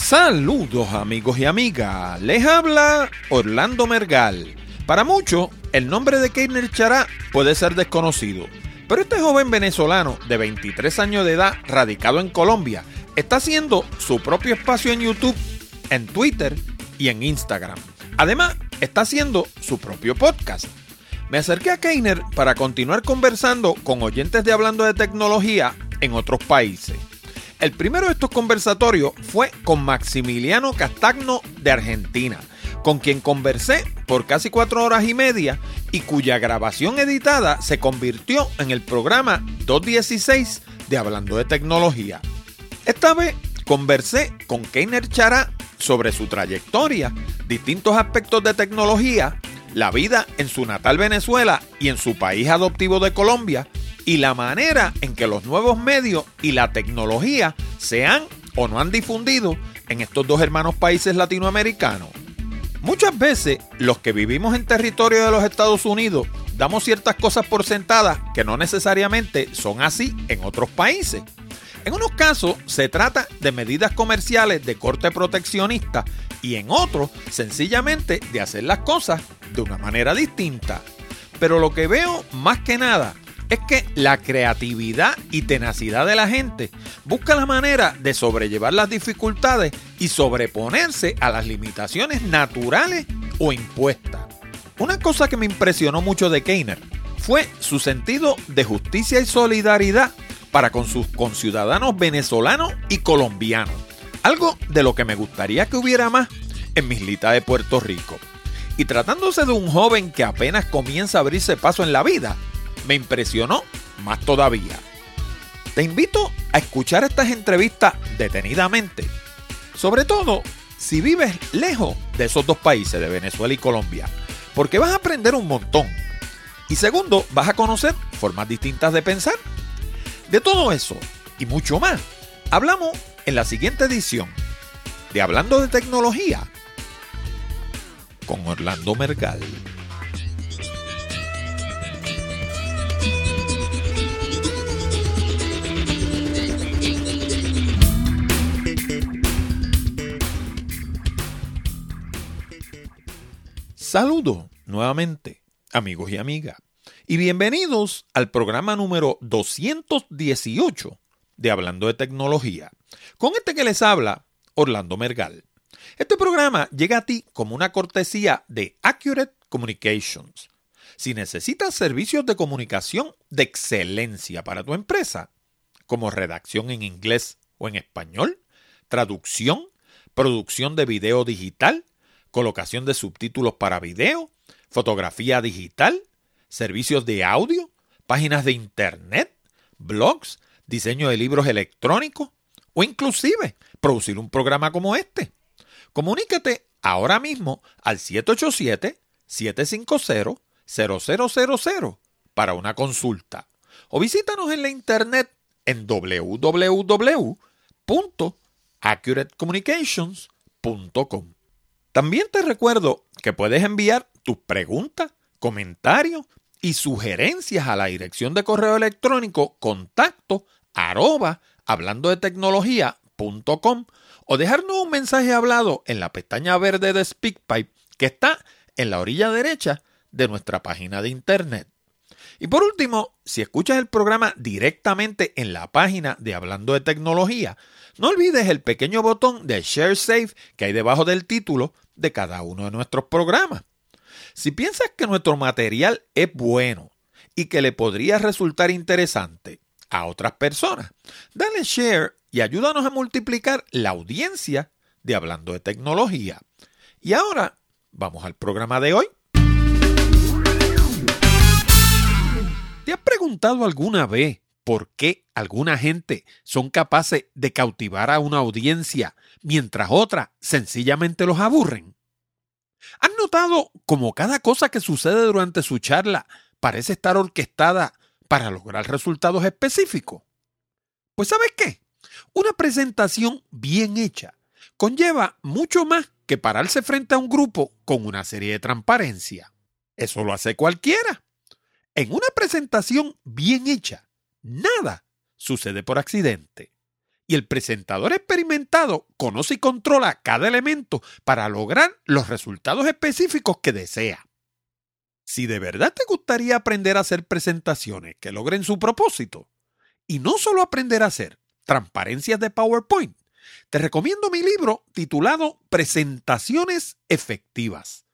Saludos amigos y amigas, les habla Orlando Mergal. Para muchos, el nombre de Keiner Chará puede ser desconocido, pero este joven venezolano de 23 años de edad, radicado en Colombia, está haciendo su propio espacio en YouTube, en Twitter y en Instagram. Además, está haciendo su propio podcast. Me acerqué a Keiner para continuar conversando con oyentes de Hablando de Tecnología en otros países. El primero de estos conversatorios fue con Maximiliano Castagno de Argentina, con quien conversé por casi cuatro horas y media y cuya grabación editada se convirtió en el programa 216 de Hablando de Tecnología. Esta vez conversé con Keiner Chará sobre su trayectoria, distintos aspectos de tecnología, la vida en su natal Venezuela y en su país adoptivo de Colombia, y la manera en que los nuevos medios y la tecnología se han o no han difundido en estos dos hermanos países latinoamericanos. Muchas veces los que vivimos en territorio de los Estados Unidos damos ciertas cosas por sentadas que no necesariamente son así en otros países. En unos casos se trata de medidas comerciales de corte proteccionista y en otros sencillamente de hacer las cosas de una manera distinta. Pero lo que veo más que nada es que la creatividad y tenacidad de la gente busca la manera de sobrellevar las dificultades y sobreponerse a las limitaciones naturales o impuestas. Una cosa que me impresionó mucho de Keiner fue su sentido de justicia y solidaridad para con sus conciudadanos venezolanos y colombianos. Algo de lo que me gustaría que hubiera más en mi islita de Puerto Rico. Y tratándose de un joven que apenas comienza a abrirse paso en la vida, me impresionó más todavía. Te invito a escuchar estas entrevistas detenidamente, sobre todo si vives lejos de esos dos países, de Venezuela y Colombia, porque vas a aprender un montón. Y segundo, vas a conocer formas distintas de pensar. De todo eso y mucho más, hablamos en la siguiente edición de Hablando de Tecnología con Orlando Mergal. Saludos nuevamente, amigos y amigas, y bienvenidos al programa número 218 de Hablando de Tecnología. Con este que les habla, Orlando Mergal. Este programa llega a ti como una cortesía de Accurate Communications. Si necesitas servicios de comunicación de excelencia para tu empresa, como redacción en inglés o en español, traducción, producción de video digital, colocación de subtítulos para video, fotografía digital, servicios de audio, páginas de internet, blogs, diseño de libros electrónicos o inclusive producir un programa como este. Comunícate ahora mismo al 787-750-0000 para una consulta o visítanos en la internet en www.accuratecommunications.com. También te recuerdo que puedes enviar tus preguntas, comentarios y sugerencias a la dirección de correo electrónico contacto arroba hablando de tecnología.com o dejarnos un mensaje hablado en la pestaña verde de SpeakPipe que está en la orilla derecha de nuestra página de internet. Y por último, si escuchas el programa directamente en la página de Hablando de Tecnología, no olvides el pequeño botón de Share Save que hay debajo del título de cada uno de nuestros programas. Si piensas que nuestro material es bueno y que le podría resultar interesante a otras personas, dale share y ayúdanos a multiplicar la audiencia de Hablando de Tecnología. Y ahora, vamos al programa de hoy. ¿Te has preguntado alguna vez por qué alguna gente son capaces de cautivar a una audiencia mientras otras sencillamente los aburren? ¿Han notado cómo cada cosa que sucede durante su charla parece estar orquestada para lograr resultados específicos? Pues ¿sabes qué? Una presentación bien hecha conlleva mucho más que pararse frente a un grupo con una serie de transparencia. Eso lo hace cualquiera. En una presentación bien hecha, nada sucede por accidente. y el presentador experimentado conoce y controla cada elemento para lograr los resultados específicos que desea. Si de verdad te gustaría aprender a hacer presentaciones que logren su propósito, y no solo aprender a hacer transparencias de PowerPoint, te recomiendo mi libro titulado Presentaciones Efectivas.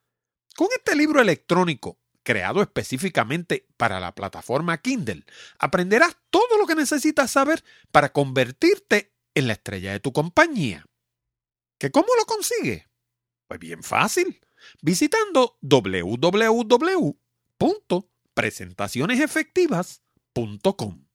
Con este libro electrónico, creado específicamente para la plataforma Kindle, aprenderás todo lo que necesitas saber para convertirte en la estrella de tu compañía. ¿Que cómo lo consigues? Pues bien fácil visitando www.presentacionesefectivas.com.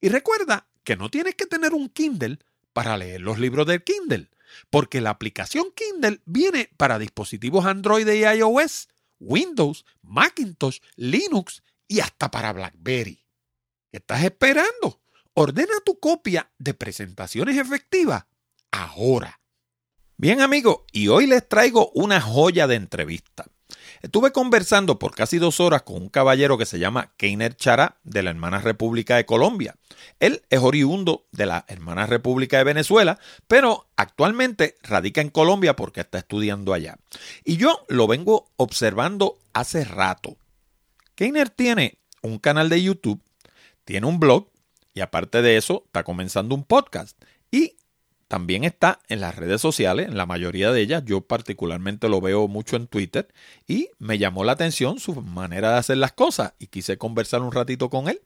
Y recuerda que no tienes que tener un Kindle para leer los libros del Kindle, porque la aplicación Kindle viene para dispositivos Android y iOS, Windows, Macintosh, Linux y hasta para BlackBerry. ¿Qué estás esperando? Ordena tu copia de presentaciones efectivas ahora. Bien amigos, y hoy les traigo una joya de entrevista. Estuve conversando por casi dos horas con un caballero que se llama Keiner Chará de la Hermana República de Colombia. Él es oriundo de la Hermana República de Venezuela, pero actualmente radica en Colombia porque está estudiando allá. Y yo lo vengo observando hace rato. Keiner tiene un canal de YouTube, tiene un blog y aparte de eso está comenzando un podcast. Y también está en las redes sociales, en la mayoría de ellas. Yo particularmente lo veo mucho en Twitter y me llamó la atención su manera de hacer las cosas y quise conversar un ratito con él.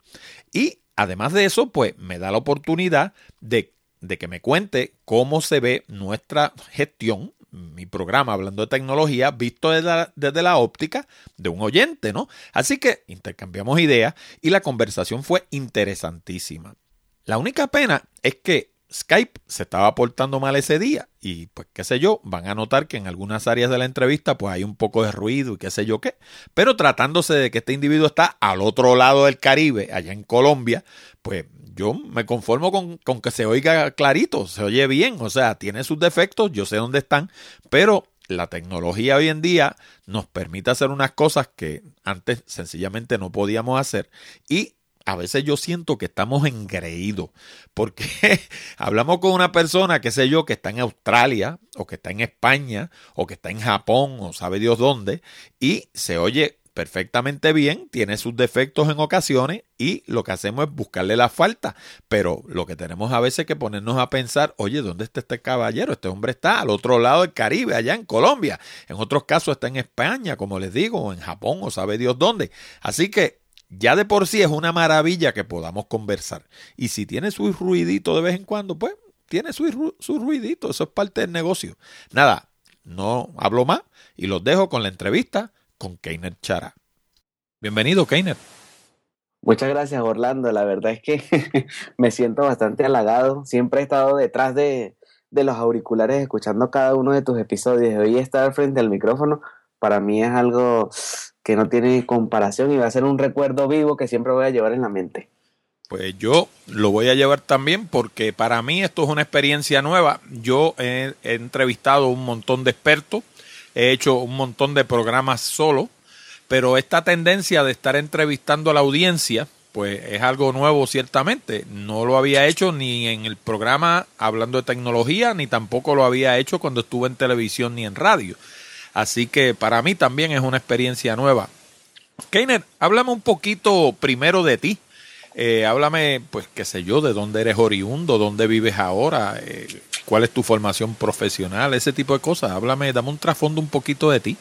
Y además de eso, pues me da la oportunidad de, de que me cuente cómo se ve nuestra gestión, mi programa hablando de tecnología, visto desde la, desde la óptica de un oyente, ¿no? Así que intercambiamos ideas y la conversación fue interesantísima. La única pena es que Skype se estaba portando mal ese día y pues qué sé yo, van a notar que en algunas áreas de la entrevista pues hay un poco de ruido y qué sé yo qué, pero tratándose de que este individuo está al otro lado del Caribe, allá en Colombia, pues yo me conformo con, con que se oiga clarito, se oye bien, o sea, tiene sus defectos, yo sé dónde están, pero la tecnología hoy en día nos permite hacer unas cosas que antes sencillamente no podíamos hacer y a veces yo siento que estamos engreídos, porque hablamos con una persona, qué sé yo, que está en Australia, o que está en España, o que está en Japón, o sabe Dios dónde, y se oye perfectamente bien, tiene sus defectos en ocasiones, y lo que hacemos es buscarle la falta. Pero lo que tenemos a veces que ponernos a pensar, oye, ¿dónde está este caballero? Este hombre está al otro lado del Caribe, allá en Colombia. En otros casos está en España, como les digo, o en Japón, o sabe Dios dónde. Así que ya de por sí es una maravilla que podamos conversar. Y si tiene su ruidito de vez en cuando, pues tiene su, su ruidito, eso es parte del negocio. Nada, no hablo más y los dejo con la entrevista con Keiner Chara. Bienvenido, Keiner. Muchas gracias, Orlando. La verdad es que me siento bastante halagado. Siempre he estado detrás de, de los auriculares escuchando cada uno de tus episodios. Hoy estar frente al micrófono para mí es algo que no tiene comparación y va a ser un recuerdo vivo que siempre voy a llevar en la mente. Pues yo lo voy a llevar también porque para mí esto es una experiencia nueva. Yo he, entrevistado un montón de expertos, he hecho un montón de programas solo, pero esta tendencia de estar entrevistando a la audiencia, pues es algo nuevo ciertamente. No lo había hecho ni en el programa hablando de tecnología, ni tampoco lo había hecho cuando estuve en televisión ni en radio. Así que para mí también es una experiencia nueva. Keiner, háblame un poquito primero de ti. Eh, háblame, pues, qué sé yo, de dónde eres oriundo, dónde vives ahora, eh, cuál es tu formación profesional, ese tipo de cosas. Háblame, dame un trasfondo un poquito de ti.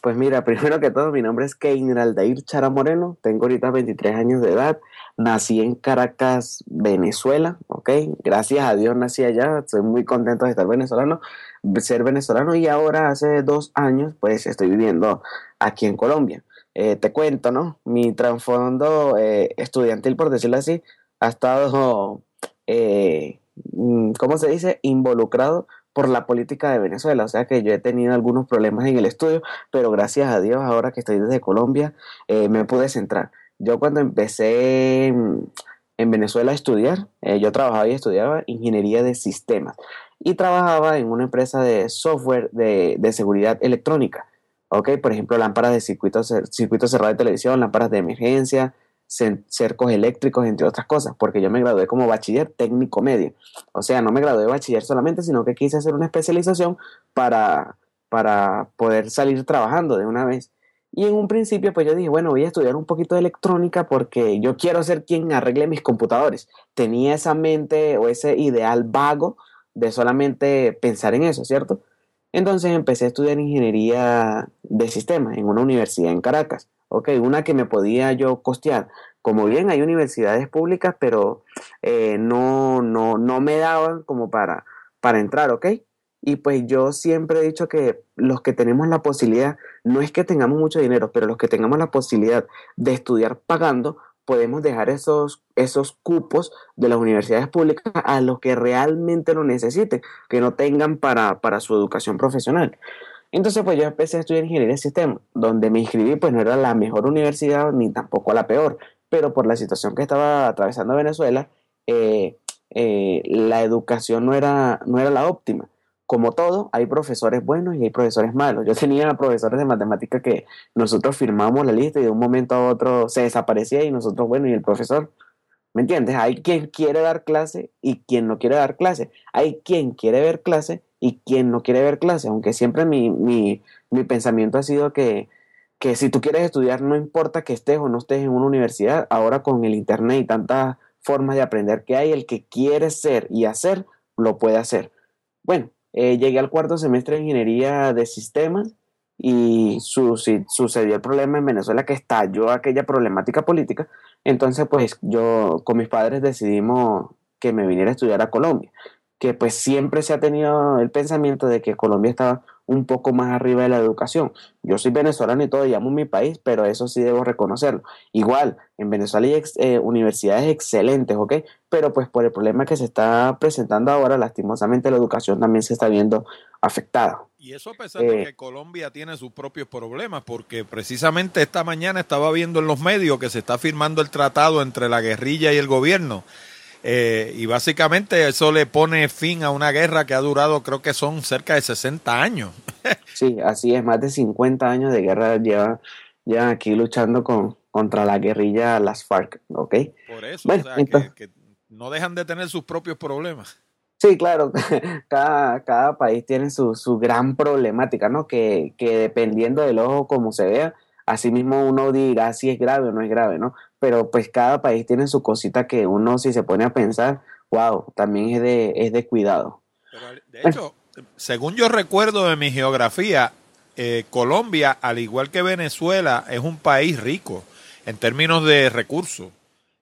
Pues mira, primero que todo, mi nombre es Keiner Aldair Chara Moreno, tengo ahorita 23 años de edad, nací en Caracas, Venezuela, ¿ok? Gracias a Dios nací allá, estoy muy contento de estar venezolano, ser venezolano y ahora hace dos años pues estoy viviendo aquí en Colombia. Eh, te cuento, ¿no? Mi trasfondo eh, estudiantil, por decirlo así, ha estado, eh, mm, ¿cómo se dice?, involucrado por la política de Venezuela. O sea que yo he tenido algunos problemas en el estudio, pero gracias a Dios, ahora que estoy desde Colombia, me pude centrar. Yo cuando empecé mm, en Venezuela estudiar, yo trabajaba y estudiaba ingeniería de sistemas y trabajaba en una empresa de software de, seguridad electrónica. ¿ok? Por ejemplo, lámparas de circuito, circuito cerrado de televisión, lámparas de emergencia, cercos eléctricos, entre otras cosas, porque yo me gradué como bachiller técnico medio. O sea, no me gradué de bachiller solamente, sino que quise hacer una especialización para, para poder salir trabajando de una vez. Y en un principio, pues yo dije, bueno, voy a estudiar un poquito de electrónica porque yo quiero ser quien arregle mis computadores. Tenía esa mente o ese ideal vago de solamente pensar en eso, ¿cierto? Entonces empecé a estudiar ingeniería de sistemas en una universidad en Caracas, ¿ok? Una que me podía yo costear. Como bien hay universidades públicas, pero eh, no, no, no me daban como para, para entrar, ¿ok? Y pues yo siempre he dicho que los que tenemos la posibilidad, no es que tengamos mucho dinero, pero los que tengamos la posibilidad de estudiar pagando, podemos dejar esos, esos cupos de las universidades públicas a los que realmente lo necesiten, que no tengan para, para su educación profesional. Entonces, pues yo empecé a estudiar ingeniería de sistemas, donde me inscribí, pues no era la mejor universidad ni tampoco la peor, pero por la situación que estaba atravesando Venezuela, eh, eh, la educación no era, no era la óptima como todo, hay profesores buenos y hay profesores malos. Yo tenía profesores de matemática que nosotros firmamos la lista y de un momento a otro se desaparecía y nosotros, bueno, y el profesor. ¿Me entiendes? Hay quien quiere dar clase y quien no quiere dar clase. Hay quien quiere ver clase y quien no quiere ver clase. Aunque siempre mi, mi, mi pensamiento ha sido que, que si tú quieres estudiar, no importa que estés o no estés en una universidad, ahora con el Internet y tantas formas de aprender que hay, el que quiere ser y hacer, lo puede hacer. Bueno, eh, llegué al cuarto semestre de ingeniería de sistemas y sucedió el problema en Venezuela que estalló aquella problemática política. Entonces, pues yo con mis padres decidimos que me viniera a estudiar a Colombia, que pues siempre se ha tenido el pensamiento de que Colombia estaba un poco más arriba de la educación. Yo soy venezolano y todo, llamo mi país, pero eso sí debo reconocerlo. Igual, en Venezuela hay eh, universidades excelentes, ¿ok? Pero pues por el problema que se está presentando ahora, lastimosamente la educación también se está viendo afectada. Y eso a pesar de eh, que Colombia tiene sus propios problemas, porque precisamente esta mañana estaba viendo en los medios que se está firmando el tratado entre la guerrilla y el gobierno eh, y básicamente eso le pone fin a una guerra que ha durado, creo que son cerca de 60 años. sí, así es, más de 50 años de guerra llevan ya aquí luchando con, contra la guerrilla, las FARC, ¿ok? Por eso, o sea, que, no dejan de tener sus propios problemas. Sí, claro, cada, cada país tiene su, su gran problemática, ¿no? Que, que dependiendo del ojo como se vea, Asimismo uno dirá si es grave o no es grave, ¿no? Pero pues cada país tiene su cosita que uno si se pone a pensar, wow, también es de, es de cuidado. de hecho, según yo recuerdo de mi geografía, eh, Colombia, al igual que Venezuela, es un país rico en términos de recursos.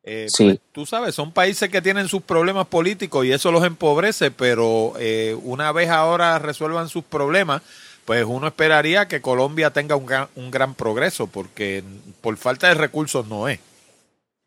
Eh, sí. Pues, tú sabes, son países que tienen sus problemas políticos y eso los empobrece, pero eh, una vez ahora resuelvan sus problemas, pues uno esperaría que Colombia tenga un gran, un gran progreso, porque por falta de recursos no es.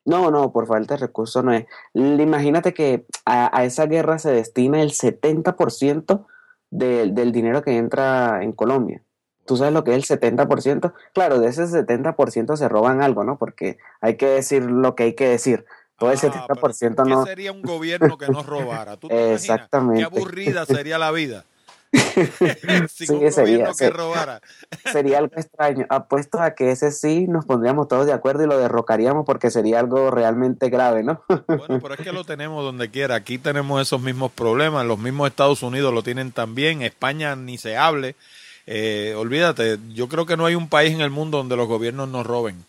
No, no, por falta de recursos no es. Imagínate que a, esa guerra se destina el 70% del dinero que entra en Colombia. ¿Tú sabes lo que es el 70%? Claro, de ese 70% se roban algo, ¿no? Porque hay que decir lo que hay que decir. Todo el 70% ah, no. ¿Qué sería un gobierno que nos robara? ¿Tú Exactamente. Qué aburrida sería la vida. sí, sería, sería algo extraño. Apuesto a que ese sí nos pondríamos todos de acuerdo y lo derrocaríamos porque sería algo realmente grave, ¿no? bueno, pero es que lo tenemos donde quiera. Aquí tenemos esos mismos problemas. Los mismos Estados Unidos lo tienen también. España ni se hable. Eh, olvídate, yo creo que no hay un país en el mundo donde los gobiernos nos roben.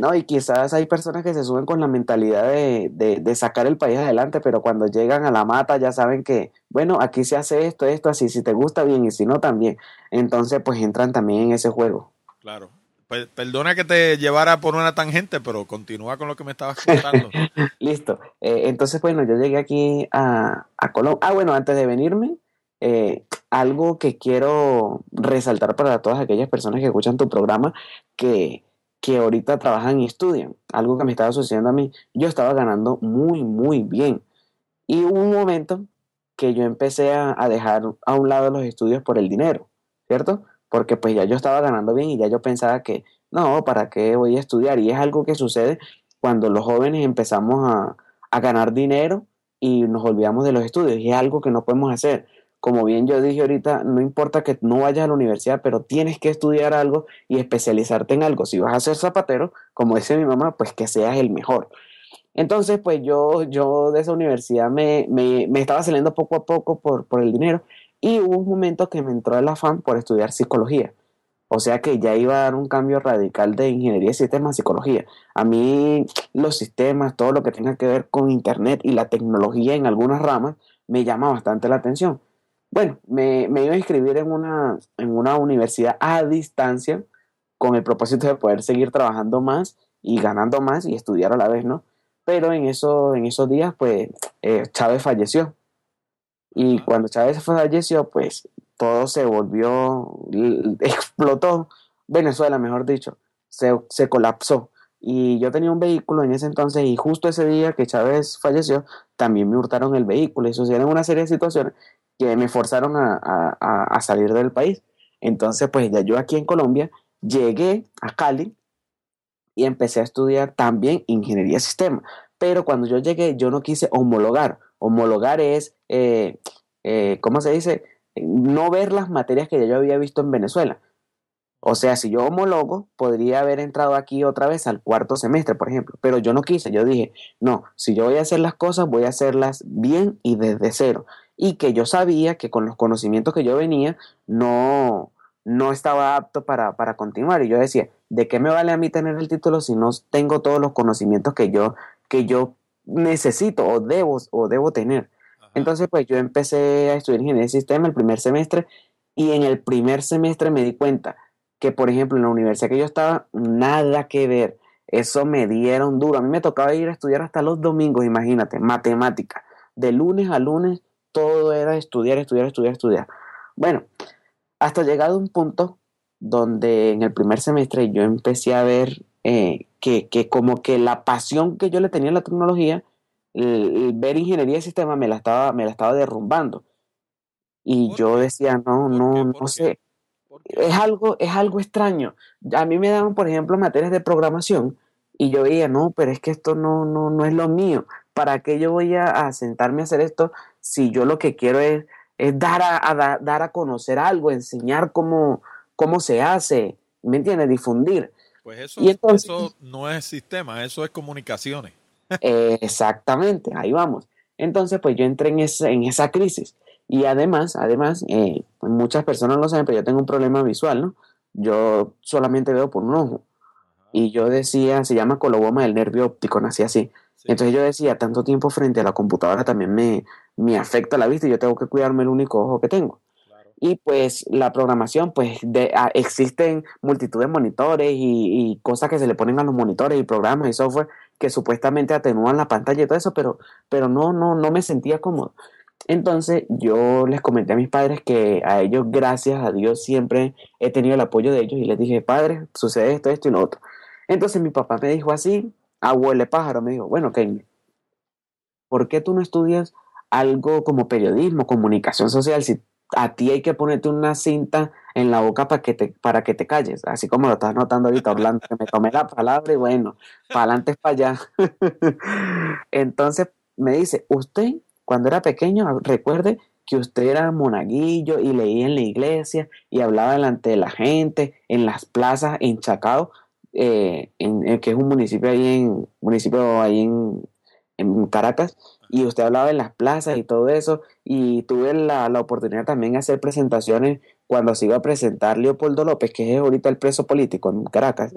No, y quizás hay personas que se suben con la mentalidad de, de, sacar el país adelante, pero cuando llegan a la mata ya saben que, bueno, aquí se hace esto, esto, así, si te gusta bien y si no también. Entonces, pues entran también en ese juego. Claro. Pues, perdona que te llevara por una tangente, pero continúa con lo que me estabas contando. Listo. Eh, entonces, bueno, yo llegué aquí a, a Colombia. Ah, bueno, antes de venirme, eh, algo que quiero resaltar para todas aquellas personas que escuchan tu programa, que que ahorita trabajan y estudian, algo que me estaba sucediendo a mí, yo estaba ganando muy, muy bien. Y hubo un momento que yo empecé a, dejar a un lado los estudios por el dinero, ¿cierto? Porque pues ya yo estaba ganando bien y ya yo pensaba que, no, ¿para qué voy a estudiar? Y es algo que sucede cuando los jóvenes empezamos a, a ganar dinero y nos olvidamos de los estudios. Y es algo que no podemos hacer. Como bien yo dije ahorita, no importa que no vayas a la universidad, pero tienes que estudiar algo y especializarte en algo. Si vas a ser zapatero, como dice mi mamá, pues que seas el mejor. Entonces, pues yo, yo de esa universidad me, me, estaba saliendo poco a poco por, por el dinero y hubo un momento que me entró el afán por estudiar psicología. O sea que ya iba a dar un cambio radical de ingeniería de sistemas a psicología. A mí los sistemas, todo lo que tenga que ver con Internet y la tecnología en algunas ramas, me llama bastante la atención. Bueno, me, iba a inscribir en una, en una universidad a distancia con el propósito de poder seguir trabajando más y ganando más y estudiar a la vez, ¿no? Pero en, en esos días, pues, eh, Chávez falleció. Y cuando Chávez falleció, pues todo se volvió, explotó, Venezuela, mejor dicho, se, se, colapsó. Y yo tenía un vehículo en ese entonces y justo ese día que Chávez falleció, también me hurtaron el vehículo y sucedieron una serie de situaciones que me forzaron a, a, a salir del país. Entonces, pues ya yo aquí en Colombia llegué a Cali y empecé a estudiar también ingeniería de sistema. Pero cuando yo llegué, yo no quise homologar. Homologar es, eh, eh, ¿cómo se dice? no ver las materias que ya yo había visto en Venezuela. O sea, si yo homologo, podría haber entrado aquí otra vez al cuarto semestre, por ejemplo. Pero yo no quise, yo dije, no, si yo voy a hacer las cosas, voy a hacerlas bien y desde cero. Y que yo sabía que con los conocimientos que yo venía, no, no estaba apto para, para continuar. Y yo decía, ¿de qué me vale a mí tener el título si no tengo todos los conocimientos que yo, que yo necesito o debo, o debo tener? Entonces, pues yo empecé a estudiar ingeniería de sistema el primer semestre y en el primer semestre me di cuenta que, por ejemplo, en la universidad que yo estaba, nada que ver. Eso me dieron duro. A mí me tocaba ir a estudiar hasta los domingos, imagínate, matemática. De lunes a lunes todo era estudiar, estudiar, estudiar, estudiar. Bueno, hasta llegado a un punto donde en el primer semestre yo empecé a ver eh, que, que como que la pasión que yo le tenía a la tecnología el, ver ingeniería de sistema me la estaba, me la estaba derrumbando. Y yo decía, no, no, no sé. Es algo, es algo extraño. A mí me daban, por ejemplo, materias de programación y yo veía, no, pero es que esto no, no, no es lo mío. ¿Para qué yo voy a, sentarme a hacer esto si yo lo que quiero es, es dar, a, dar a conocer algo, enseñar cómo, cómo se hace, ¿me entiendes? Difundir. Pues eso, eso no es sistema, eso es comunicaciones. Eh, exactamente, ahí vamos. Entonces, pues yo entré en, en esa crisis. Y además, además, eh, muchas personas lo saben, pero yo tengo un problema visual, ¿no? Yo solamente veo por un ojo. Y yo decía, se llama coloboma del nervio óptico, nací así. Entonces yo decía, tanto tiempo frente a la computadora también me, me afecta la vista y yo tengo que cuidarme el único ojo que tengo. Y pues la programación, pues de, ah, existen multitud de monitores y, y, cosas que se le ponen a los monitores y programas y software que supuestamente atenúan la pantalla y todo eso, pero, pero no, no, no me sentía cómodo. Entonces yo les comenté a mis padres que a ellos, gracias a Dios, siempre he tenido el apoyo de ellos y les dije, padre, sucede esto, esto y lo otro. Entonces mi papá me dijo así, abuelo pájaro, me dijo, bueno, Kenny, ¿por qué tú no estudias algo como periodismo, comunicación social, si a ti hay que ponerte una cinta en la boca para que te, para que te calles, así como lo estás notando ahorita, Orlando, que me tomé la palabra y bueno, para adelante es para allá. Entonces me dice, usted cuando era pequeño, recuerde que usted era monaguillo y leía en la iglesia y hablaba delante de la gente, en las plazas, en Chacao, eh, en, que es un municipio ahí en, municipio ahí en, en Caracas, y usted hablaba en las plazas y todo eso, y tuve la, la, oportunidad también de hacer presentaciones cuando se iba a presentar Leopoldo López, que es ahorita el preso político en Caracas.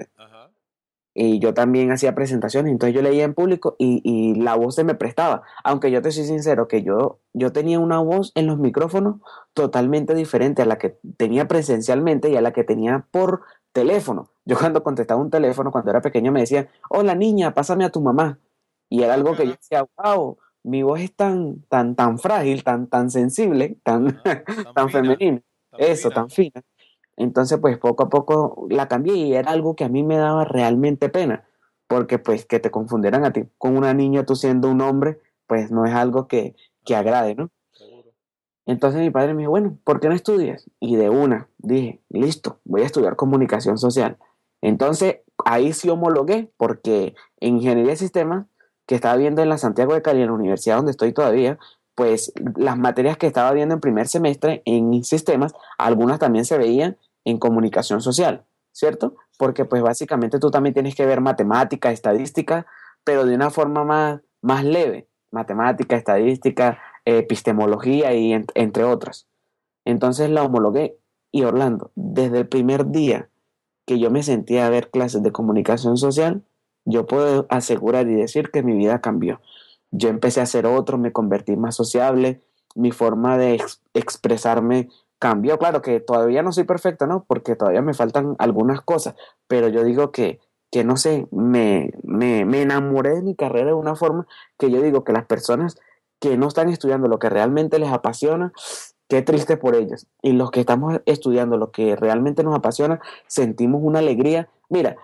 Y yo también hacía presentaciones, entonces yo leía en público y, y, la voz se me prestaba. Aunque yo te soy sincero, que yo, yo tenía una voz en los micrófonos totalmente diferente a la que tenía presencialmente y a la que tenía por teléfono. Yo cuando contestaba un teléfono, cuando era pequeño, me decían, hola niña, pásame a tu mamá. Y era algo que yo decía, wow, mi voz es tan, tan, tan frágil, tan, tan sensible, tan, tan, femenina, eso, tan fina. Entonces, pues poco a poco la cambié y era algo que a mí me daba realmente pena, porque pues que te confundieran a ti con una niña tú siendo un hombre, pues no es algo que, que agrade, ¿no? Entonces mi padre me dijo, bueno, ¿por qué no estudias? Y de una dije, listo, voy a estudiar comunicación social. Entonces ahí sí homologué, porque en ingeniería de sistemas que estaba viendo en la Santiago de Cali, en la universidad donde estoy todavía, pues las materias que estaba viendo en primer semestre en sistemas, algunas también se veían en comunicación social, ¿cierto? Porque pues básicamente tú también tienes que ver matemática, estadística, pero de una forma más, más leve, matemática, estadística, epistemología y entre otras. Entonces la homologué y Orlando, desde el primer día que yo me sentía a ver clases de comunicación social, yo puedo asegurar y decir que mi vida cambió. Yo empecé a ser otro, me convertí más sociable, mi forma de expresarme cambió. Claro que todavía no soy perfecto, ¿no? Porque todavía me faltan algunas cosas, pero yo digo que, que no sé, me, me, me enamoré de mi carrera de una forma que yo digo que las personas que no están estudiando lo que realmente les apasiona, qué triste por ellas. Y los que estamos estudiando lo que realmente nos apasiona, sentimos una alegría. Mira,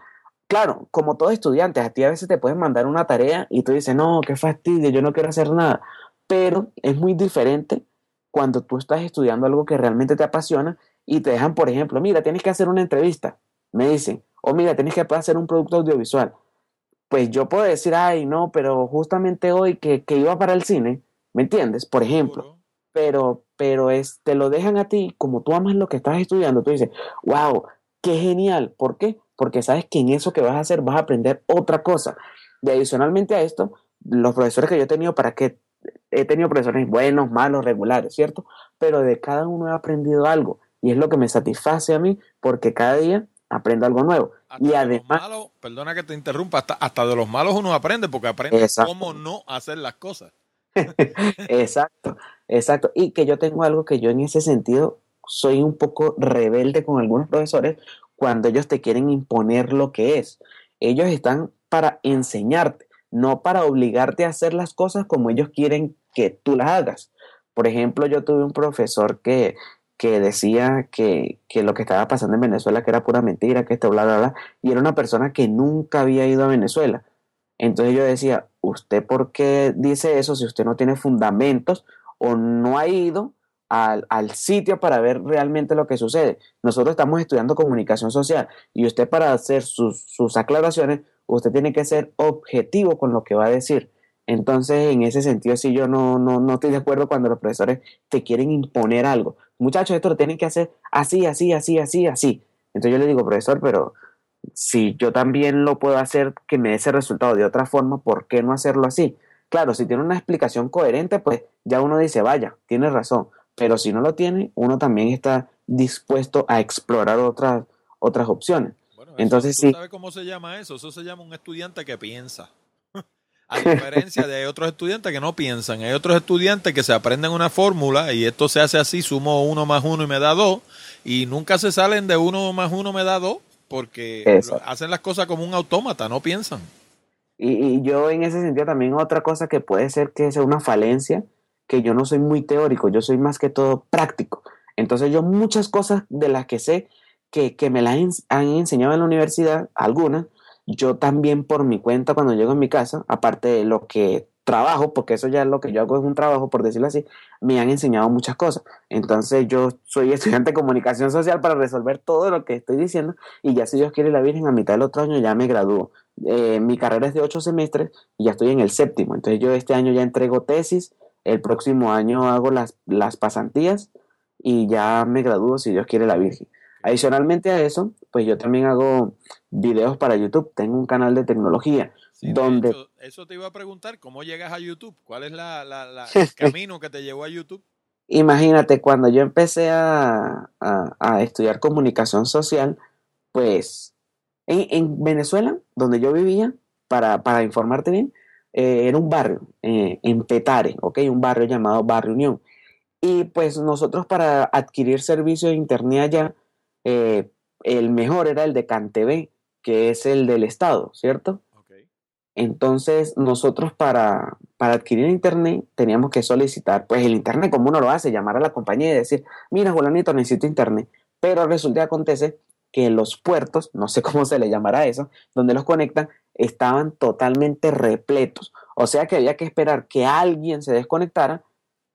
claro, como todo estudiante, a ti a veces te pueden mandar una tarea y tú dices, no, qué fastidio, yo no quiero hacer nada. Pero es muy diferente cuando tú estás estudiando algo que realmente te apasiona y te dejan, por ejemplo, mira, tienes que hacer una entrevista, me dicen, o mira, tienes que hacer un producto audiovisual. Pues yo puedo decir, ay, no, pero justamente hoy que, que iba para el cine, ¿me entiendes? Por ejemplo, pero, pero es, te lo dejan a ti, como tú amas lo que estás estudiando, tú dices, wow, qué genial. ¿Por qué? Porque sabes que en eso que vas a hacer vas a aprender otra cosa. Y adicionalmente a esto, los profesores que yo he tenido, ¿para qué? He tenido profesores buenos, malos, regulares, ¿cierto? Pero de cada uno he aprendido algo. Y es lo que me satisface a mí, porque cada día aprendo algo nuevo. y además... perdona que te interrumpa, hasta, hasta, de los malos uno aprende, porque aprende cómo no hacer las cosas. exacto, exacto. Y que yo tengo algo que yo en ese sentido soy un poco rebelde con algunos profesores cuando ellos te quieren imponer lo que es. Ellos están para enseñarte, no para obligarte a hacer las cosas como ellos quieren que tú las hagas. Por ejemplo, yo tuve un profesor que, que decía que, que, lo que estaba pasando en Venezuela que era pura mentira, que esto, bla, bla, bla, y era una persona que nunca había ido a Venezuela. Entonces yo decía, ¿usted por qué dice eso si usted no tiene fundamentos o no ha ido al, sitio para ver realmente lo que sucede? Nosotros estamos estudiando comunicación social y usted para hacer sus, aclaraciones, usted tiene que ser objetivo con lo que va a decir. Entonces, en ese sentido, sí, yo no, no, no estoy de acuerdo cuando los profesores te quieren imponer algo. Muchachos, esto lo tienen que hacer así, así, así, así, así. Entonces yo le digo, profesor, pero si yo también lo puedo hacer que me dé ese resultado de otra forma, ¿por qué no hacerlo así? Claro, si tiene una explicación coherente, pues ya uno dice, vaya, tiene razón. Pero si no lo tiene, uno también está dispuesto a explorar otras, otras opciones. Entonces, sí. ¿Sabes cómo se llama eso? Eso se llama un estudiante que piensa. A diferencia de otros estudiantes que no piensan. Hay otros estudiantes que se aprenden una fórmula y esto se hace así, sumo uno más uno y me da dos. Y nunca se salen de uno más uno me da dos porque hacen las cosas como un autómata, no piensan. Y, yo en ese sentido también otra cosa que puede ser que sea una falencia, que yo no soy muy teórico, yo soy más que todo práctico. Entonces yo muchas cosas de las que sé que, que me las han enseñado en la universidad, algunas, yo también por mi cuenta cuando llego a mi casa, aparte de lo que trabajo, porque eso ya es lo que yo hago, es un trabajo, por decirlo así, me han enseñado muchas cosas. Entonces yo soy estudiante de comunicación social para resolver todo lo que estoy diciendo y ya si Dios quiere la Virgen, a mitad del otro año ya me gradúo. Eh, mi carrera es de ocho semestres y ya estoy en el séptimo. Entonces yo este año ya entrego tesis, el próximo año hago las, las pasantías y ya me gradúo si Dios quiere la Virgen. Adicionalmente a eso, pues yo también hago videos para YouTube, tengo un canal de tecnología donde... eso te iba a preguntar, ¿cómo llegas a YouTube? ¿Cuál es la, la, el camino que te llevó a YouTube? Imagínate, cuando yo empecé a, a, estudiar comunicación social, pues en, en, Venezuela, donde yo vivía, para, para informarte bien, eh, era un barrio, eh, en Petare, ¿ok? Un barrio llamado Barrio Unión. Y pues nosotros para adquirir servicio de internet allá, eh, el mejor era el de CanTV, que es el del Estado, ¿cierto? Entonces, nosotros para, para adquirir internet teníamos que solicitar, pues el internet como uno lo hace, llamar a la compañía y decir, mira, Julanito, necesito internet. Pero resulta que acontece que los puertos, no sé cómo se le llamará eso, donde los conectan, estaban totalmente repletos. O sea que había que esperar que alguien se desconectara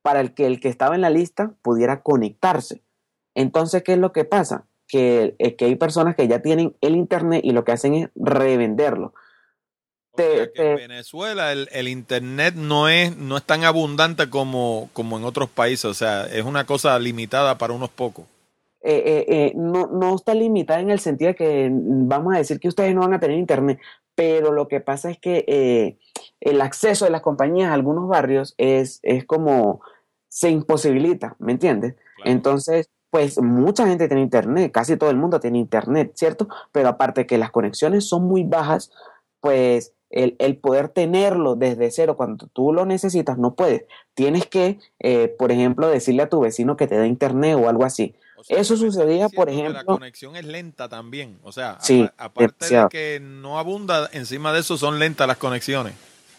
para el que el que estaba en la lista pudiera conectarse. Entonces, ¿qué es lo que pasa? Que, eh, que hay personas que ya tienen el internet y lo que hacen es revenderlo que en Venezuela el, internet no es, no es tan abundante como, como en otros países, o sea, es una cosa limitada para unos pocos. Eh, eh, eh, no, no está limitada en el sentido de que vamos a decir que ustedes no van a tener internet, pero lo que pasa es que el acceso de las compañías a algunos barrios es, es como se imposibilita, ¿me entiendes? Entonces, pues mucha gente tiene internet, casi todo el mundo tiene internet, ¿cierto? Pero aparte que las conexiones son muy bajas, pues el, el, poder tenerlo desde cero cuando tú lo necesitas, no puedes. Tienes que, por ejemplo, decirle a tu vecino que te dé internet o algo así. Eso sucedía, por ejemplo. La conexión es lenta también. O sea, aparte de que no abunda, encima de eso son lentas las conexiones.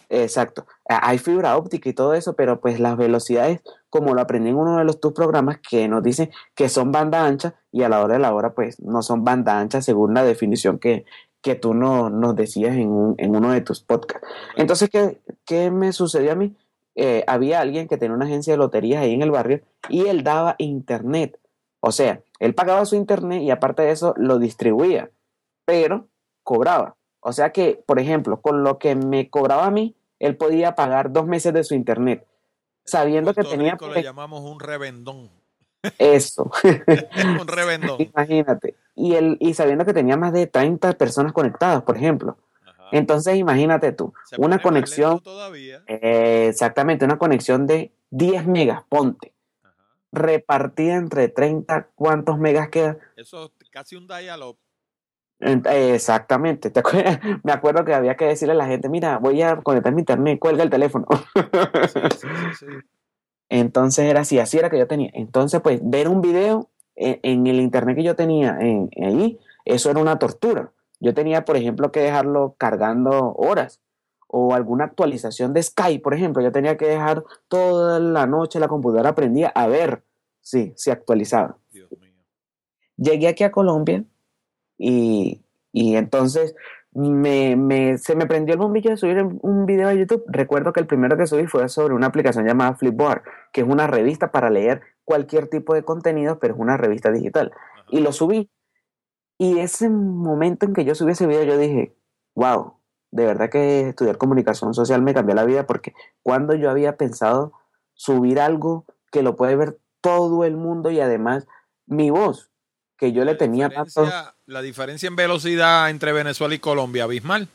Exacto. Hay fibra óptica y todo eso, pero pues las velocidades, como lo aprendí en uno de los tus programas, que nos dicen que son banda ancha y a la hora de la hora, pues no son banda ancha según la definición que, que tú no, nos decías en, un, en uno de tus podcasts. Entonces, ¿qué, qué me sucedió a mí? Eh, había alguien que tenía una agencia de loterías ahí en el barrio y él daba internet o sea, él pagaba su internet y aparte de eso lo distribuía, pero cobraba. O sea que, por ejemplo, con lo que me cobraba a mí, él podía pagar dos meses de su internet, sabiendo que tenía... Rico le llamamos un revendón. Eso. un revendón. Imagínate. Y, él, y sabiendo que tenía más de 30 personas conectadas, por ejemplo. Entonces, imagínate tú, una conexión. Todavía. exactamente, una conexión de 10 megas, ponte repartida entre 30, ¿cuántos megas queda? Eso es casi un dial-up. Exactamente. Me acuerdo que había que decirle a la gente, mira, voy a conectar mi internet, cuelga el teléfono. Entonces era así, así era que yo tenía. Entonces, pues, ver un video en, el internet que yo tenía en, ahí, eso era una tortura. Yo tenía, por ejemplo, que dejarlo cargando horas o alguna actualización de Skype, por ejemplo, yo tenía que dejar toda la noche la computadora prendida a ver si se actualizaba. Llegué aquí a Colombia y, entonces me, se me prendió el bombillo de subir un video a YouTube. Recuerdo que el primero que subí fue sobre una aplicación llamada Flipboard, que es una revista para leer cualquier tipo de contenido, pero es una revista digital. Y lo subí. Y ese momento en que yo subí ese video, yo dije, wow, de verdad que estudiar comunicación social me cambió la vida porque cuando yo había pensado subir algo que lo puede ver todo el mundo y además mi voz, que yo le tenía tanto... La diferencia en velocidad entre Venezuela y Colombia, abismal.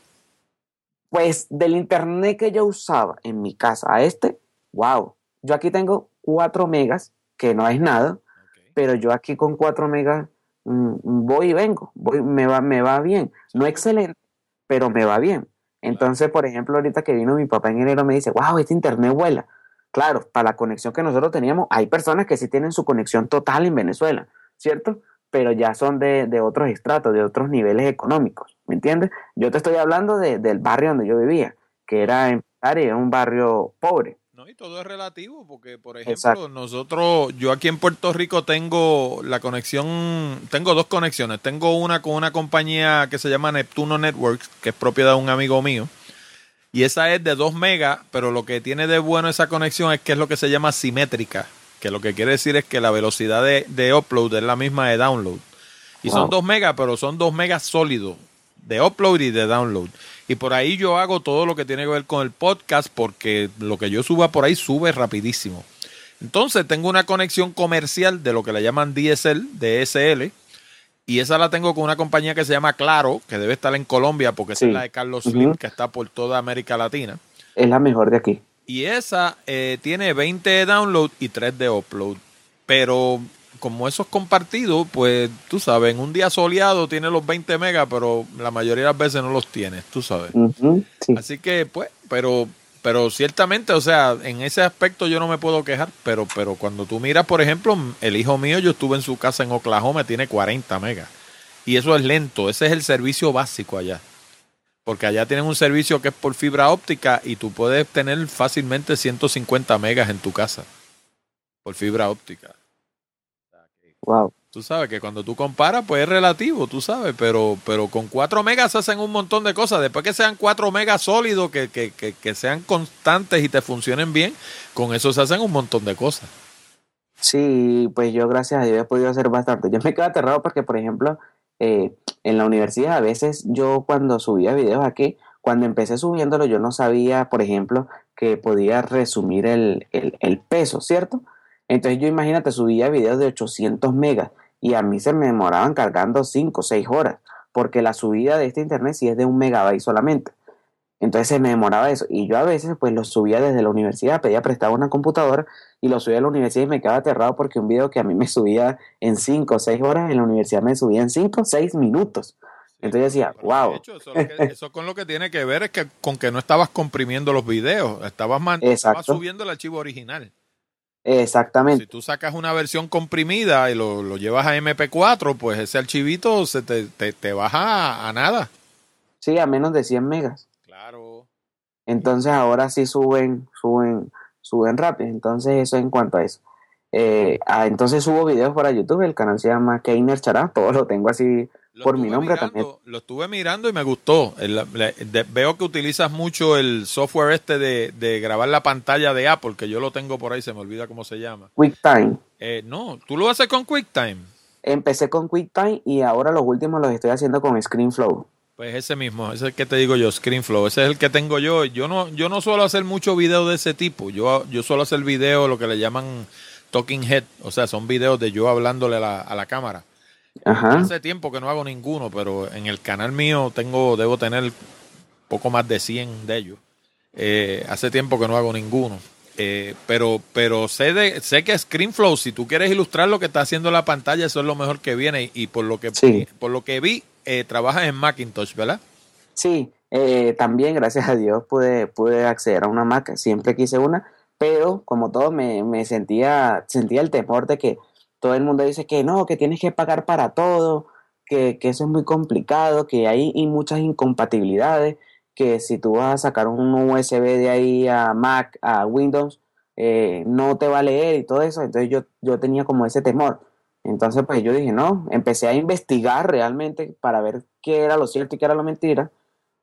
Pues del internet que yo usaba en mi casa a este, wow, yo aquí tengo 4 megas, que no es nada, pero yo aquí con 4 megas mm, voy y vengo, voy, me, va, me va bien, no excelente, pero me va bien. Entonces, por ejemplo, ahorita que vino mi papá en enero me dice, wow, este internet vuela. Claro, para la conexión que nosotros teníamos, hay personas que sí tienen su conexión total en Venezuela, ¿cierto? Pero ya son de, de otros estratos, de otros niveles económicos, ¿me entiendes? Yo te estoy hablando del barrio donde yo vivía, que era en era un barrio pobre. No, y todo es relativo, porque por ejemplo, nosotros, yo aquí en Puerto Rico tengo la conexión, tengo dos conexiones. Tengo una con una compañía que se llama Neptuno Networks, que es propiedad de un amigo mío. Y esa es de 2 megas, pero lo que tiene de bueno esa conexión es que es lo que se llama simétrica, que lo que quiere decir es que la velocidad de, upload es la misma de download. Y son 2 megas, pero son 2 megas sólidos, de upload y de download. Y por ahí yo hago todo lo que tiene que ver con el podcast porque lo que yo suba por ahí sube rapidísimo. Entonces tengo una conexión comercial de lo que le llaman DSL, DSL, y esa la tengo con una compañía que se llama Claro, que debe estar en Colombia porque es la de Carlos Slim, que está por toda América Latina. Es la mejor de aquí. Y esa eh, tiene 20 de download y 3 de upload. Pero como eso es compartido, pues tú sabes, en un día soleado tiene los 20 megas, pero la mayoría de las veces no los tienes, tú sabes. Así que, pues, pero pero ciertamente, o sea, en ese aspecto yo no me puedo quejar, pero pero cuando tú miras, por ejemplo, el hijo mío, yo estuve en su casa en Oklahoma, tiene 40 megas. Y eso es lento, ese es el servicio básico allá. Porque allá tienen un servicio que es por fibra óptica y tú puedes tener fácilmente 150 megas en tu casa por fibra óptica. Wow. Tú sabes que cuando tú comparas, pues es relativo, tú sabes, pero, pero con 4 megas se hacen un montón de cosas. Después que sean 4 megas sólidos, que, que, que, que, sean constantes y te funcionen bien, con eso se hacen un montón de cosas. Sí, pues yo gracias a Dios he podido hacer bastante. Yo me quedo aterrado porque, por ejemplo, eh, en la universidad a veces yo cuando subía videos aquí, cuando empecé subiéndolo yo no sabía, por ejemplo, que podía resumir el, el, peso, ¿cierto? Entonces yo imagínate, subía videos de 800 megas y a mí se me demoraban cargando 5 o 6 horas, porque la subida de este internet sí es de un megabyte solamente. Entonces se me demoraba eso. Y yo a veces pues lo subía desde la universidad, pedía prestado una computadora y lo subía a la universidad y me quedaba aterrado porque un video que a mí me subía en 5 o 6 horas, en la universidad me subía en 5 o 6 minutos. Entonces decía, wow. Hecho, eso, con lo que tiene que ver es que con que no estabas comprimiendo los videos, estabas, estabas subiendo el archivo original. Exactamente. Si tú sacas una versión comprimida y lo, llevas a MP4, pues ese archivito se te, te, baja a, nada. Sí, a menos de 100 megas. Entonces ahora sí suben, suben, suben rápido. Entonces eso en cuanto a eso. Eh, ah, entonces subo videos para YouTube, el canal se llama Keiner Chará, todo lo tengo así por mi nombre también. Lo estuve mirando y me gustó. veo que utilizas mucho el software este de, grabar la pantalla de Apple, que yo lo tengo por ahí, se me olvida cómo se llama. QuickTime. Eh, no, ¿tú lo haces con QuickTime? Empecé con QuickTime y ahora los últimos los estoy haciendo con ScreenFlow. Pues ese mismo, ese es el que te digo yo, ScreenFlow, ese es el que tengo yo. Yo no, yo no suelo hacer mucho video de ese tipo. Yo, yo suelo hacer video, lo que le llaman talking head, o sea, son videos de yo hablándole a la cámara. Hace tiempo que no hago ninguno, pero en el canal mío tengo, debo tener poco más de 100 de ellos. Eh, hace tiempo que no hago ninguno. Eh, pero pero sé de, sé que ScreenFlow, si tú quieres ilustrar lo que está haciendo la pantalla, eso es lo mejor que viene. Y, por lo que por lo que vi, eh, trabajas en Macintosh, ¿verdad? Sí, eh, también gracias a Dios pude, pude acceder a una Mac, siempre quise una, pero como todo me, me sentía, sentía el temor de que todo el mundo dice que no, que tienes que pagar para todo, que, eso es muy complicado, que hay muchas incompatibilidades, que si tú vas a sacar un USB de ahí a Mac, a Windows, eh, no te va a leer y todo eso. Entonces yo, yo tenía como ese temor. Entonces pues yo dije, no, empecé a investigar realmente para ver qué era lo cierto y qué era lo mentira.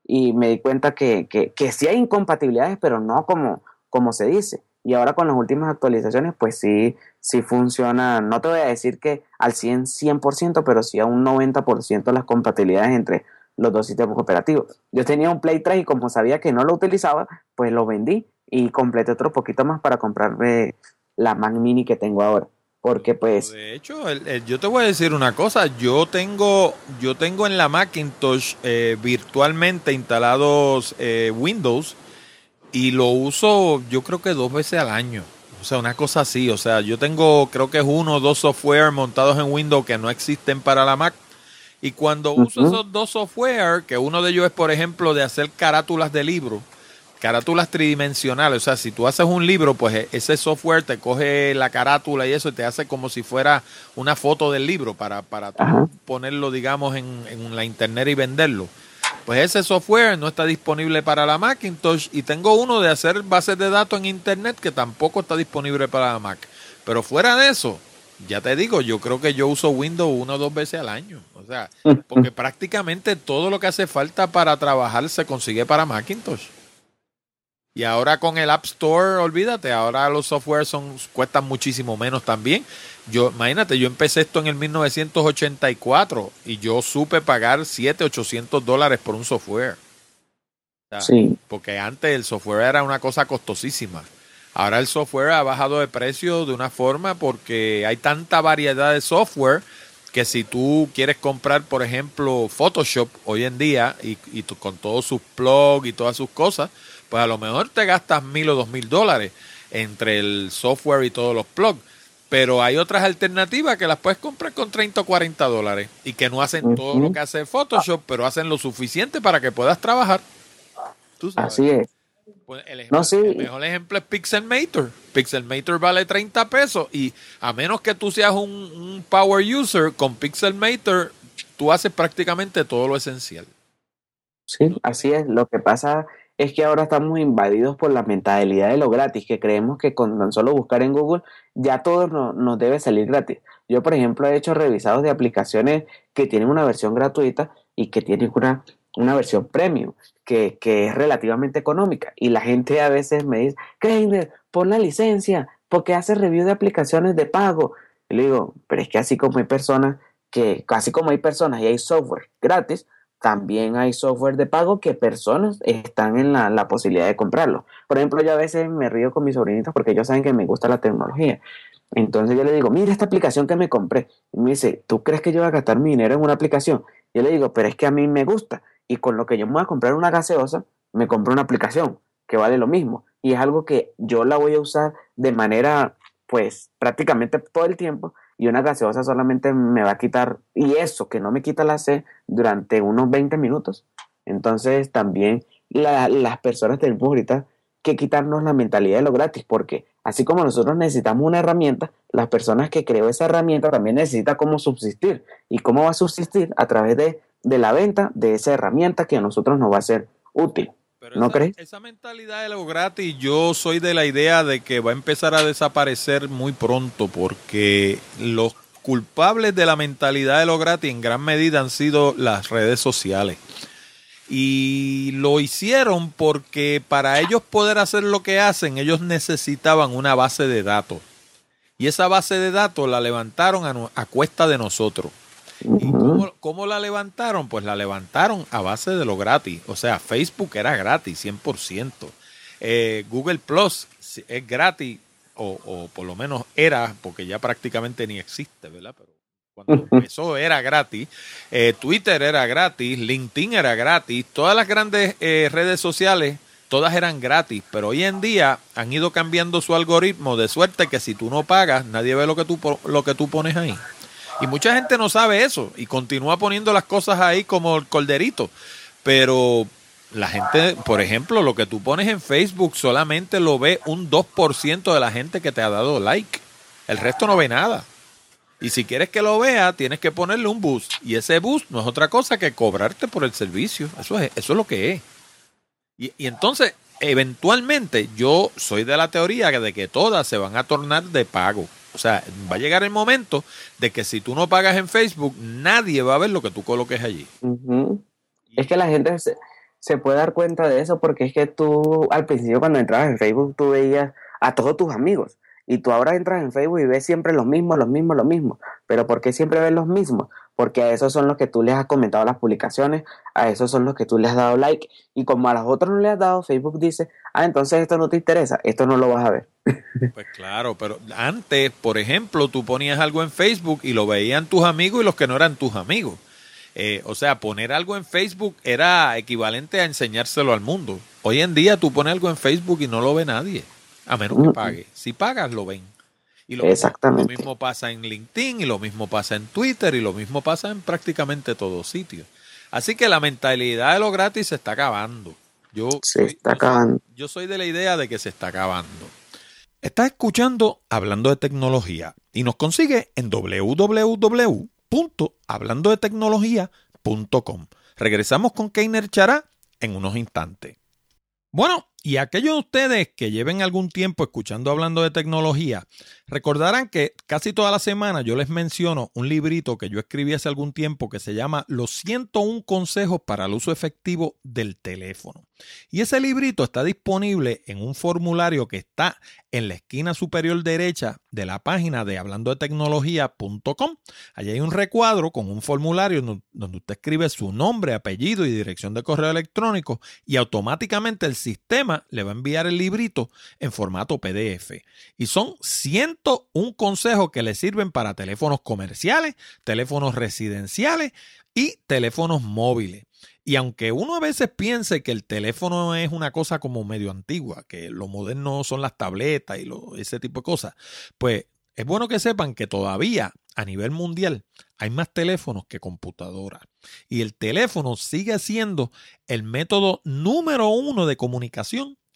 Y me di cuenta que, que, que sí hay incompatibilidades, pero no como, como se dice. Y ahora con las últimas actualizaciones, pues sí, sí funciona, no te voy a decir que al 100, 100%, pero sí a un 90% las compatibilidades entre los dos sistemas operativos. Yo tenía un Play 3 y como sabía que no lo utilizaba, pues lo vendí y completé otro poquito más para comprarme la Mac Mini que tengo ahora. Porque pues... De hecho, yo te voy a decir una cosa, yo tengo, yo tengo en la Macintosh eh, virtualmente instalados eh, Windows y lo uso yo creo que dos veces al año. O sea, una cosa así. O sea, yo tengo creo que es uno o dos software montados en Windows que no existen para la Mac. Y cuando uso esos dos software, que uno de ellos es, por ejemplo, de hacer carátulas de libro, carátulas tridimensionales. O sea, si tú haces un libro, pues e, ese software te coge la carátula y eso y te hace como si fuera una foto del libro para, para ponerlo, digamos, en, en la internet y venderlo. Pues ese software no está disponible para la Macintosh y tengo uno de hacer bases de datos en Internet que tampoco está disponible para la Mac. Pero fuera de eso, ya te digo, yo creo que yo uso Windows una o dos veces al año. O sea, porque prácticamente todo lo que hace falta para trabajar se consigue para Macintosh. Y ahora con el App Store, olvídate, ahora los softwares son, cuestan muchísimo menos también. Yo, imagínate, yo empecé esto en el 1984 y yo supe pagar 7, 800 dólares por un software. sí. Porque antes el software era una cosa costosísima. Ahora el software ha bajado de precio de una forma porque hay tanta variedad de software que si tú quieres comprar, por ejemplo, Photoshop hoy en día y, y con todos sus plugs y todas sus cosas, pues a lo mejor te gastas mil o dos mil dólares entre el software y todos los plugs. Pero hay otras alternativas que las puedes comprar con 30 o 40 dólares y que no hacen todo lo que hace Photoshop, pero hacen lo suficiente para que puedas trabajar. Así es. Pues el, el, mejor ejemplo es Pixelmator. Pixelmator vale 30 pesos y a menos que tú seas un, un power user, con Pixelmator tú haces prácticamente todo lo esencial. Sí, así es. Lo que pasa es que ahora estamos invadidos por la mentalidad de lo gratis, que creemos que con tan solo buscar en Google ya todo nos debe salir gratis. Yo, por ejemplo, he hecho revisados de aplicaciones que tienen una versión gratuita y que tienen una, una versión premium, que, es relativamente económica. Y la gente a veces me dice, Keiner, pon la licencia, porque hace review de aplicaciones de pago. Y le digo, pero es que así como hay personas que, así como hay personas y hay software gratis, también hay software de pago que personas están en la, la, posibilidad de comprarlo. Por ejemplo, yo a veces me río con mis sobrinitos porque ellos saben que me gusta la tecnología. Entonces yo le digo, mira esta aplicación que me compré. Y me dice, ¿tú crees que yo voy a gastar mi dinero en una aplicación? Yo le digo, pero es que a mí me gusta. Y con lo que yo me voy a comprar una gaseosa, me compro una aplicación que vale lo mismo. Y es algo que yo la voy a usar de manera, pues, prácticamente todo el tiempo. Y una gaseosa solamente me va a quitar, y eso que no me quita la sed durante unos 20 minutos. Entonces también las personas tenemos ahorita que quitarnos la mentalidad de lo gratis, porque así como nosotros necesitamos una herramienta, las personas que creó esa herramienta también necesitan cómo subsistir. ¿Y cómo va a subsistir? A través de, de la venta de esa herramienta que a nosotros nos va a ser útil. ¿No esa, crees? Esa mentalidad de lo gratis, yo soy de la idea de que va a empezar a desaparecer muy pronto porque los culpables de la mentalidad de lo gratis en gran medida han sido las redes sociales. Y lo hicieron porque para ellos poder hacer lo que hacen, ellos necesitaban una base de datos. Y esa base de datos la levantaron a, a cuesta de nosotros. ¿Y cómo, cómo, la levantaron? Pues la levantaron a base de lo gratis. O sea, Facebook era gratis, 100%. Eh, Google Plus es gratis, o, o, por lo menos era, porque ya prácticamente ni existe, ¿verdad? Pero cuando empezó era gratis. Eh, Twitter era gratis, LinkedIn era gratis, todas las grandes eh, redes sociales, todas eran gratis, pero hoy en día han ido cambiando su algoritmo de suerte que si tú no pagas, nadie ve lo que tú, lo que tú pones ahí. Y mucha gente no sabe eso y continúa poniendo las cosas ahí como el colderito. Pero la gente, por ejemplo, lo que tú pones en Facebook solamente lo ve un 2% de la gente que te ha dado like. El resto no ve nada. Y si quieres que lo vea, tienes que ponerle un boost. Y ese boost no es otra cosa que cobrarte por el servicio. Eso es, eso es lo que es. Y entonces, eventualmente, yo soy de la teoría de que todas se van a tornar de pago. O sea, va a llegar el momento de que si tú no pagas en Facebook, nadie va a ver lo que tú coloques allí. Es que la gente se, se, puede dar cuenta de eso porque es que tú al principio cuando entrabas en Facebook tú veías a todos tus amigos y tú ahora entras en Facebook y ves siempre los mismos, los mismos, los mismos. Pero ¿por qué siempre ves los mismos? Porque a esos son los que tú les has comentado las publicaciones, a esos son los que tú les has dado like y como a los otros no les has dado, Facebook dice, ah, entonces esto no te interesa, esto no lo vas a ver. Pues claro, pero antes, por ejemplo, tú ponías algo en Facebook y lo veían tus amigos y los que no eran tus amigos. Eh, o sea, poner algo en Facebook era equivalente a enseñárselo al mundo. Hoy en día tú pones algo en Facebook y no lo ve nadie, a menos que pague. Si pagas, lo ven. Y lo Exactamente. Mismo, lo mismo pasa en LinkedIn y lo mismo pasa en Twitter y lo mismo pasa en prácticamente todos sitios. Así que la mentalidad de lo gratis se está acabando. Yo se está acabando. Yo soy de la idea de que se está acabando. Estás escuchando Hablando de Tecnología y nos consigue en www.hablandodetecnología.com. Regresamos con Keiner Chará en unos instantes. Bueno, y aquellos de ustedes que lleven algún tiempo escuchando hablando de tecnología, recordarán que casi toda la semana yo les menciono un librito que yo escribí hace algún tiempo que se llama Los 101 consejos para el uso efectivo del teléfono. Y ese librito está disponible en un formulario que está en la esquina superior derecha de la página de hablando de tecnología.com. Allí hay un recuadro con un formulario donde usted escribe su nombre, apellido y dirección de correo electrónico y automáticamente el sistema le va a enviar el librito en formato PDF. Y son 101 consejos que le sirven para teléfonos comerciales, teléfonos residenciales y teléfonos móviles. Y aunque uno a veces piense que el teléfono es una cosa como medio antigua, que lo moderno son las tabletas y lo, ese tipo de cosas, pues es bueno que sepan que todavía a nivel mundial hay más teléfonos que computadoras. Y el teléfono sigue siendo el método número uno de comunicación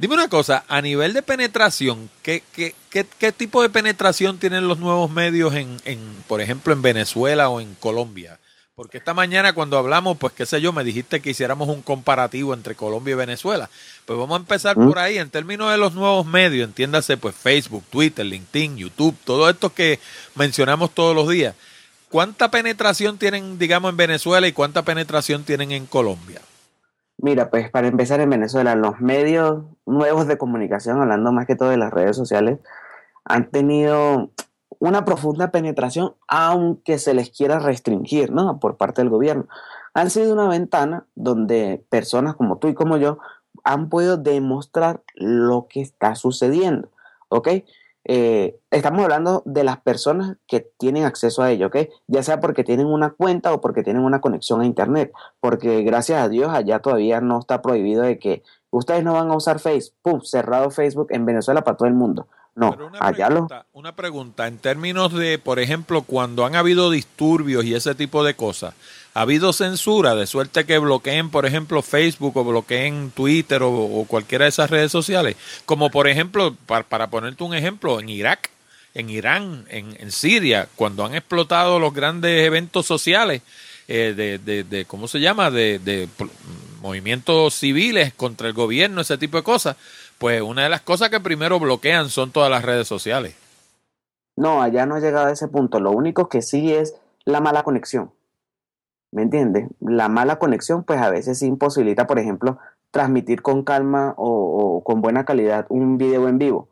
Dime una cosa, a nivel de penetración, ¿qué, qué, qué, tipo de penetración tienen los nuevos medios en, en, por ejemplo, en Venezuela o en Colombia? Porque esta mañana cuando hablamos, pues qué sé yo, me dijiste que hiciéramos un comparativo entre Colombia y Venezuela. Pues vamos a empezar por ahí, en términos de los nuevos medios, entiéndase pues Facebook, Twitter, LinkedIn, YouTube, todo esto que mencionamos todos los días. ¿Cuánta penetración tienen, digamos, en Venezuela y cuánta penetración tienen en Colombia? Mira, pues para empezar en Venezuela, los medios nuevos de comunicación, hablando más que todo de las redes sociales, han tenido una profunda penetración, aunque se les quiera restringir, ¿no? Por parte del gobierno. Han sido una ventana donde personas como tú y como yo han podido demostrar lo que está sucediendo, ¿ok? Eh, estamos hablando de las personas que tienen acceso a ello, ¿ok? Ya sea porque tienen una cuenta o porque tienen una conexión a Internet, porque gracias a Dios allá todavía no está prohibido de que ustedes no van a usar Facebook, cerrado Facebook en Venezuela para todo el mundo. No, una allá pregunta, Una pregunta, en términos de, por ejemplo, cuando han habido disturbios y ese tipo de cosas, ¿ha habido censura de suerte que bloqueen, por ejemplo, Facebook o bloqueen Twitter o, cualquiera de esas redes sociales? Como por ejemplo, para, ponerte un ejemplo, en Irak, en Irán, en, Siria, cuando han explotado los grandes eventos sociales eh, de, de, de, ¿cómo se llama?, de, de movimientos civiles contra el gobierno, ese tipo de cosas pues una de las cosas que primero bloquean son todas las redes sociales. No, allá no ha llegado a ese punto. Lo único que sí es la mala conexión. ¿Me entiendes? La mala conexión, pues a veces imposibilita, por ejemplo, transmitir con calma o, con buena calidad un video en vivo.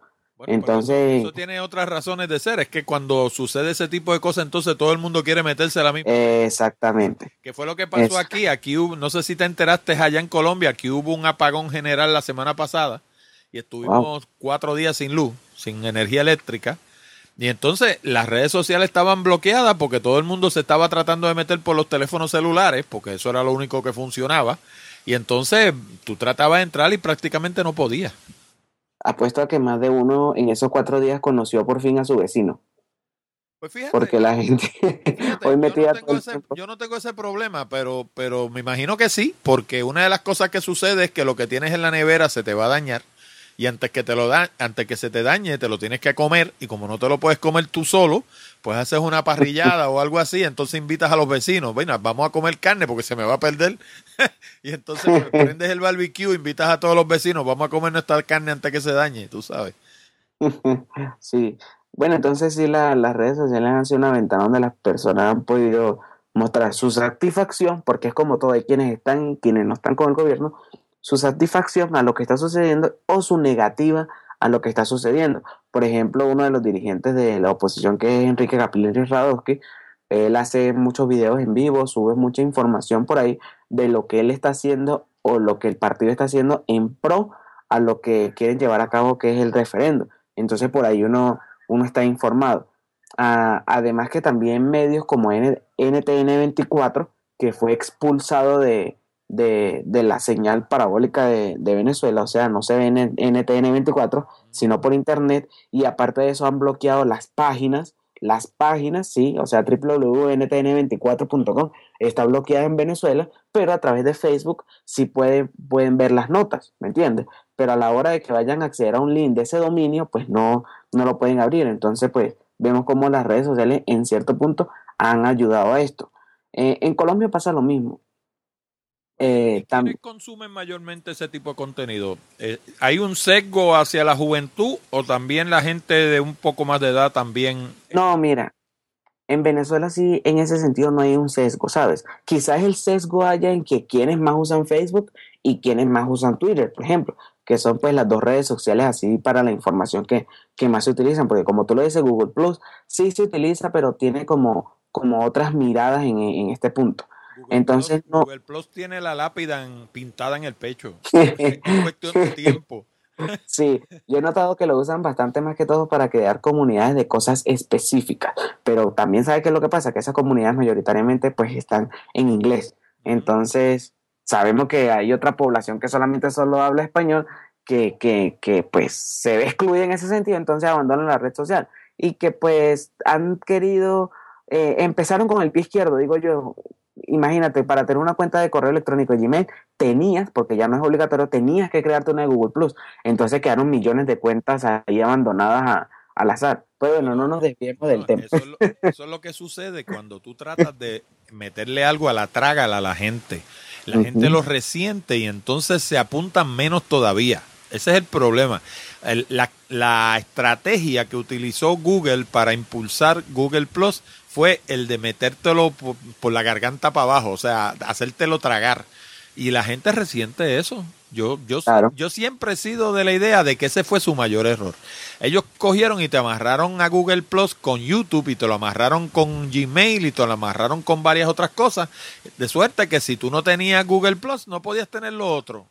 entonces, eso, tiene otras razones de ser. Es que cuando sucede ese tipo de cosas, entonces todo el mundo quiere meterse a la misma. Exactamente. ¿Qué fue lo que pasó aquí? Aquí hubo, no sé si te enteraste allá en Colombia, aquí hubo un apagón general la semana pasada y estuvimos cuatro días sin luz, sin energía eléctrica. Y entonces las redes sociales estaban bloqueadas porque todo el mundo se estaba tratando de meter por los teléfonos celulares, porque eso era lo único que funcionaba. Y entonces tú tratabas de entrar y prácticamente no podías. Apuesto a que más de uno en esos cuatro días conoció por fin a su vecino. Pues fíjate, porque la gente hoy metía yo, no ese, yo no tengo ese problema, pero, pero me imagino que sí, porque una de las cosas que sucede es que lo que tienes en la nevera se te va a dañar y antes que te lo da, antes que se te dañe, te lo tienes que comer y como no te lo puedes comer tú solo, pues haces una parrillada o algo así, entonces invitas a los vecinos, venga, vamos a comer carne porque se me va a perder. y entonces pues, prendes el barbecue, invitas a todos los vecinos, vamos a comer nuestra carne antes que se dañe, tú sabes. sí. Bueno, entonces sí, las redes sociales han sido una ventana donde las personas han podido mostrar su satisfacción, porque es como todo, hay quienes están, quienes no están con el gobierno, su satisfacción a lo que está sucediendo o su negativa a lo que está sucediendo. Por ejemplo, uno de los dirigentes de la oposición, que es Enrique Capilleri Radowski, él hace muchos videos en vivo, sube mucha información por ahí de lo que él está haciendo o lo que el partido está haciendo en pro a lo que quieren llevar a cabo, que es el referendo. Entonces por ahí uno, uno está informado. Ah, además que también medios como NTN24, que fue expulsado de, de, de la señal parabólica de, de, Venezuela, o sea, no se ve en NTN 24, sino por internet, y aparte de eso han bloqueado las páginas, las páginas, sí, o sea, www.ntn24.com está bloqueada en Venezuela, pero a través de Facebook sí pueden, pueden ver las notas, ¿me entiendes? Pero a la hora de que vayan a acceder a un link de ese dominio, pues no, no lo pueden abrir. Entonces, pues vemos cómo las redes sociales en cierto punto han ayudado a esto. Eh, en Colombia pasa lo mismo. Eh, ¿Quiénes consumen mayormente ese tipo de contenido? Eh, ¿Hay un sesgo hacia la juventud o también la gente de un poco más de edad también? No, mira, en Venezuela sí, en ese sentido no hay un sesgo, ¿sabes? Quizás el sesgo haya en que quienes más usan Facebook y quienes más usan Twitter, por ejemplo, que son pues las dos redes sociales así para la información que, que más se utilizan, porque como tú lo dices, Google Plus sí se utiliza, pero tiene como, como otras miradas en, en este punto. Entonces no. Google Plus tiene la lápida pintada en el pecho. es cuestión de tiempo. Sí, yo he notado que lo usan bastante más que todo para crear comunidades de cosas específicas, pero también sabe qué es lo que pasa, que esas comunidades mayoritariamente pues están en inglés. Entonces, sabemos que hay otra población que solamente solo habla español que, que, que pues se ve excluida en ese sentido, entonces abandonan la red social y que pues han querido, eh, empezaron con el pie izquierdo, digo yo, imagínate, para tener una cuenta de correo electrónico de Gmail, tenías, porque ya no es obligatorio, tenías que crearte una de Google Plus. Entonces quedaron millones de cuentas ahí abandonadas al azar. Pues bueno, no nos desviemos del tema. Eso es, lo, eso es, lo, que sucede cuando tú tratas de meterle algo a la traga a la gente. La uh -huh. gente lo resiente y entonces se apuntan menos todavía. Ese es el problema. El, la, la, estrategia que utilizó Google para impulsar Google Plus fue el de metértelo por, por, la garganta para abajo, o sea, hacértelo tragar. Y la gente resiente eso. Yo, yo, claro. yo siempre he sido de la idea de que ese fue su mayor error. Ellos cogieron y te amarraron a Google Plus con YouTube y te lo amarraron con Gmail y te lo amarraron con varias otras cosas. De suerte que si tú no tenías Google Plus, no podías tener lo otro.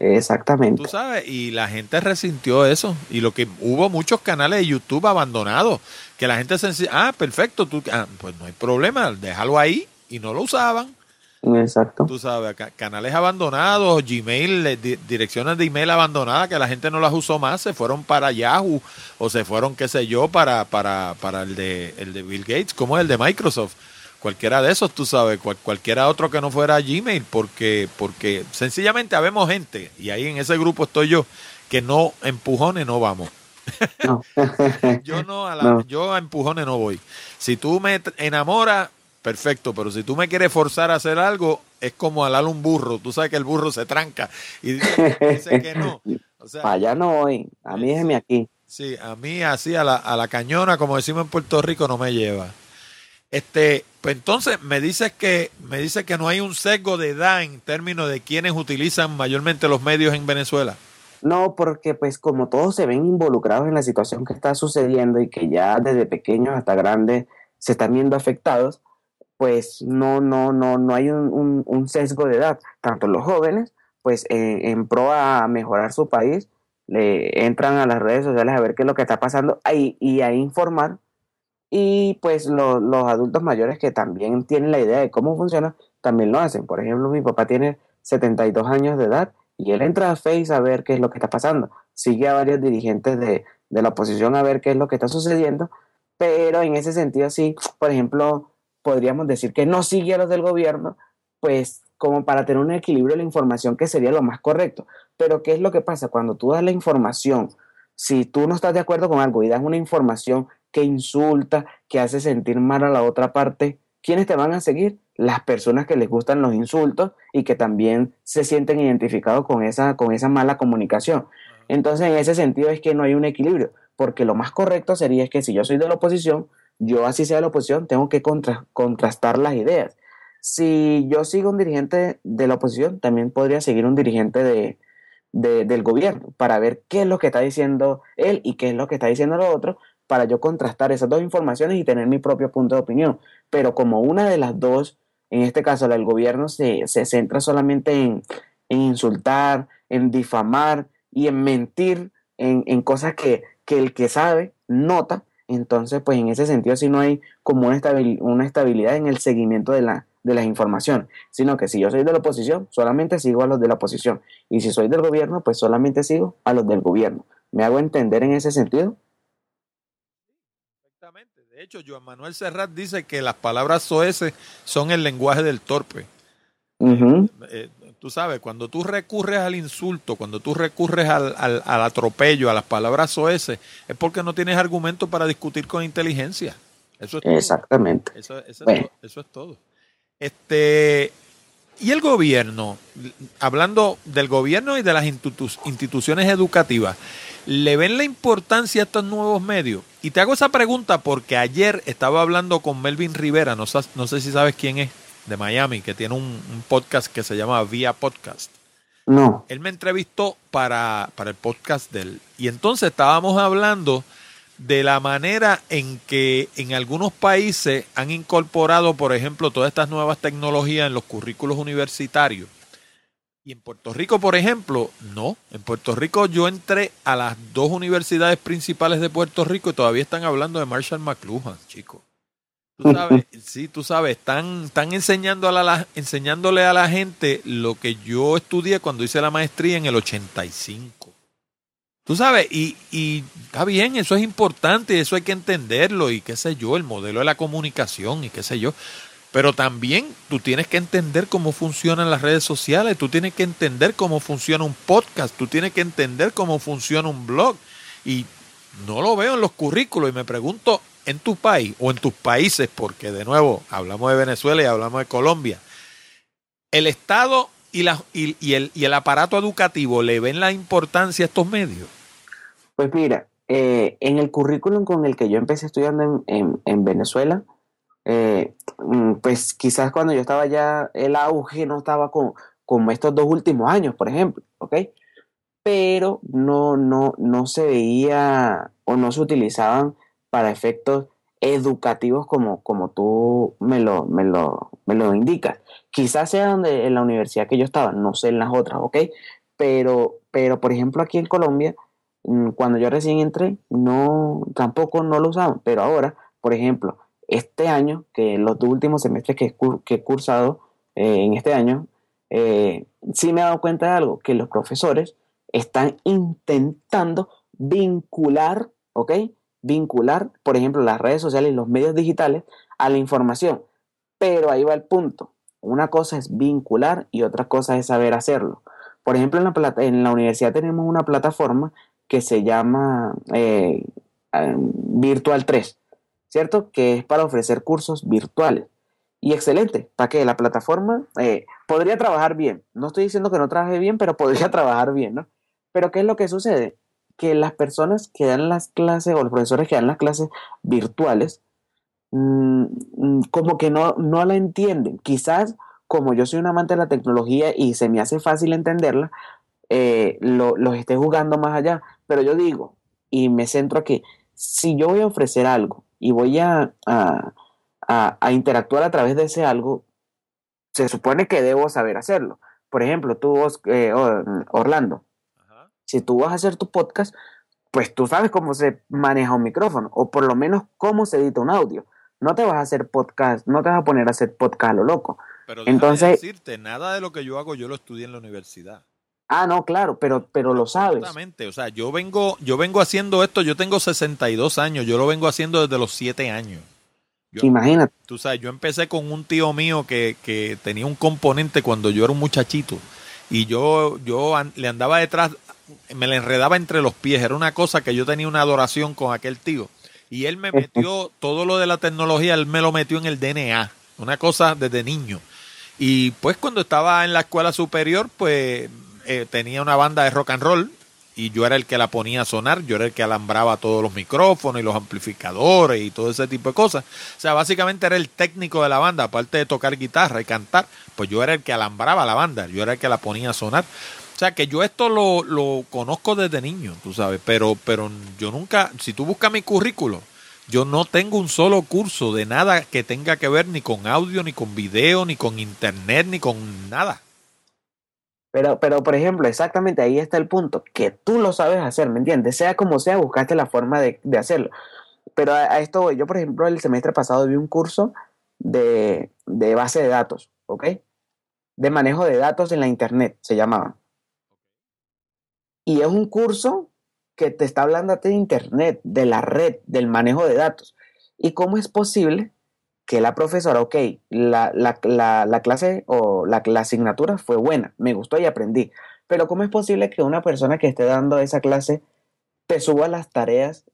Exactamente. Tú sabes, y la gente resintió eso. Y lo que hubo muchos canales de YouTube abandonados, que la gente se ah, perfecto, tú, ah, pues no hay problema, déjalo ahí, y no lo usaban. Exacto. Tú sabes, canales abandonados, Gmail, direcciones de email abandonadas que la gente no las usó más, se fueron para Yahoo o se fueron, qué sé yo, para, para, para el, de, el de Bill Gates, como el de Microsoft cualquiera de esos, tú sabes, cual, cualquiera otro que no fuera Gmail, porque, porque sencillamente habemos gente, y ahí en ese grupo estoy yo, que no empujones no vamos. No. yo no a la, no. yo a empujones no voy. Si tú me enamoras, perfecto, pero si tú me quieres forzar a hacer algo, es como alar un burro. Tú sabes que el burro se tranca y dice, dice que no. O sea, allá no voy, a mí déjeme aquí. Sí, a mí así a la, a la cañona, como decimos en Puerto Rico, no me lleva. Este, pues entonces me dices que me dice que no hay un sesgo de edad en términos de quienes utilizan mayormente los medios en Venezuela. No, porque pues como todos se ven involucrados en la situación que está sucediendo y que ya desde pequeños hasta grandes se están viendo afectados, pues no, no, no, no hay un, un, sesgo de edad. Tanto los jóvenes, pues eh, en pro a mejorar su país, le entran a las redes sociales a ver qué es lo que está pasando ahí y a informar y pues lo, los adultos mayores que también tienen la idea de cómo funciona, también lo hacen. Por ejemplo, mi papá tiene 72 años de edad y él entra a Face a ver qué es lo que está pasando. Sigue a varios dirigentes de, de la oposición a ver qué es lo que está sucediendo, pero en ese sentido sí, por ejemplo, podríamos decir que no sigue a los del gobierno, pues como para tener un equilibrio de la información que sería lo más correcto. Pero ¿qué es lo que pasa? Cuando tú das la información, si tú no estás de acuerdo con algo y das una información que insulta, que hace sentir mal a la otra parte, ¿quiénes te van a seguir? Las personas que les gustan los insultos y que también se sienten identificados con esa, con esa mala comunicación. Entonces, en ese sentido es que no hay un equilibrio, porque lo más correcto sería es que si yo soy de la oposición, yo así sea de la oposición, tengo que contra, contrastar las ideas. Si yo sigo un dirigente de la oposición, también podría seguir un dirigente de, de, del gobierno para ver qué es lo que está diciendo él y qué es lo que está diciendo el otro, para yo contrastar esas dos informaciones y tener mi propio punto de opinión. Pero como una de las dos, en este caso la del gobierno, se, se centra solamente en, en, insultar, en difamar y en mentir en, en cosas que, que, el que sabe nota, entonces pues en ese sentido sí no hay como una, una estabilidad en el seguimiento de, la, de las informaciones, sino que si yo soy de la oposición, solamente sigo a los de la oposición, y si soy del gobierno, pues solamente sigo a los del gobierno. ¿Me hago entender en ese sentido? De hecho, Joan Manuel Serrat dice que las palabras soeces son el lenguaje del torpe. Uh -huh. eh, tú sabes, cuando tú recurres al insulto, cuando tú recurres al, al, al, atropello, a las palabras soeces, es porque no tienes argumento para discutir con inteligencia. Eso es Exactamente. Todo. Eso, eso, bueno. es todo, eso es todo. Este, y el gobierno, hablando del gobierno y de las institu instituciones educativas, ¿le ven la importancia a estos nuevos medios? Y te hago esa pregunta porque ayer estaba hablando con Melvin Rivera, no, no sé si sabes quién es, de Miami, que tiene un, un, podcast que se llama Vía Podcast. No. Él me entrevistó para, para el podcast de él. Y entonces estábamos hablando de la manera en que en algunos países han incorporado, por ejemplo, todas estas nuevas tecnologías en los currículos universitarios. Y en Puerto Rico, por ejemplo, no. En Puerto Rico yo entré a las dos universidades principales de Puerto Rico y todavía están hablando de Marshall McLuhan, chicos. Tú sabes, sí, tú sabes, están, están enseñando a la, enseñándole a la gente lo que yo estudié cuando hice la maestría en el 85. Tú sabes, y, y está bien, eso es importante, eso hay que entenderlo y qué sé yo, el modelo de la comunicación y qué sé yo. Pero también tú tienes que entender cómo funcionan las redes sociales, tú tienes que entender cómo funciona un podcast, tú tienes que entender cómo funciona un blog. Y no lo veo en los currículos y me pregunto en tu país o en tus países, porque de nuevo hablamos de Venezuela y hablamos de Colombia, el Estado y, el, aparato educativo le ven la importancia a estos medios. Pues mira, eh, en el currículum con el que yo empecé estudiando en Venezuela, eh, mm, pues quizás cuando yo estaba ya, el auge no estaba con, como estos dos últimos años, por ejemplo, ¿ok? Pero no, no, no se veía o no se utilizaban para efectos educativos como, como tú me lo, me, lo, me lo indicas. Quizás sea donde, en la universidad que yo estaba, no sé en las otras, ¿ok? Pero, pero por ejemplo, aquí en Colombia, mm, cuando yo recién entré, no, tampoco no lo usaban, pero ahora, por ejemplo, este año, que los dos últimos semestres que, he cursado eh, en este año, eh, sí me he dado cuenta de algo, que los profesores están intentando vincular, ¿ok? Vincular, por ejemplo, las redes sociales y los medios digitales a la información. Pero ahí va el punto. Una cosa es vincular y otra cosa es saber hacerlo. Por ejemplo, en la, en la universidad tenemos una plataforma que se llama eh, Virtual 3. ¿Cierto? Que es para ofrecer cursos virtuales. Y excelente, para que la plataforma eh, podría trabajar bien. No estoy diciendo que no trabaje bien, pero podría trabajar bien, ¿no? Pero ¿qué es lo que sucede? Que las personas que dan las clases o los profesores que dan las clases virtuales, mmm, como que no, no la entienden. Quizás como yo soy un amante de la tecnología y se me hace fácil entenderla, eh, lo, los esté jugando más allá. Pero yo digo, y me centro aquí, si yo voy a ofrecer algo y voy a, a, a, interactuar a través de ese algo, se supone que debo saber hacerlo. Por ejemplo, tú, eh, Orlando, Ajá. si tú vas a hacer tu podcast, pues tú sabes cómo se maneja un micrófono, o por lo menos cómo se edita un audio. No te vas a hacer podcast, no te vas a poner a hacer podcast a lo loco. Pero Entonces, decirte, nada de lo que yo hago yo lo estudié en la universidad. Ah, no, claro, pero, pero lo sabes. Exactamente, o sea, yo vengo, yo vengo haciendo esto, yo tengo 62 años, yo lo vengo haciendo desde los 7 años. Yo, Imagínate. Tú sabes, yo empecé con un tío mío que, que, tenía un componente cuando yo era un muchachito y yo, yo le andaba detrás, me le enredaba entre los pies, era una cosa que yo tenía una adoración con aquel tío. Y él me metió todo lo de la tecnología, él me lo metió en el DNA, una cosa desde niño. Y pues cuando estaba en la escuela superior, pues eh, tenía una banda de rock and roll y yo era el que la ponía a sonar, yo era el que alambraba todos los micrófonos y los amplificadores y todo ese tipo de cosas. O sea, básicamente era el técnico de la banda, aparte de tocar guitarra y cantar, pues yo era el que alambraba la banda, yo era el que la ponía a sonar. O sea, que yo esto lo, lo conozco desde niño, tú sabes, pero, pero yo nunca, si tú buscas mi currículo, yo no tengo un solo curso de nada que tenga que ver ni con audio, ni con video, ni con internet, ni con nada. Pero, pero, por ejemplo, exactamente ahí está el punto, que tú lo sabes hacer, ¿me entiendes? Sea como sea, buscaste la forma de, de hacerlo. Pero a, esto yo, por ejemplo, el semestre pasado vi un curso de, de base de datos, ¿ok? De manejo de datos en la Internet, se llamaba. Y es un curso que te está hablando de Internet, de la red, del manejo de datos. ¿Y cómo es posible que la profesora, ok, la, la, la, la clase o la, asignatura fue buena, me gustó y aprendí, pero ¿cómo es posible que una persona que esté dando esa clase te suba las tareas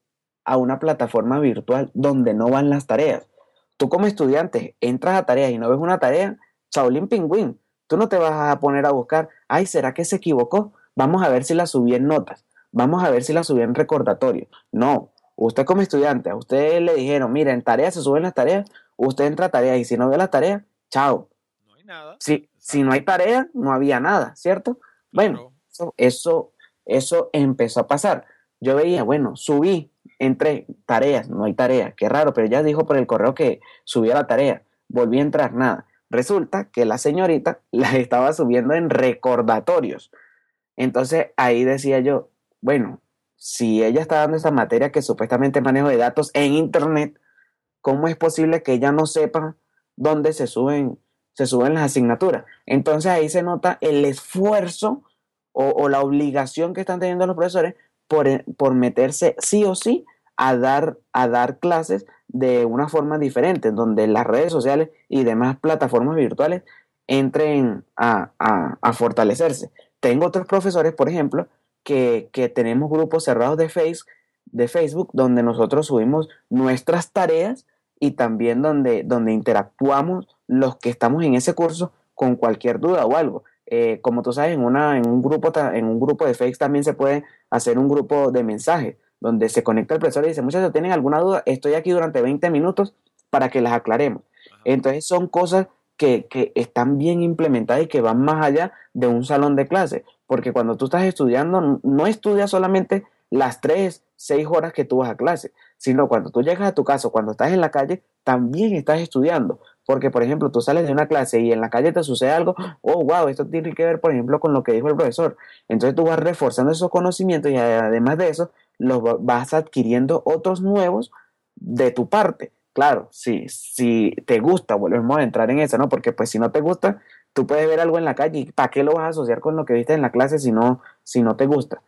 a una plataforma virtual donde no van las tareas? Tú como estudiante entras a tareas y no ves una tarea, Shaolin Pingüín, tú no te vas a poner a buscar, ay, ¿será que se equivocó? Vamos a ver si la subí en notas, vamos a ver si la subí en recordatorio. No, usted como estudiante, a usted le dijeron, mira, en tareas se suben las tareas, usted entra a tarea y si no ve la tarea, chao. No hay nada. Si, si no hay tarea, no había nada, ¿cierto? Bueno, eso, eso, eso empezó a pasar. Yo veía, bueno, subí, entré, tareas, no hay tarea, qué raro, pero ella dijo por el correo que subía la tarea, volví a entrar, nada. Resulta que la señorita la estaba subiendo en recordatorios. Entonces ahí decía yo, bueno, si ella está dando esa materia que supuestamente manejo de datos en Internet, ¿cómo es posible que ella no sepa dónde se suben, se suben las asignaturas? Entonces ahí se nota el esfuerzo o, la obligación que están teniendo los profesores por, por meterse sí o sí a dar, a dar clases de una forma diferente, donde las redes sociales y demás plataformas virtuales entren a, a, fortalecerse. Tengo otros profesores, por ejemplo, que, que tenemos grupos cerrados de, face, de Facebook donde nosotros subimos nuestras tareas y también donde, donde interactuamos los que estamos en ese curso con cualquier duda o algo. Eh, como tú sabes, en, una, en, un grupo, en un grupo de Facebook también se puede hacer un grupo de mensajes donde se conecta el profesor y dice, muchachos, ¿tienen alguna duda? Estoy aquí durante 20 minutos para que las aclaremos. Entonces son cosas que, que, están bien implementadas y que van más allá de un salón de clase, porque cuando tú estás estudiando, no estudias solamente las 3, 6 horas que tú vas a clase, sino cuando tú llegas a tu casa, cuando estás en la calle, también estás estudiando, porque por ejemplo, tú sales de una clase y en la calle te sucede algo, oh, wow, esto tiene que ver, por ejemplo, con lo que dijo el profesor. Entonces tú vas reforzando esos conocimientos y además de eso, los vas adquiriendo otros nuevos de tu parte. Claro, si, si te gusta, volvemos a entrar en eso, ¿no? Porque pues si no te gusta, tú puedes ver algo en la calle ¿para qué lo vas a asociar con lo que viste en la clase si no, si no te gusta?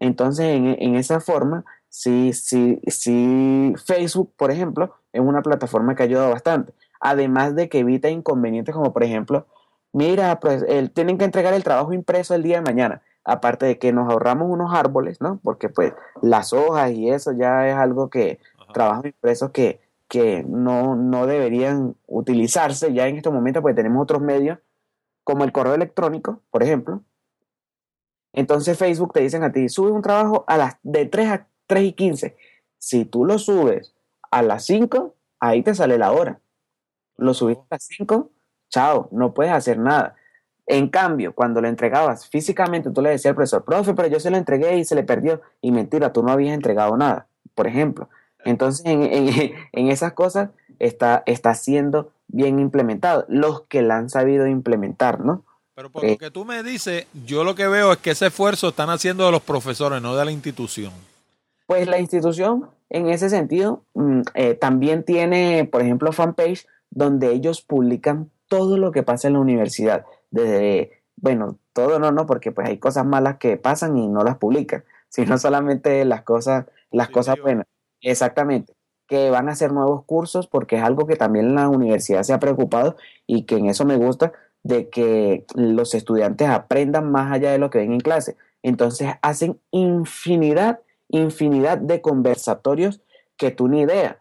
Entonces, en, en esa forma, sí, sí, sí, Facebook, por ejemplo, es una plataforma que ayuda bastante. Además de que evita inconvenientes como, por ejemplo, mira, pues tienen que entregar el trabajo impreso el día de mañana aparte de que nos ahorramos unos árboles, ¿no? Porque pues las hojas y eso ya es algo que, trabajos impresos que, que no, no deberían utilizarse ya en estos momentos porque tenemos otros medios como el correo electrónico, por ejemplo. Entonces Facebook te dicen a ti, sube un trabajo a las de 3 a 3 y 15. Si tú lo subes a las 5, ahí te sale la hora. Lo subiste a las 5, chao, no puedes hacer nada. En cambio, cuando lo entregabas físicamente, tú le decías al profesor, profe, pero yo se lo entregué y se le perdió. Y mentira, tú no habías entregado nada, por ejemplo. Entonces, en, esas cosas está, está siendo bien implementado. Los que la han sabido implementar, ¿no? Pero por lo que tú me dices, yo lo que veo es que ese esfuerzo están haciendo de los profesores, no de la institución. Pues la institución, en ese sentido, mm, eh, también tiene, por ejemplo, fanpage donde ellos publican todo lo que pasa en la universidad desde, bueno, todo no, no, porque pues hay cosas malas que pasan y no las publican, sino solamente las cosas, las cosas buenas. Exactamente que van a hacer nuevos cursos porque es algo que también la universidad se ha preocupado y que en eso me gusta de que los estudiantes aprendan más allá de lo que ven en clase. Entonces hacen infinidad, infinidad de conversatorios que tú ni idea.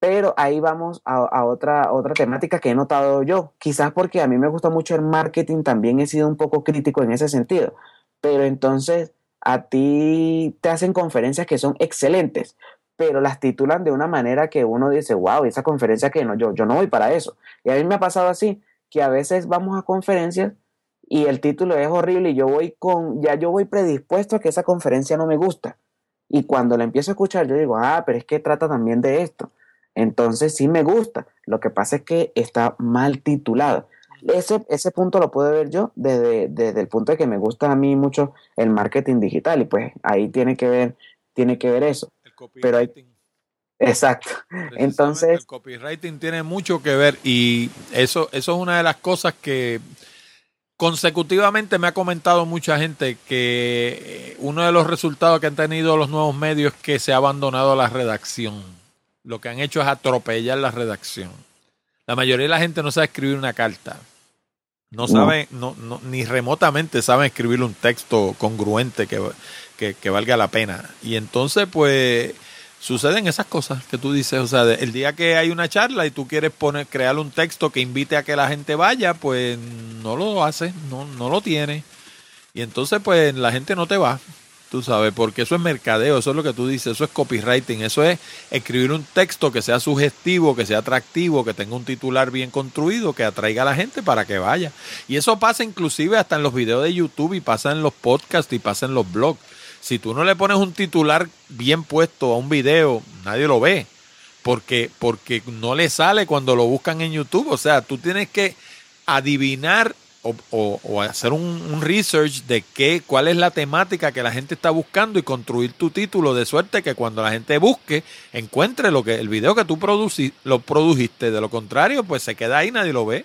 Pero ahí vamos a, otra, otra temática que he notado yo. Quizás porque a mí me gusta mucho el marketing, también he sido un poco crítico en ese sentido. Pero entonces a ti te hacen conferencias que son excelentes, pero las titulan de una manera que uno dice, wow, esa conferencia que no, yo, yo no voy para eso. Y a mí me ha pasado así, que a veces vamos a conferencias y el título es horrible y yo voy con, ya yo voy predispuesto a que esa conferencia no me gusta. Y cuando la empiezo a escuchar, yo digo, ah, pero es que trata también de esto. Entonces sí me gusta. Lo que pasa es que está mal titulado. Ese, ese punto lo puedo ver yo desde, desde el punto de que me gusta a mí mucho el marketing digital y pues ahí tiene que ver, tiene que ver eso. El Pero hay, Exacto. Entonces. El copywriting tiene mucho que ver y eso, eso es una de las cosas que consecutivamente me ha comentado mucha gente que eh, uno de los resultados que han tenido los nuevos medios es que se ha abandonado la redacción lo que han hecho es atropellar la redacción. La mayoría de la gente no sabe escribir una carta. No sabe, no, no, ni remotamente saben escribir un texto congruente que, que, valga la pena. Y entonces, pues, suceden esas cosas que tú dices. O sea, el día que hay una charla y tú quieres poner, crear un texto que invite a que la gente vaya, pues no lo hace, no, no lo tiene. Y entonces, pues, la gente no te va. Tú sabes, porque eso es mercadeo, eso es lo que tú dices, eso es copywriting, eso es escribir un texto que sea sugestivo, que sea atractivo, que tenga un titular bien construido, que atraiga a la gente para que vaya. Y eso pasa inclusive hasta en los videos de YouTube y pasa en los podcasts y pasa en los blogs. Si tú no le pones un titular bien puesto a un video, nadie lo ve, porque, porque no le sale cuando lo buscan en YouTube. O sea, tú tienes que adivinar o, hacer un, research de qué, cuál es la temática que la gente está buscando y construir tu título de suerte que cuando la gente busque encuentre lo que el video que tú produci, lo produjiste. De lo contrario, pues se queda ahí, nadie lo ve.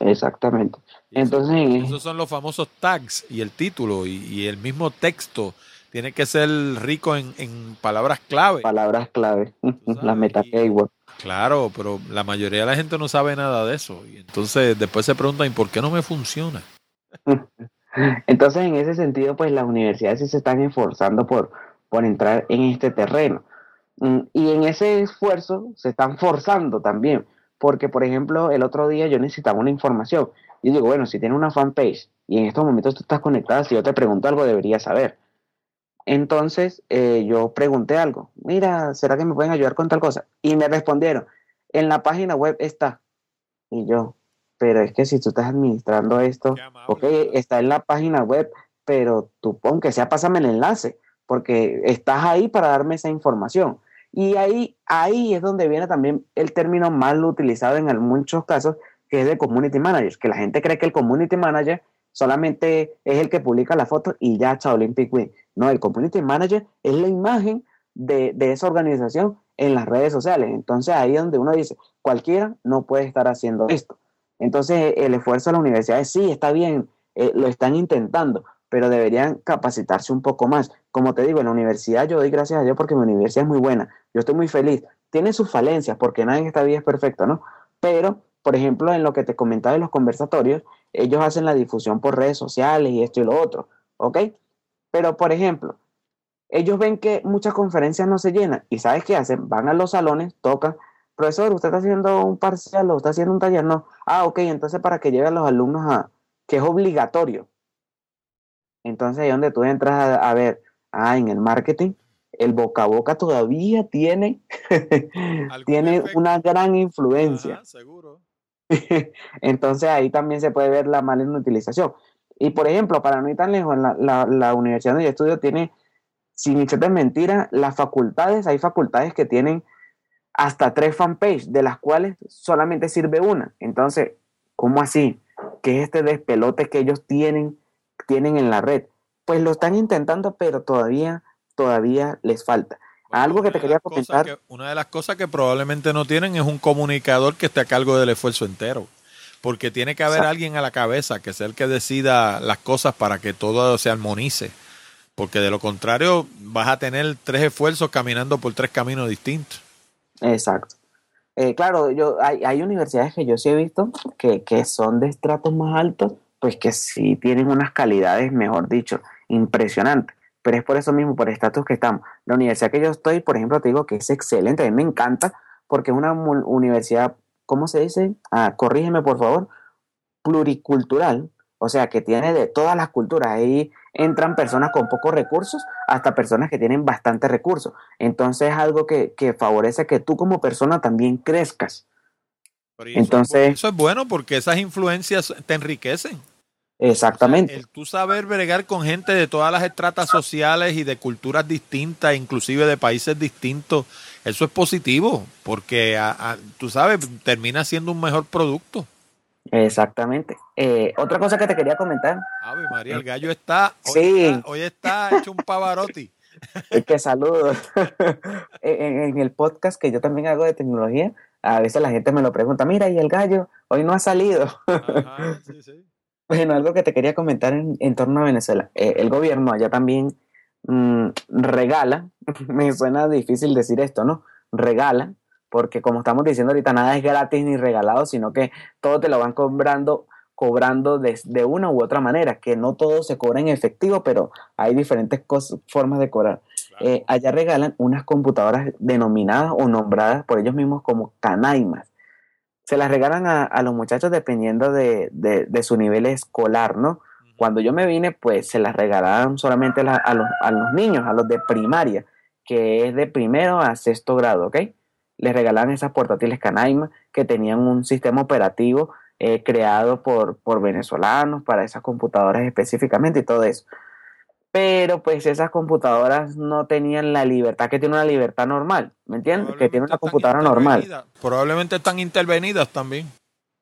Exactamente. Entonces, esos son los famosos tags y el título y, el mismo texto tiene que ser rico en, en palabras clave. Palabras clave, las meta keywords. Claro, pero la mayoría de la gente no sabe nada de eso. Y entonces después se preguntan, ¿y por qué no me funciona? entonces, en ese sentido, pues las universidades sí se están esforzando por, por entrar en este terreno. Mm, y en ese esfuerzo se están forzando también, porque por ejemplo, el otro día yo necesitaba una información. Y digo, bueno, si tienes una fanpage y en estos momentos tú estás conectada, si yo te pregunto algo, deberías saber. Entonces eh, yo pregunté algo, mira, ¿será que me pueden ayudar con tal cosa? Y me respondieron, en la página web está. Y yo, pero es que si tú estás administrando esto, ok, está en la página web, pero tú, aunque sea, pásame el enlace, porque estás ahí para darme esa información. Y ahí, ahí es donde viene también el término mal utilizado en muchos casos, que es de community manager, que la gente cree que el community manager solamente es el que publica la foto y ya, chao, Olympic Win. No, el community manager es la imagen de, de, esa organización en las redes sociales. Entonces ahí es donde uno dice, cualquiera no puede estar haciendo esto. Entonces el esfuerzo de la universidad es, sí, está bien, eh, lo están intentando, pero deberían capacitarse un poco más. Como te digo, en la universidad yo doy gracias a Dios porque mi universidad es muy buena, yo estoy muy feliz. Tiene sus falencias porque nadie en esta vida es perfecto, ¿no? Pero, por ejemplo, en lo que te comentaba en los conversatorios, ellos hacen la difusión por redes sociales y esto y lo otro, ¿ok? Pero, por ejemplo, ellos ven que muchas conferencias no se llenan y ¿sabes qué hacen? Van a los salones, tocan, profesor, ¿usted está haciendo un parcial o está haciendo un taller? No. Ah, ok, entonces para que lleguen los alumnos a, que es obligatorio. Entonces ahí donde tú entras a, ver, ah, en el marketing, el boca a boca todavía tiene, tiene una gran influencia. seguro. Entonces ahí también se puede ver la mala utilización. Y por ejemplo, para no ir tan lejos, la, la, universidad donde yo estudio tiene, sin echarte mentira, las facultades, hay facultades que tienen hasta tres fanpages, de las cuales solamente sirve una. Entonces, ¿cómo así? ¿Qué es este despelote que ellos tienen, tienen en la red? Pues lo están intentando, pero todavía, todavía les falta. Algo que te quería comentar. una de las cosas que probablemente no tienen es un comunicador que esté a cargo del esfuerzo entero. Porque tiene que haber alguien a la cabeza que sea el que decida las cosas para que todo se armonice. Porque de lo contrario vas a tener tres esfuerzos caminando por tres caminos distintos. Exacto. Eh, claro, yo hay, hay, universidades que yo sí he visto que, que son de estratos más altos, pues que sí tienen unas calidades, mejor dicho, impresionantes pero es por eso mismo, por el estatus que estamos. La universidad que yo estoy, por ejemplo, te digo que es excelente, a mí me encanta, porque es una universidad, ¿cómo se dice? Ah, corrígeme por favor, pluricultural, o sea, que tiene de todas las culturas. Ahí entran personas con pocos recursos hasta personas que tienen bastante recursos. Entonces es algo que, que favorece que tú como persona también crezcas. Entonces, eso es bueno porque esas influencias te enriquecen. Exactamente. el tú saber bregar con gente de todas las estratas sociales y de culturas distintas, inclusive de países distintos, eso es positivo, porque tú sabes, termina siendo un mejor producto. Exactamente. Eh, otra cosa que te quería comentar. Ave María, el gallo está, hoy, sí. está, hoy está hecho un pavarotti. Es que saludos. en, el podcast que yo también hago de tecnología, a veces la gente me lo pregunta, mira, y el gallo hoy no ha salido. Ajá, sí, sí. Bueno, algo que te quería comentar en, torno a Venezuela. Eh, el gobierno allá también mm, regala, me suena difícil decir esto, ¿no? Regala, porque como estamos diciendo ahorita, nada es gratis ni regalado, sino que todo te lo van cobrando cobrando de, de una u otra manera, que no todo se cobra en efectivo, pero hay diferentes formas de cobrar. Eh, allá regalan unas computadoras denominadas o nombradas por ellos mismos como canaimas se las regalan a, los muchachos dependiendo de, su nivel escolar, ¿no? Cuando yo me vine, pues se las regalaban solamente a, los, niños, a los de primaria, que es de primero a sexto grado, ¿ok? Les regalaban esas portátiles Canaima que tenían un sistema operativo eh, creado por, por venezolanos para esas computadoras específicamente y todo eso pero pues esas computadoras no tenían la libertad que tiene una libertad normal, ¿me entiendes? Que tiene una computadora normal. Probablemente están intervenidas también.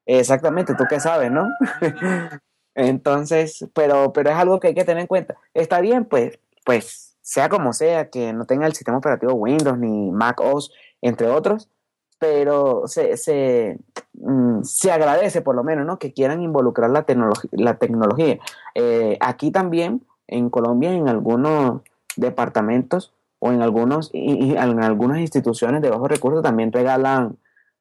Exactamente, tú qué sabes, ¿no? Entonces, pero, pero es algo que hay que tener en cuenta. Está bien, pues, pues, sea como sea, que no tenga el sistema operativo Windows ni Mac OS, entre otros, pero se, se, mm, se agradece por lo menos, ¿no? Que quieran involucrar la, la tecnología. Eh, aquí también en Colombia en algunos departamentos o en algunos y, en algunas instituciones de bajos recursos también regalan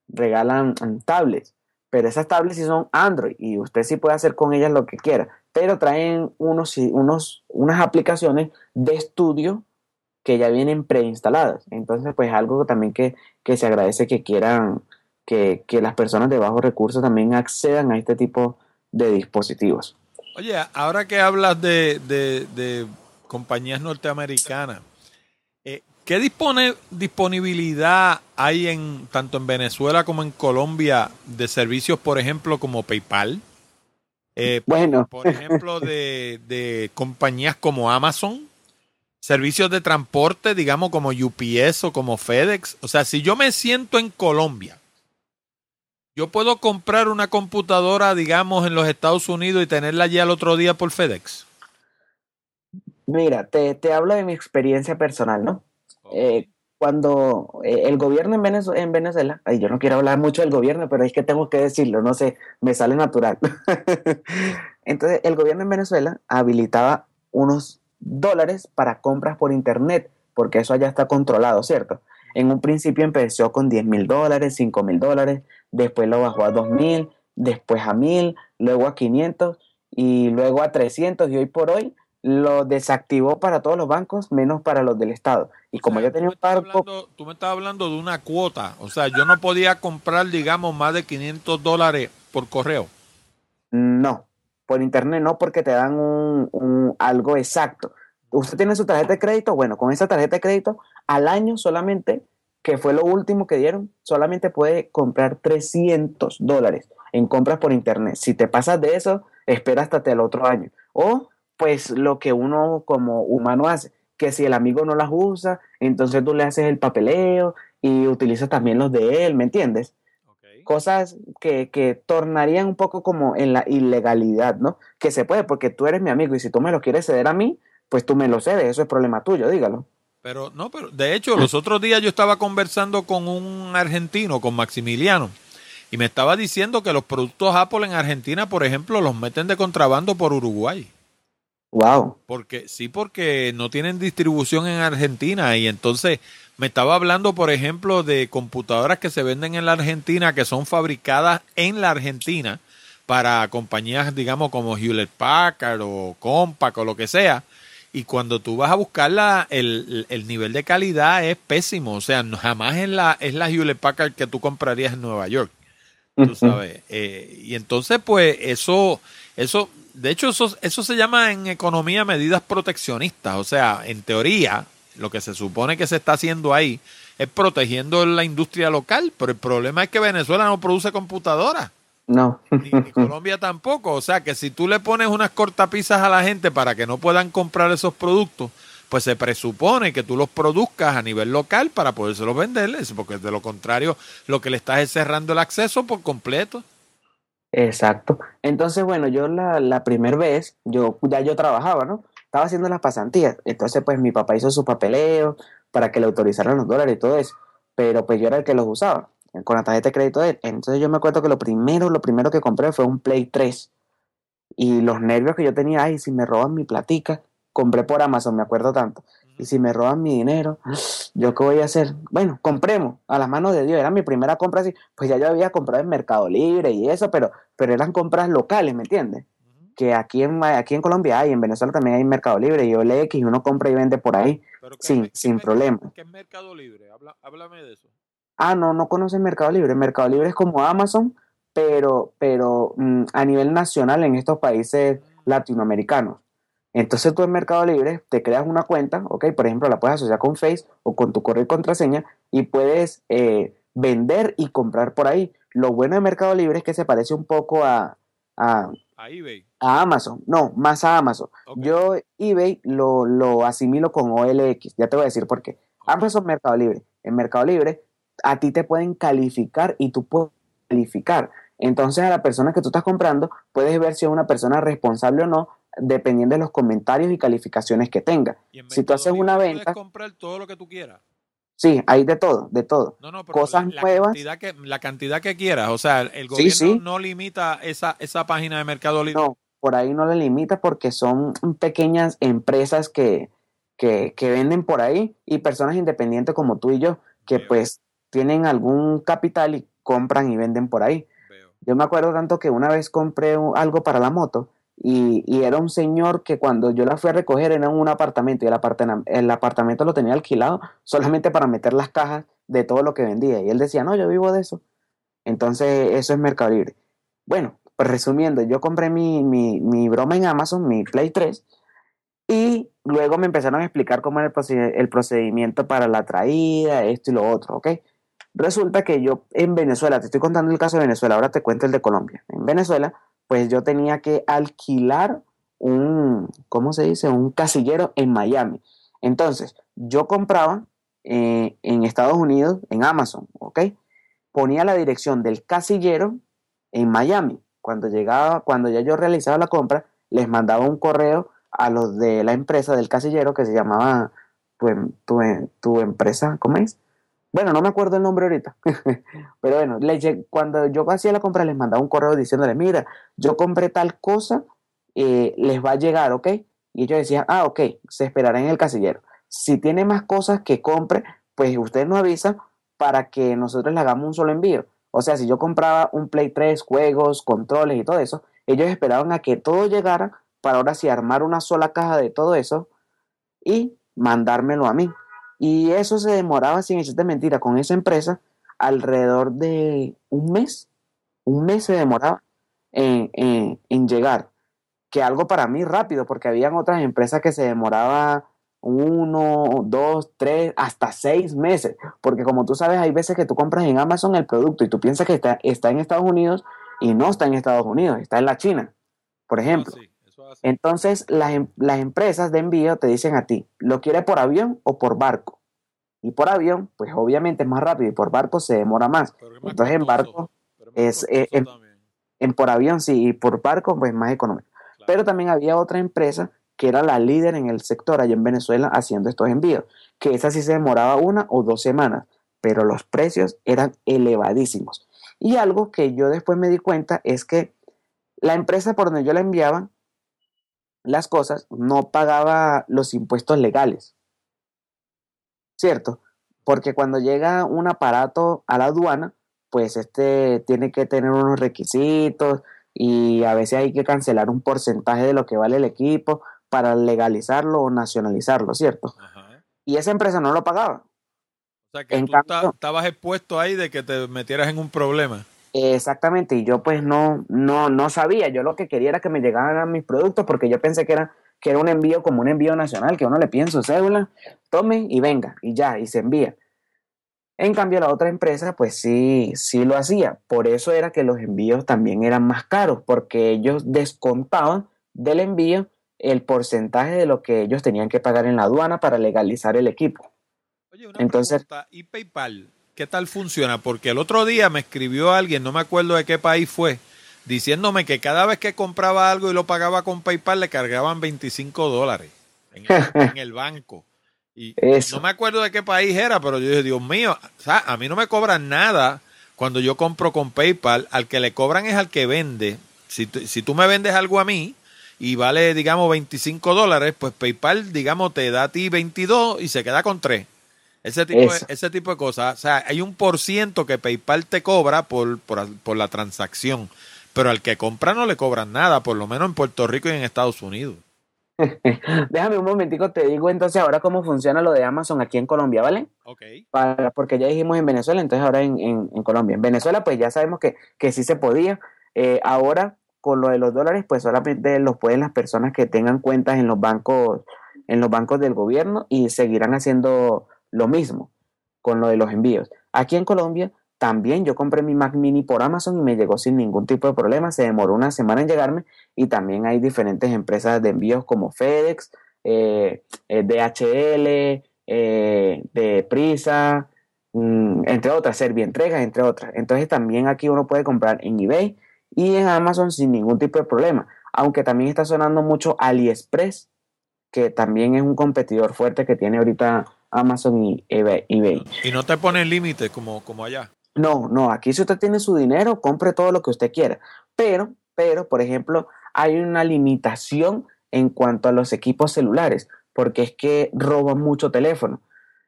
regalan tablets, pero esas tablets sí son Android y usted sí puede hacer con ellas lo que quiera, pero traen unos, unos unas aplicaciones de estudio que ya vienen preinstaladas. Entonces, pues algo también que, que se agradece que quieran que, que, las personas de bajos recursos también accedan a este tipo de dispositivos. Oye, ahora que hablas de, de, de compañías norteamericanas, ¿Qué dispone, disponibilidad hay en tanto en Venezuela como en Colombia de servicios, por ejemplo, como PayPal? Eh, bueno. Por, ejemplo, de, de, compañías como Amazon, servicios de transporte, digamos, como UPS o como FedEx. O sea, si yo me siento en Colombia, yo puedo comprar una computadora, digamos, en los Estados Unidos y tenerla allí al otro día por FedEx. Mira, te, te hablo de mi experiencia personal, ¿no? Eh, cuando eh, el gobierno en Venezuela, en Venezuela, ay, yo no quiero hablar mucho del gobierno, pero es que tengo que decirlo, no sé, me sale natural. Entonces, el gobierno en Venezuela habilitaba unos dólares para compras por internet, porque eso ya está controlado, ¿cierto? En un principio empezó con 10 mil dólares, 5 mil dólares, después lo bajó a 2 mil, después a mil, luego a 500 y luego a 300 y hoy por hoy lo desactivó para todos los bancos, menos para los del Estado. Y como yo tenía un parco... Tú me estás hablando de una cuota, o sea, yo no podía comprar, digamos, más de 500 dólares por correo. No, por internet no, porque te dan un, algo exacto. Usted tiene su tarjeta de crédito, bueno, con esa tarjeta de crédito, al año solamente, que fue lo último que dieron, solamente puede comprar 300 dólares en compras por internet. Si te pasas de eso, espera hasta el otro año. O pues lo que uno como humano hace, que si el amigo no las usa, entonces tú le haces el papeleo y utilizas también los de él, ¿me entiendes? Cosas que, que, tornarían un poco como en la ilegalidad, ¿no? Que se puede, porque tú eres mi amigo y si tú me lo quieres ceder a mí, pues tú me lo cedes, eso es problema tuyo, dígalo. Pero no, pero de hecho, los otros días yo estaba conversando con un argentino, con Maximiliano, y me estaba diciendo que los productos Apple en Argentina, por ejemplo, los meten de contrabando por Uruguay. Wow. Porque sí, porque no tienen distribución en Argentina y entonces me estaba hablando, por ejemplo, de computadoras que se venden en la Argentina que son fabricadas en la Argentina para compañías, digamos, como Hewlett Packard o Compaq o lo que sea. Y cuando tú vas a buscarla, el, el nivel de calidad es pésimo. O sea, jamás es la, es la Hewlett Packard que tú comprarías en Nueva York. Tú sabes. Eh, y entonces, pues, eso, eso de hecho, eso, eso se llama en economía medidas proteccionistas. O sea, en teoría, lo que se supone que se está haciendo ahí es protegiendo la industria local, pero el problema es que Venezuela no produce computadoras. No. Ni, Colombia tampoco. O sea, que si tú le pones unas cortapisas a la gente para que no puedan comprar esos productos, pues se presupone que tú los produzcas a nivel local para podérselos venderles, porque de lo contrario, lo que le estás es cerrando el acceso por completo. Exacto. Entonces, bueno, yo la, la primera vez, yo ya yo trabajaba, ¿no? Estaba haciendo las pasantías. Entonces, pues mi papá hizo su papeleo para que le autorizaran los dólares y todo eso. Pero pues yo era el que los usaba con la tarjeta de crédito de él. Entonces yo me acuerdo que lo primero, lo primero que compré fue un Play 3. Y los nervios que yo tenía, ay, si me roban mi platica, compré por Amazon, me acuerdo tanto. Y si me roban mi dinero, ¿yo qué voy a hacer? Bueno, compremos a las manos de Dios. Era mi primera compra así. Pues ya yo había comprado en Mercado Libre y eso, pero, pero eran compras locales, ¿me entiendes? Que aquí en, aquí en Colombia hay, en Venezuela también hay Mercado Libre y OLX y uno compra y vende por ahí sin, sin problema. ¿Qué es Mercado Libre? háblame de eso. Ah, no, no conoces Mercado Libre. Mercado Libre es como Amazon, pero, pero mm, a nivel nacional en estos países latinoamericanos. Entonces tú en Mercado Libre te creas una cuenta, ok, por ejemplo la puedes asociar con Face o con tu correo y contraseña y puedes eh, vender y comprar por ahí. Lo bueno de Mercado Libre es que se parece un poco a, a, eBay. A Amazon, no, más a Amazon. Yo eBay lo, lo, asimilo con OLX, ya te voy a decir por qué. Amazon Mercado Libre. En Mercado Libre a ti te pueden calificar y tú puedes calificar. Entonces a la persona que tú estás comprando puedes ver si es una persona responsable o no dependiendo de los comentarios y calificaciones que tenga. si tú haces una venta... Puedes comprar todo lo que tú quieras. Sí, hay de todo, de todo. No, no, Cosas la, nuevas. Cantidad que, la cantidad que quieras. O sea, el gobierno no limita esa, esa página de Mercado Libre. No, por ahí no le limita porque son pequeñas empresas que, que, que venden por ahí y personas independientes como tú y yo, que pues tienen algún capital y compran y venden por ahí. Yo me acuerdo tanto que una vez compré algo para la moto y, y, era un señor que cuando yo la fui a recoger era en un apartamento y el, el apartamento lo tenía alquilado solamente para meter las cajas de todo lo que vendía. Y él decía, no, yo vivo de eso. Entonces eso es Mercado Libre. Bueno, pues resumiendo, yo compré mi, mi, mi broma en Amazon, mi Play 3, y luego me empezaron a explicar cómo era el, procedimiento para la traída, esto y lo otro, ¿ok? Resulta que yo en Venezuela, te estoy contando el caso de Venezuela, ahora te cuento el de Colombia. En Venezuela, pues yo tenía que alquilar un, ¿cómo se dice? Un casillero en Miami. Entonces, yo compraba eh, en Estados Unidos, en Amazon, ¿ok? Ponía la dirección del casillero en Miami. Cuando llegaba, cuando ya yo realizaba la compra, les mandaba un correo a los de la empresa del casillero que se llamaba tu, em, tu, em, tu empresa, ¿cómo es? Bueno, no me acuerdo el nombre ahorita, pero bueno, cuando yo hacía la compra les mandaba un correo diciéndole, mira, yo compré tal cosa, eh, les va a llegar, ¿ok? Y ellos decían, ah, ok, se esperará en el casillero. Si tiene más cosas que compre, pues usted nos avisa para que nosotros le hagamos un solo envío. O sea, si yo compraba un Play 3, juegos, controles y todo eso, ellos esperaban a que todo llegara para ahora sí armar una sola caja de todo eso y mandármelo a mí. Y eso se demoraba, sin echarte mentira, con esa empresa alrededor de un mes. Un mes se demoraba en, en, llegar. Que algo para mí rápido, porque habían otras empresas que se demoraba uno, dos, tres, hasta seis meses. Porque como tú sabes, hay veces que tú compras en Amazon el producto y tú piensas que está, está en Estados Unidos y no está en Estados Unidos, está en la China, por ejemplo. Entonces, las, em, las, empresas de envío te dicen a ti, ¿lo quiere por avión o por barco? Y por avión, pues obviamente es más rápido y por barco se demora más. Entonces, en barco es, eh, en, por avión sí, y por barco pues más económico. Pero también había otra empresa que era la líder en el sector allá en Venezuela haciendo estos envíos, que esa sí se demoraba una o dos semanas, pero los precios eran elevadísimos. Y algo que yo después me di cuenta es que la empresa por donde yo la enviaba las cosas, no pagaba los impuestos legales. ¿Cierto? Porque cuando llega un aparato a la aduana, pues este tiene que tener unos requisitos y a veces hay que cancelar un porcentaje de lo que vale el equipo para legalizarlo o nacionalizarlo, ¿cierto? Y esa empresa no lo pagaba. O sea que tú estabas expuesto ahí de que te metieras en un problema. Exactamente, y yo pues no, no, no sabía, yo lo que quería era que me llegaran mis productos porque yo pensé que era, que era un envío como un envío nacional, que uno le pide su cédula, tome y venga, y ya, y se envía. En cambio, la otra empresa, pues sí, sí lo hacía. Por eso era que los envíos también eran más caros, porque ellos descontaban del envío el porcentaje de lo que ellos tenían que pagar en la aduana para legalizar el equipo. Oye, una Entonces, pregunta, ¿y PayPal? ¿Qué tal funciona? Porque el otro día me escribió alguien, no me acuerdo de qué país fue, diciéndome que cada vez que compraba algo y lo pagaba con PayPal le cargaban 25 dólares en el, banco. Y no me acuerdo de qué país era, pero yo dije, Dios mío, a mí no me cobran nada cuando yo compro con PayPal. Al que le cobran es al que vende. Si, si tú me vendes algo a mí y vale, digamos, 25 dólares, pues PayPal, digamos, te da a ti 22 y se queda con 3. Ese tipo, de, ese tipo de cosas. O sea, hay un por ciento que PayPal te cobra por, por, la transacción, pero al que compra no le cobran nada, por lo menos en Puerto Rico y en Estados Unidos. Déjame un momentico, te digo entonces ahora cómo funciona lo de Amazon aquí en Colombia, ¿vale? Ok. Para, porque ya dijimos en Venezuela, entonces ahora en, en, Colombia. En Venezuela pues ya sabemos que, que sí se podía. Eh, ahora con lo de los dólares pues solamente los pueden las personas que tengan cuentas en los bancos en los bancos del gobierno y seguirán haciendo lo mismo con lo de los envíos. Aquí en Colombia también yo compré mi Mac Mini por Amazon y me llegó sin ningún tipo de problema. Se demoró una semana en llegarme y también hay diferentes empresas de envíos como FedEx, eh, eh, DHL, eh, de Prisa, mm, entre otras, Servientrega, entre otras. Entonces también aquí uno puede comprar en eBay y en Amazon sin ningún tipo de problema. Aunque también está sonando mucho AliExpress, que también es un competidor fuerte que tiene ahorita Amazon y eBay. ¿Y no te ponen límites como, como allá? No, no, aquí si usted tiene su dinero, compre todo lo que usted quiera. Pero, pero, por ejemplo, hay una limitación en cuanto a los equipos celulares. porque es que roban mucho teléfono.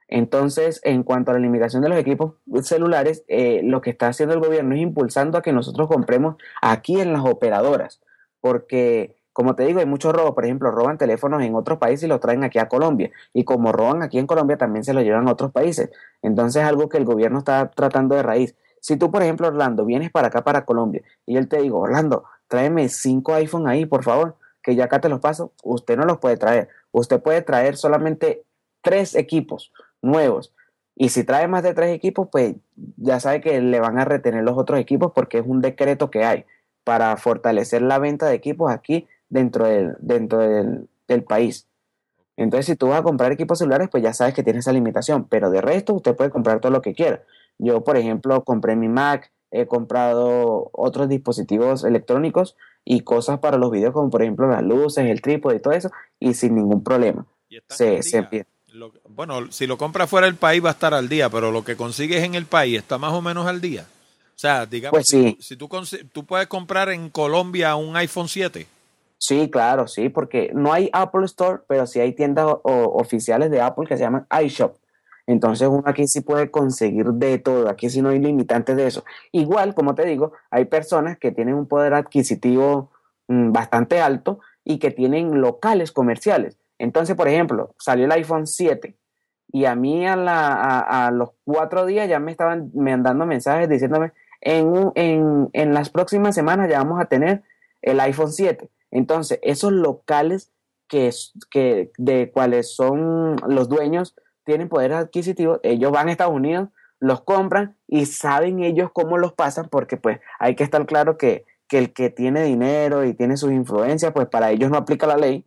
Entonces, en cuanto a la limitación de los equipos celulares, eh, lo que está haciendo el gobierno es impulsando a que nosotros compremos aquí en las operadoras, porque, como te digo, hay muchos robos. Por ejemplo, roban teléfonos en otros países y los traen aquí a Colombia. Y como roban aquí en Colombia, también se los llevan a otros países. Entonces, es algo que el gobierno está tratando de raíz. Si tú, por ejemplo, Orlando, vienes para acá, para Colombia, y él te digo, Orlando, tráeme cinco iPhone ahí, por favor, que ya acá te los paso, usted no los puede traer. Usted puede traer solamente tres equipos nuevos. Y si trae más de tres equipos, pues ya sabe que le van a retener los otros equipos porque es un decreto que hay para fortalecer la venta de equipos aquí dentro del, dentro del, país. Entonces, si tú vas a comprar equipos celulares, pues ya sabes que tiene esa limitación, pero de resto usted puede comprar todo lo que quiera. Yo, por ejemplo, compré mi Mac, he comprado otros dispositivos electrónicos y cosas para los videos, como por ejemplo las luces, el trípode y todo eso, y sin ningún problema. se, se empieza bueno, si lo compras fuera del país va a estar al día, pero lo que consigues en el país está más o menos al día. O sea, digamos, pues sí. si, tú, tú puedes comprar en Colombia un iPhone 7. Sí, claro, sí, porque no hay Apple Store, pero sí hay tiendas oficiales de Apple que se llaman iShop. Entonces uno aquí sí puede conseguir de todo, aquí sí no hay limitantes de eso. Igual, como te digo, hay personas que tienen un poder adquisitivo mm, bastante alto y que tienen locales comerciales. Entonces, por ejemplo, salió el iPhone 7 y a mí a, la, a, los cuatro días ya me estaban mandando mensajes diciéndome, en, en, en las próximas semanas ya vamos a tener el iPhone 7. Entonces, esos locales que, que de cuáles son los dueños tienen poder adquisitivo, ellos van a Estados Unidos, los compran y saben ellos cómo los pasan, porque pues hay que estar claro que, que el que tiene dinero y tiene sus influencias, pues para ellos no aplica la ley,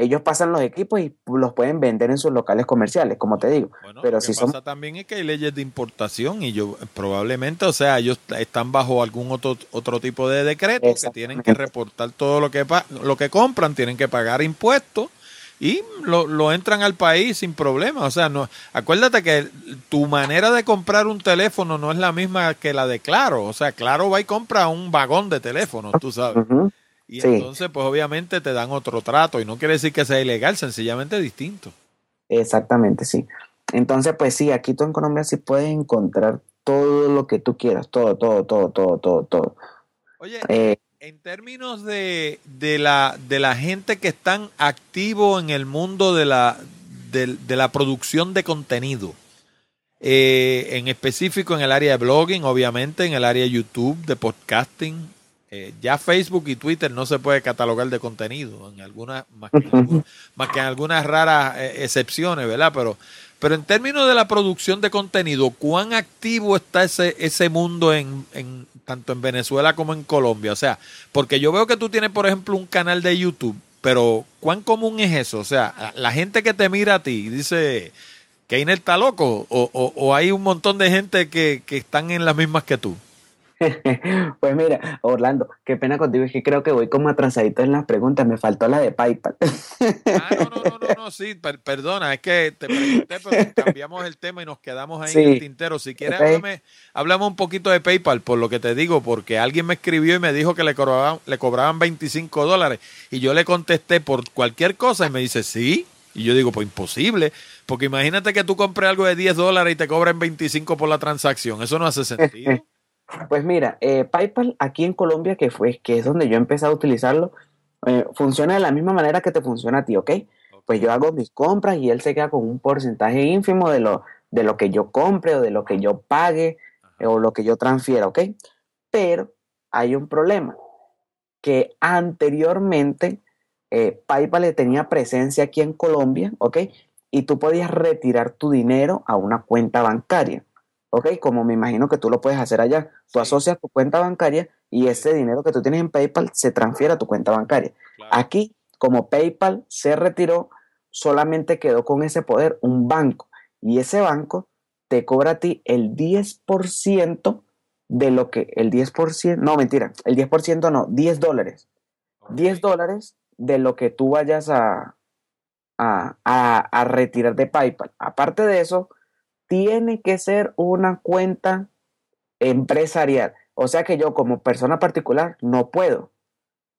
ellos pasan los equipos y los pueden vender en sus locales comerciales, como te digo. Pero lo si que pasa también es que hay leyes de importación y yo probablemente, o sea, ellos están bajo algún otro otro tipo de decreto que tienen que reportar todo lo que lo que compran, tienen que pagar impuestos y lo, lo, entran al país sin problema. O sea, no, acuérdate que tu manera de comprar un teléfono no es la misma que la de Claro. O sea, Claro va y compra un vagón de teléfono, tú sabes. Y entonces, pues obviamente te dan otro trato y no quiere decir que sea ilegal, sencillamente distinto. Exactamente, sí. Entonces, pues sí, aquí tú en Colombia sí puedes encontrar todo lo que tú quieras, todo, todo, todo, todo, todo, todo. Oye, eh, en términos de, de, la, de la gente que están activo en el mundo de la, de, la producción de contenido, eh, en específico en el área de blogging, obviamente, en el área de YouTube, de podcasting, eh, ya Facebook y Twitter no se puede catalogar de contenido, en algunas, más, que, en algunas raras eh, excepciones, ¿verdad? Pero, pero en términos de la producción de contenido, ¿cuán activo está ese, ese mundo en, en, tanto en Venezuela como en Colombia? O sea, porque yo veo que tú tienes, por ejemplo, un canal de YouTube, pero ¿cuán común es eso? O sea, la gente que te mira a ti dice, Keiner está loco, o, o, o hay un montón de gente que, que están en las mismas que tú. Pues mira, Orlando, qué pena contigo, es que creo que voy como atrasadito en las preguntas, me faltó la de PayPal. Ah, no, no, no, no, no sí, perdona, es que te pregunté, pero cambiamos el tema y nos quedamos ahí en el tintero. Si quieres, háblame, háblame, un poquito de PayPal, por lo que te digo, porque alguien me escribió y me dijo que le cobraban, le cobraban 25 dólares y yo le contesté por cualquier cosa y me dice, sí, y yo digo, pues imposible, porque imagínate que tú compres algo de 10 dólares y te cobren 25 por la transacción, eso no hace sentido. Pues mira, eh, PayPal aquí en Colombia, que fue, que es donde yo empecé a utilizarlo, eh, funciona de la misma manera que te funciona a ti, ¿ok? Pues yo hago mis compras y él se queda con un porcentaje ínfimo de lo, de lo que yo compre o de lo que yo pague o lo que yo transfiera, ¿ok? Pero hay un problema, que anteriormente eh, PayPal tenía presencia aquí en Colombia, ¿ok? Y tú podías retirar tu dinero a una cuenta bancaria. ¿Ok? Como me imagino que tú lo puedes hacer allá. Tú asocias tu cuenta bancaria y ese dinero que tú tienes en PayPal se transfiere a tu cuenta bancaria. Aquí, como PayPal se retiró, solamente quedó con ese poder un banco y ese banco te cobra a ti el 10% de lo que, el 10%, no mentira, el 10% no, 10 dólares. 10 dólares de lo que tú vayas a, a, a retirar de PayPal. Aparte de eso, tiene que ser una cuenta empresarial. O sea que yo como persona particular no puedo.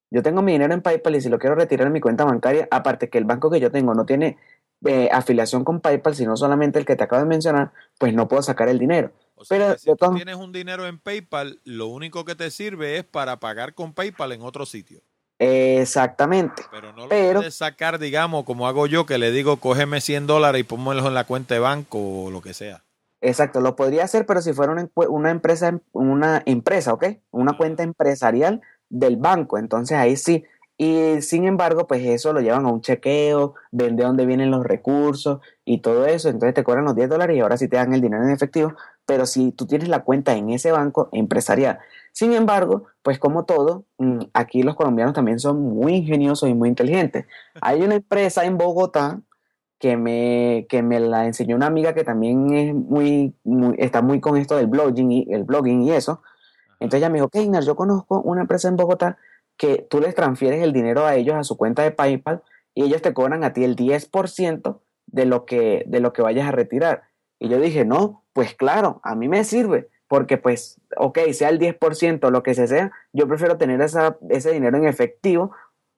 Yo tengo mi dinero en PayPal y si lo quiero retirar en mi cuenta bancaria, aparte que el banco que yo tengo no tiene eh, afiliación con PayPal, sino solamente el que te acabo de mencionar, pues no puedo sacar el dinero. O sea, Pero si tú tienes un dinero en PayPal, lo único que te sirve es para pagar con PayPal en otro sitio. Exactamente. Pero no lo Pero- puedes sacar, digamos, como hago yo, que le digo, cógeme 100 dólares y pónmelos en la cuenta de banco o lo que sea. Exacto, lo podría hacer, pero si fuera una, empresa, una empresa, ¿ok? Una cuenta empresarial del banco, entonces ahí sí. Y sin embargo, pues eso lo llevan a un chequeo, ven de dónde vienen los recursos y todo eso, entonces te cobran los 10 dólares y ahora sí te dan el dinero en efectivo, pero si tú tienes la cuenta en ese banco empresarial. Sin embargo, pues como todo, mm, aquí los colombianos también son muy ingeniosos y muy inteligentes. Hay una empresa en Bogotá que me, que me la enseñó una amiga que también es muy, muy- está muy con esto del blogging y, el blogging y eso. Entonces ella me dijo, Keiner, yo conozco una empresa en Bogotá que tú les transfieres el dinero a ellos a su cuenta de PayPal y ellos te cobran a ti el 10% de lo que, de lo que vayas a retirar. Y yo dije, no, pues claro, a mí me sirve, porque pues, ok, sea el 10%, lo que se sea, yo prefiero tener esa, ese dinero en efectivo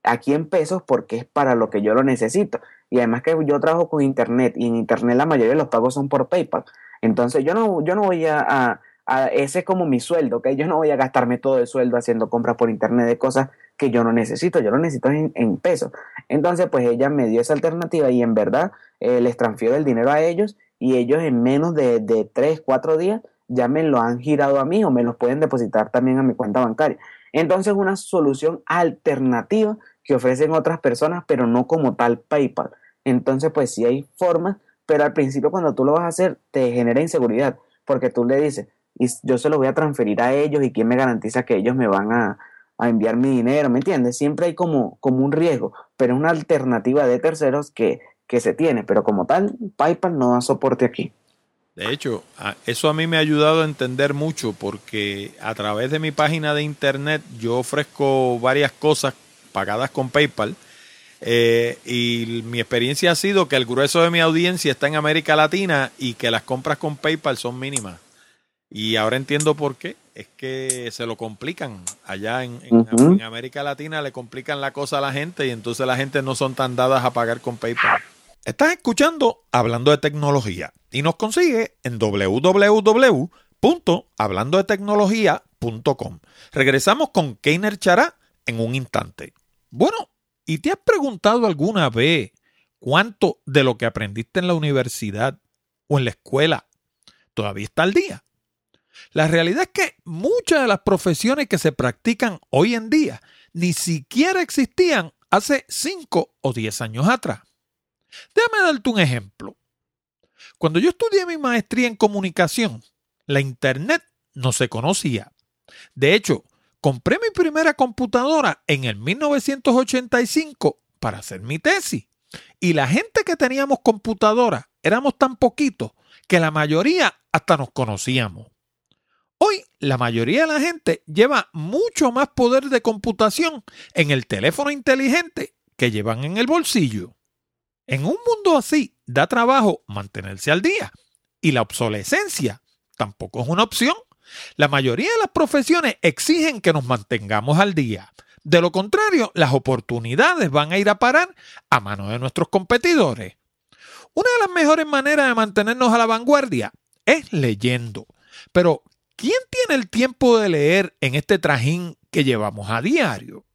aquí en pesos porque es para lo que yo lo necesito. Y además que yo trabajo con internet y en internet la mayoría de los pagos son por PayPal. Entonces yo no, yo no voy a, a- ese es como mi sueldo, ¿ok? Yo no voy a gastarme todo el sueldo haciendo compras por internet de cosas que yo no necesito, yo lo necesito en, en pesos. Entonces pues ella me dio esa alternativa y en verdad eh, les transfiero el dinero a ellos y ellos en menos de, de 3, 4 días ya me lo han girado a mí o me los pueden depositar también a mi cuenta bancaria. Entonces una solución alternativa que ofrecen otras personas, pero no como tal PayPal. Entonces, pues sí hay formas, pero al principio cuando tú lo vas a hacer te genera inseguridad, porque tú le dices, y yo se lo voy a transferir a ellos y quién me garantiza que ellos me van a, a enviar mi dinero, ¿me entiendes? Siempre hay como, como un riesgo, pero es una alternativa de terceros que, que se tiene, pero como tal, PayPal no da soporte aquí. De hecho, eso a mí me ha ayudado a entender mucho porque a través de mi página de internet yo ofrezco varias cosas pagadas con PayPal eh, y mi experiencia ha sido que el grueso de mi audiencia está en América Latina y que las compras con PayPal son mínimas. Y ahora entiendo por qué. Es que se lo complican. Allá en, en América Latina le complican la cosa a la gente y entonces la gente no son tan dadas a pagar con PayPal. Estás escuchando Hablando de Tecnología y nos consigue en www.hablandodetecnología.com. Regresamos con Keiner Chará en un instante. Bueno, ¿y te has preguntado alguna vez cuánto de lo que aprendiste en la universidad o en la escuela todavía está al día? La realidad es que muchas de las profesiones que se practican hoy en día ni siquiera existían hace 5 o 10 años atrás. Déjame darte un ejemplo. Cuando yo estudié mi maestría en comunicación, la Internet no se conocía. De hecho, compré mi primera computadora en el 1985 para hacer mi tesis. Y la gente que teníamos computadora éramos tan poquitos que la mayoría hasta nos conocíamos. Hoy la mayoría de la gente lleva mucho más poder de computación en el teléfono inteligente que llevan en el bolsillo. En un mundo así, da trabajo mantenerse al día. Y la obsolescencia tampoco es una opción. La mayoría de las profesiones exigen que nos mantengamos al día. De lo contrario, las oportunidades van a ir a parar a manos de nuestros competidores. Una de las mejores maneras de mantenernos a la vanguardia es leyendo. Pero, ¿quién tiene el tiempo de leer en este trajín que llevamos a diario?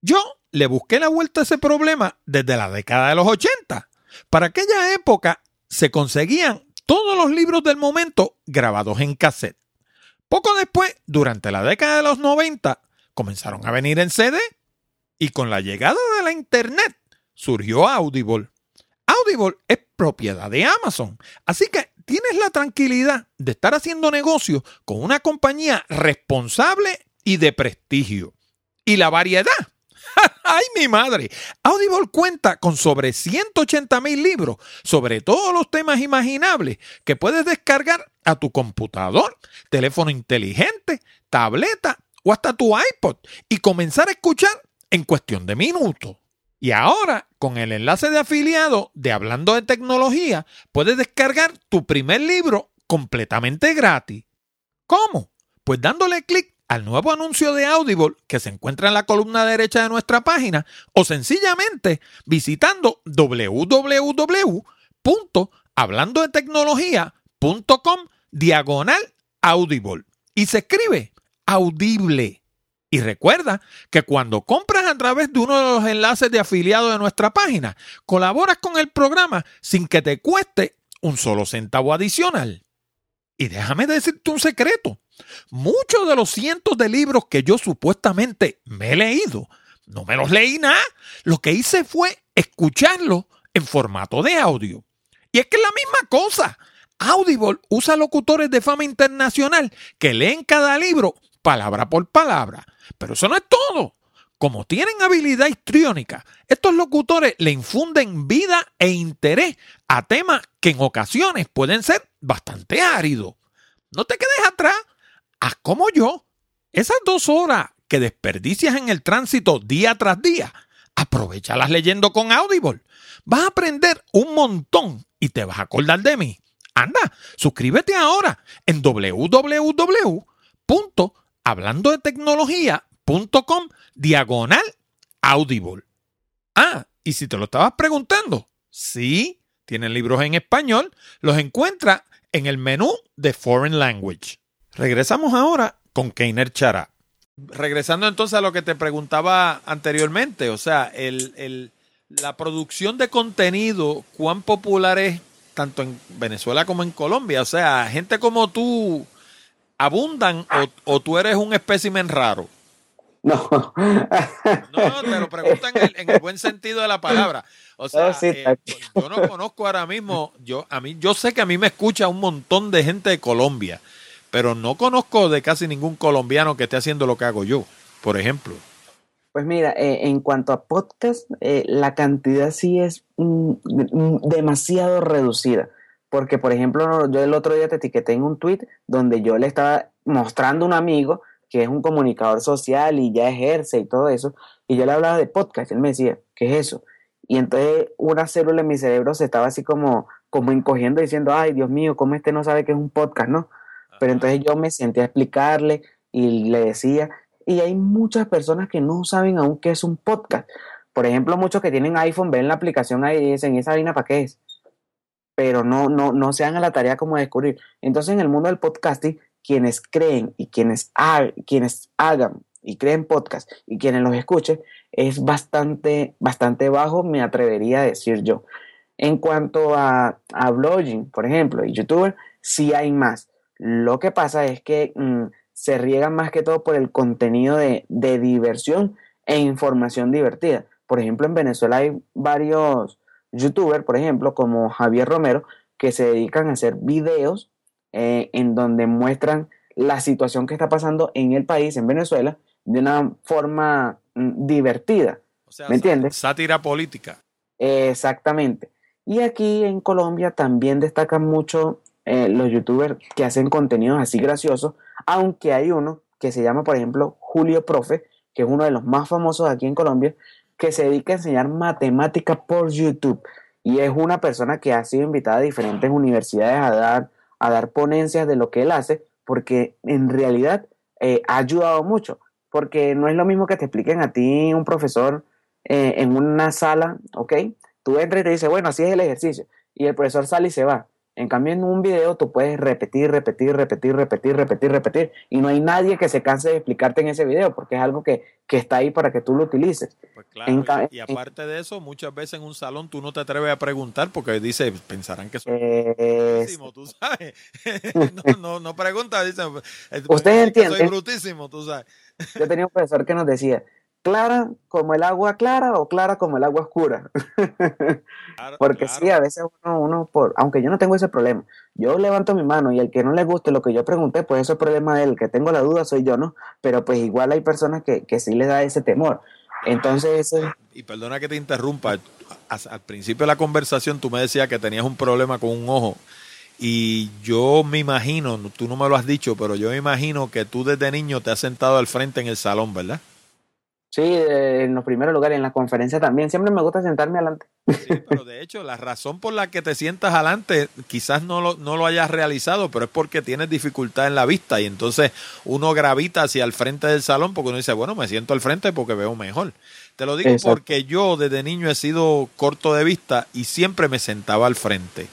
Yo le busqué la vuelta a ese problema desde la década de los 80. Para aquella época se conseguían todos los libros del momento grabados en cassette. Poco después, durante la década de los 90, comenzaron a venir en CD y con la llegada de la Internet surgió Audible. Audible es propiedad de Amazon, así que tienes la tranquilidad de estar haciendo negocio con una compañía responsable y de prestigio. Y la variedad. ¡Ay, mi madre! Audible cuenta con sobre 180 mil libros sobre todos los temas imaginables que puedes descargar a tu computador, teléfono inteligente, tableta o hasta tu iPod y comenzar a escuchar en cuestión de minutos. Y ahora, con el enlace de afiliado de Hablando de Tecnología, puedes descargar tu primer libro completamente gratis. ¿Cómo? Pues dándole clic al nuevo anuncio de Audible que se encuentra en la columna derecha de nuestra página o sencillamente visitando punto hablando de tecnología.com diagonal audible y se escribe audible. Y recuerda que cuando compras a través de uno de los enlaces de afiliado de nuestra página, colaboras con el programa sin que te cueste un solo centavo adicional. Y déjame decirte un secreto. Muchos de los cientos de libros que yo supuestamente me he leído, no me los leí nada. Lo que hice fue escucharlos en formato de audio. Y es que es la misma cosa. Audible usa locutores de fama internacional que leen cada libro palabra por palabra. Pero eso no es todo. Como tienen habilidad histriónica, estos locutores le infunden vida e interés a temas que en ocasiones pueden ser bastante áridos. No te quedes atrás. Haz como yo. Esas dos horas que desperdicias en el tránsito día tras día, aprovechalas leyendo con Audible. Vas a aprender un montón y te vas a acordar de mí. Anda, suscríbete ahora en www.hablandodetecnología.com diagonal Audible. Ah, y si te lo estabas preguntando, sí, tienen libros en español, los encuentra en el menú de Foreign Language. Regresamos ahora con Keiner Chara. Regresando entonces a lo que te preguntaba anteriormente, o sea, el, la producción de contenido, cuán popular es tanto en Venezuela como en Colombia. O sea, gente como tú abundan o, tú eres un espécimen raro. No. No, te lo preguntan en el, buen sentido de la palabra. O sea, eh, yo no conozco ahora mismo, yo a mí yo sé que a mí me escucha un montón de gente de Colombia pero no conozco de casi ningún colombiano que esté haciendo lo que hago yo, por ejemplo. Pues mira, eh, en cuanto a podcast, eh, la cantidad sí es mm, mm, demasiado reducida. Porque, por ejemplo, yo el otro día te etiqueté en un tweet donde yo le estaba mostrando a un amigo que es un comunicador social y ya ejerce y todo eso, y yo le hablaba de podcast, él me decía, ¿qué es eso? Y entonces una célula en mi cerebro se estaba así como, como encogiendo diciendo, ay, Dios mío, ¿cómo este no sabe qué es un podcast, no? Pero entonces yo me senté a explicarle y le decía, y hay muchas personas que no saben aún qué es un podcast. Por ejemplo, muchos que tienen iPhone ven la aplicación ahí y dicen, ¿esa vaina para qué es? Pero no, no, no se dan a la tarea como de descubrir. Entonces, en el mundo del podcasting, quienes creen y quienes, quienes hagan y creen podcast y quienes los escuchen, es bastante, bastante bajo, me atrevería a decir yo. En cuanto a, a blogging, por ejemplo, y youtuber, sí hay más. Lo que pasa es que mm, se riegan más que todo por el contenido de, diversión e información divertida. Por ejemplo, en Venezuela hay varios youtubers, por ejemplo, como Javier Romero, que se dedican a hacer videos eh, en donde muestran la situación que está pasando en el país, en Venezuela, de una forma mm, divertida. ¿Me entiendes? Sátira política. exactamente. Y aquí en Colombia también destacan mucho eh, los youtubers que hacen contenidos así graciosos, aunque hay uno que se llama, por ejemplo, Julio Profe, que es uno de los más famosos aquí en Colombia, que se dedica a enseñar matemáticas por YouTube. Y es una persona que ha sido invitada a diferentes universidades a dar, a dar ponencias de lo que él hace, porque en realidad eh, ha ayudado mucho. Porque no es lo mismo que te expliquen a ti un profesor eh, en una sala, ¿ok? Tú entras y te dice, bueno, así es el ejercicio. Y el profesor sale y se va. En cambio, en un video tú puedes repetir, repetir, repetir, repetir, repetir, repetir. Y no hay nadie que se canse de explicarte en ese video porque es algo que, está ahí para que tú lo utilices. Pues claro, y, aparte de eso, muchas veces en un salón tú no te atreves a preguntar porque dice, pensarán que soy brutísimo, tú sabes. no, no, no preguntas, dicen, ustedes entienden. Soy brutísimo, tú sabes. Yo tenía un profesor que nos decía, clara como el agua clara o clara como el agua oscura. Porque sí, a veces uno, uno, por, aunque yo no tengo ese problema, yo levanto mi mano y el que no le guste lo que yo pregunté, pues eso es problema de él, el que tengo la duda soy yo, ¿no? Pero pues igual hay personas que, que sí les da ese temor. Entonces... Y perdona que te interrumpa, al principio de la conversación tú me decías que tenías un problema con un ojo. Y yo me imagino, tú no me lo has dicho, pero yo me imagino que tú desde niño te has sentado al frente en el salón, ¿verdad? Sí, en los primeros lugares, en la conferencia también. Siempre me gusta sentarme adelante. Sí, pero de hecho, la razón por la que te sientas adelante, quizás no lo, no lo hayas realizado, pero es porque tienes dificultad en la vista y entonces uno gravita hacia el frente del salón porque uno dice, bueno, me siento al frente porque veo mejor. Te lo digo porque yo desde niño he sido corto de vista y siempre me sentaba al frente.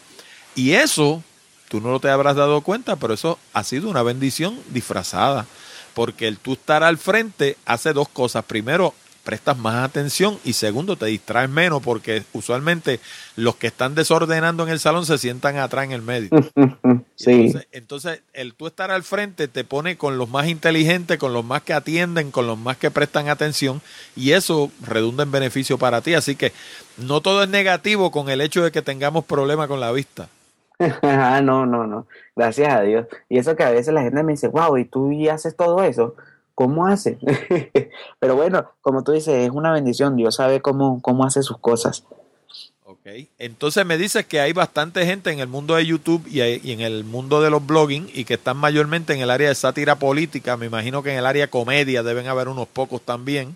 Y eso, tú no lo te habrás dado cuenta, pero eso ha sido una bendición disfrazada. Porque el tú estar al frente hace dos cosas. Primero, prestas más atención y segundo, te distraes menos porque usualmente los que están desordenando en el salón se sientan atrás en el medio. sí. Entonces, el tú estar al frente te pone con los más inteligentes, con los más que atienden, con los más que prestan atención y eso redunda en beneficio para ti. Así que no todo es negativo con el hecho de que tengamos problemas con la vista. Ah, no, no, no. Gracias a Dios. Y eso que a veces la gente me dice, wow, ¿y tú y haces todo eso? ¿Cómo hace? Pero bueno, como tú dices, es una bendición. Dios sabe cómo, cómo hace sus cosas. Ok. Entonces me dices que hay bastante gente en el mundo de YouTube y, en el mundo de los blogging y que están mayormente en el área de sátira política. Me imagino que en el área comedia deben haber unos pocos también.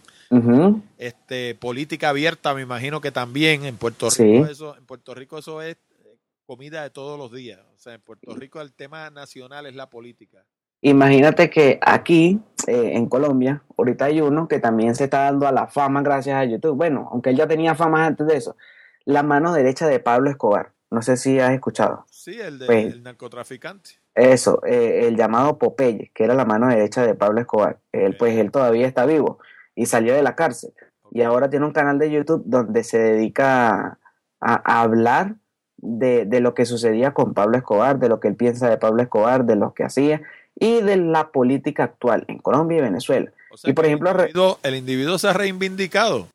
Este política abierta, me imagino que también en Puerto Rico eso, en Puerto Rico eso es comida de todos los días. O sea, en Puerto Rico el tema nacional es la política. Imagínate que aquí, eh, en Colombia, ahorita hay uno que también se está dando a la fama gracias a YouTube. Bueno, aunque él ya tenía fama antes de eso. La mano derecha de Pablo Escobar. No sé si has escuchado. Sí, el, de, pues, narcotraficante. Eso, eh, el llamado Popeye, que era la mano derecha de Pablo Escobar. Él, pues él todavía está vivo y salió de la cárcel. Y ahora tiene un canal de YouTube donde se dedica a, hablar de, de, lo que sucedía con Pablo Escobar, de lo que él piensa de Pablo Escobar, de lo que hacía y de la política actual en Colombia y Venezuela. y por ejemplo, el individuo, se ha reivindicado.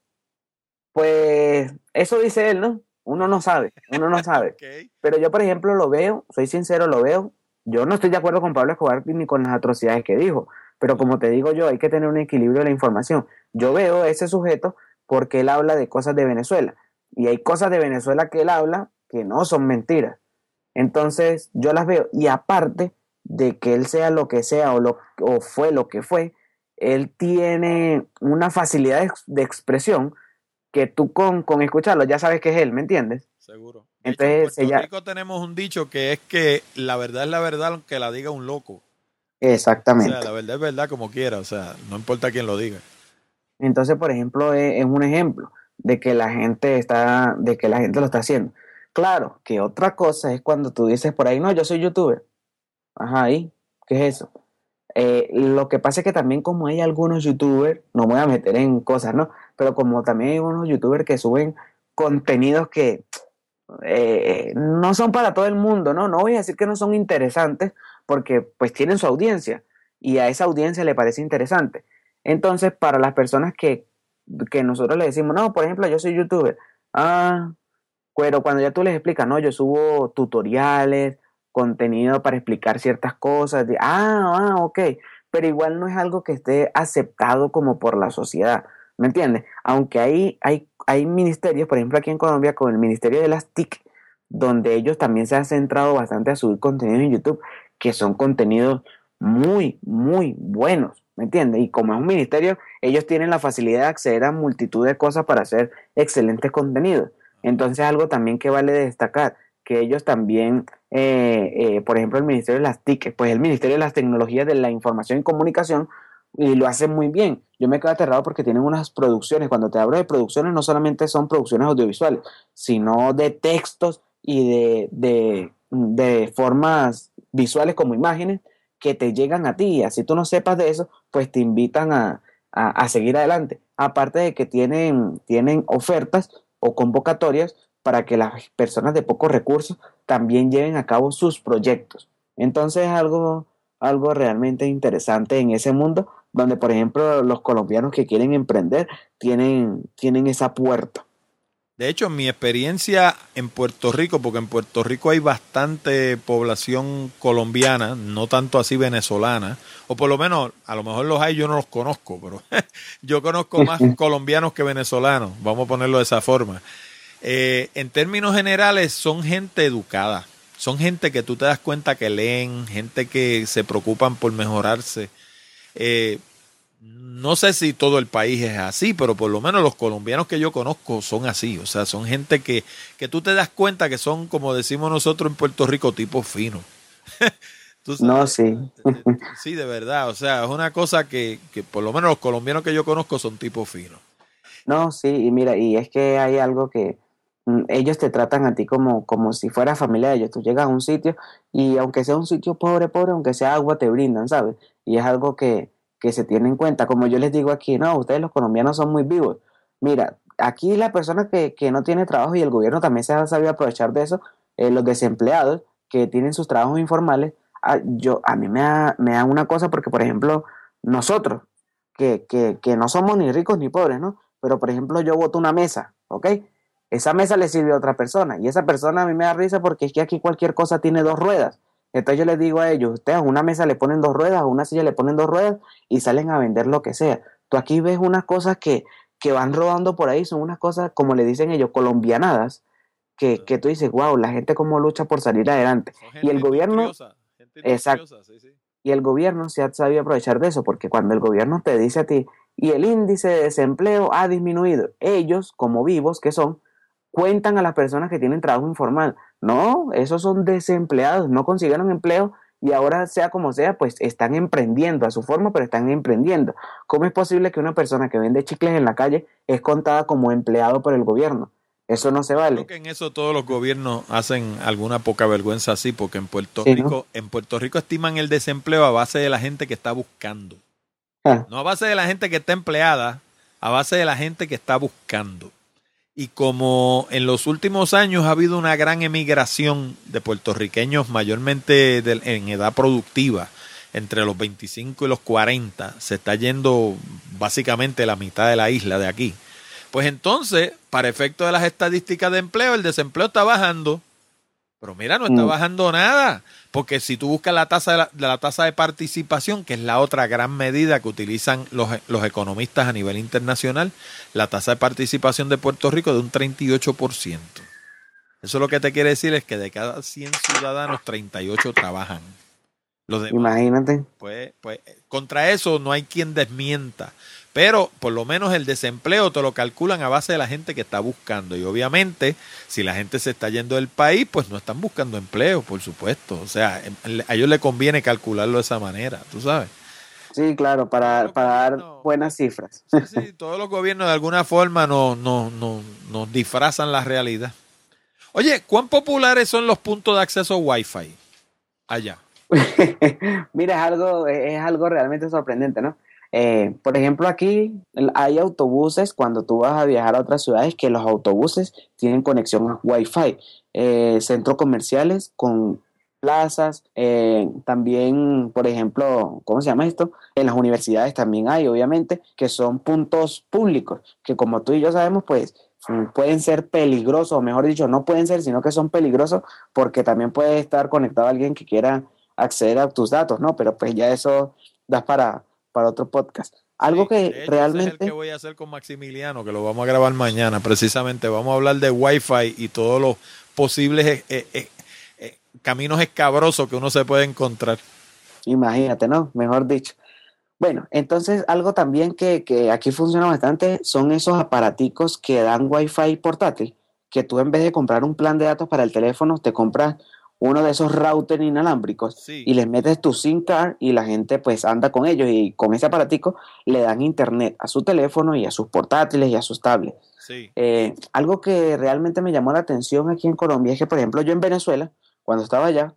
Pues eso dice él, ¿no? Uno no sabe, uno no sabe. Pero yo, por ejemplo, lo veo, soy sincero, lo veo. Yo no estoy de acuerdo con Pablo Escobar ni con las atrocidades que dijo, pero como te digo yo, hay que tener un equilibrio de la información. Yo veo a ese sujeto porque él habla de cosas de Venezuela y hay cosas de Venezuela que él habla que no son mentiras. Entonces, yo las veo y aparte, de que él sea lo que sea o, lo, o fue lo que fue, él tiene una facilidad de, expresión que tú con, con, escucharlo ya sabes que es él, ¿me entiendes? Seguro. Entonces, en Puerto Rico tenemos un dicho que es que la verdad es la verdad aunque la diga un loco. Exactamente. O sea, la verdad es verdad como quiera, o sea, no importa quién lo diga. Entonces, por ejemplo, es, es un ejemplo de que la gente está, de que la gente lo está haciendo. Claro, que otra cosa es cuando tú dices por ahí, no, yo soy youtuber. Ajá, ¿y qué es eso? Eh, lo que pasa es que también como hay algunos youtubers, no me voy a meter en cosas, ¿no? Pero como también hay unos youtubers que suben contenidos que eh, no son para todo el mundo, ¿no? No voy a decir que no son interesantes porque pues tienen su audiencia y a esa audiencia le parece interesante. Entonces, para las personas que, que nosotros le decimos, no, por ejemplo, yo soy youtuber, ah, pero cuando ya tú les explicas, no, yo subo tutoriales, contenido para explicar ciertas cosas, de, ah, ah, ok, pero igual no es algo que esté aceptado como por la sociedad, ¿me entiendes? Aunque hay, hay, hay ministerios, por ejemplo aquí en Colombia con el Ministerio de las TIC, donde ellos también se han centrado bastante a subir contenidos en YouTube, que son contenidos muy, muy buenos, ¿me entiendes? Y como es un ministerio, ellos tienen la facilidad de acceder a multitud de cosas para hacer excelentes contenidos. Entonces algo también que vale destacar, que ellos también, eh, eh, por ejemplo, el Ministerio de las TIC, pues el Ministerio de las Tecnologías de la Información y Comunicación, y lo hacen muy bien. Yo me quedo aterrado porque tienen unas producciones. Cuando te hablo de producciones, no solamente son producciones audiovisuales, sino de textos y de, de, formas visuales como imágenes que te llegan a ti. Y así tú no sepas de eso, pues te invitan a, a, a seguir adelante. Aparte de que tienen, tienen ofertas o convocatorias para que las personas de pocos recursos también lleven a cabo sus proyectos. Entonces algo, algo realmente interesante en ese mundo donde, por ejemplo, los colombianos que quieren emprender tienen, tienen esa puerta. De hecho, mi experiencia en Puerto Rico, porque en Puerto Rico hay bastante población colombiana, no tanto así venezolana, o por lo menos, a lo mejor los hay, yo no los conozco, pero yo conozco más colombianos que venezolanos, vamos a ponerlo de esa forma. Eh, en términos generales, son gente educada. Son gente que tú te das cuenta que leen, gente que se preocupan por mejorarse. Eh, no sé si todo el país es así, pero por lo menos los colombianos que yo conozco son así. O sea, son gente que, que tú te das cuenta que son, como decimos nosotros en Puerto Rico, tipo fino. no, sí. sí, de verdad. O sea, es una cosa que, que por lo menos los colombianos que yo conozco son tipo finos. No, sí, y mira, y es que hay algo que mm, ellos te tratan a ti como, como si fuera familia de ellos. Tú llegas a un sitio y aunque sea un sitio pobre, pobre, aunque sea agua, te brindan, ¿sabes? Y es algo que, que se tiene en cuenta. Como yo les digo aquí, no, ustedes los colombianos son muy vivos. Mira, aquí la persona que, que no tiene trabajo y el gobierno también se ha sabido aprovechar de eso, eh, los desempleados que tienen sus trabajos informales, a, yo, a mí me da, me da una cosa porque, por ejemplo, nosotros, que, que, que no somos ni ricos ni pobres, ¿no? Pero, por ejemplo, yo voto una mesa, ¿ok? Esa mesa le sirve a otra persona y esa persona a mí me da risa porque es que aquí cualquier cosa tiene dos ruedas. Entonces yo les digo a ellos, ustedes a una mesa le ponen dos ruedas, a una silla le ponen dos ruedas y salen a vender lo que sea. Tú aquí ves unas cosas que, que van rodando por ahí, son unas cosas, como le dicen ellos, colombianadas, que, que tú dices, wow, la gente cómo lucha por salir adelante. Y el gobierno... Exacto. Sí, sí. Y el gobierno se ha sabido aprovechar de eso, porque cuando el gobierno te dice a ti, y el índice de desempleo ha disminuido, ellos, como vivos que son, cuentan a las personas que tienen trabajo informal. No, esos son desempleados, no consiguieron empleo y ahora sea como sea, pues están emprendiendo a su forma, pero están emprendiendo. ¿Cómo es posible que una persona que vende chicles en la calle es contada como empleado por el gobierno? Eso no se vale. Creo que en eso todos los gobiernos hacen alguna poca vergüenza así, porque en Puerto sí, Rico, ¿no? en Puerto Rico estiman el desempleo a base de la gente que está buscando. Ah. No a base de la gente que está empleada, a base de la gente que está buscando. Y como en los últimos años ha habido una gran emigración de puertorriqueños, mayormente de, en edad productiva, entre los 25 y los 40, se está yendo básicamente la mitad de la isla de aquí. Pues entonces, para efecto de las estadísticas de empleo, el desempleo está bajando. Pero mira, no está mm. bajando nada, porque si tú buscas la tasa de la, de la, tasa de participación, que es la otra gran medida que utilizan los, los economistas a nivel internacional, la tasa de participación de Puerto Rico es de un 38%. Eso lo que te quiere decir es que de cada 100 ciudadanos, 38 trabajan. Los demás, Imagínate. Pues, pues contra eso no hay quien desmienta. Pero por lo menos el desempleo te lo calculan a base de la gente que está buscando. Y obviamente, si la gente se está yendo del país, pues no están buscando empleo, por supuesto. O sea, a ellos les conviene calcularlo de esa manera, tú sabes. Sí, claro, para, para dar buenas cifras. Sí, sí, todos los gobiernos de alguna forma nos, nos, nos, nos disfrazan la realidad. Oye, ¿cuán populares son los puntos de acceso Wi-Fi allá? Mira, es algo, es algo realmente sorprendente, ¿no? Eh, por ejemplo, aquí hay autobuses cuando tú vas a viajar a otras ciudades que los autobuses tienen conexión a Wi-Fi. Eh, centros comerciales con plazas, eh, también, por ejemplo, ¿cómo se llama esto? En las universidades también hay, obviamente, que son puntos públicos, que como tú y yo sabemos, pues pueden ser peligrosos, o mejor dicho, no pueden ser, sino que son peligrosos porque también puede estar conectado a alguien que quiera acceder a tus datos, ¿no? Pero pues ya eso das para, para otro podcast. Algo sí, que hecho, realmente... es el que voy a hacer con Maximiliano, que lo vamos a grabar mañana, precisamente. Vamos a hablar de Wi-Fi y todos los posibles eh, eh, eh, caminos escabrosos que uno se puede encontrar. Imagínate, ¿no? Mejor dicho. Bueno, entonces algo también que, que aquí funciona bastante son esos aparaticos que dan Wi-Fi portátil, que tú en vez de comprar un plan de datos para el teléfono, te compras uno de esos routers inalámbricos sí. y les metes tu SIM card y la gente pues anda con ellos y con ese aparatico le dan internet a su teléfono y a sus portátiles y a sus tablets. Sí. Eh, algo que realmente me llamó la atención aquí en Colombia es que, por ejemplo, yo en Venezuela, cuando estaba allá,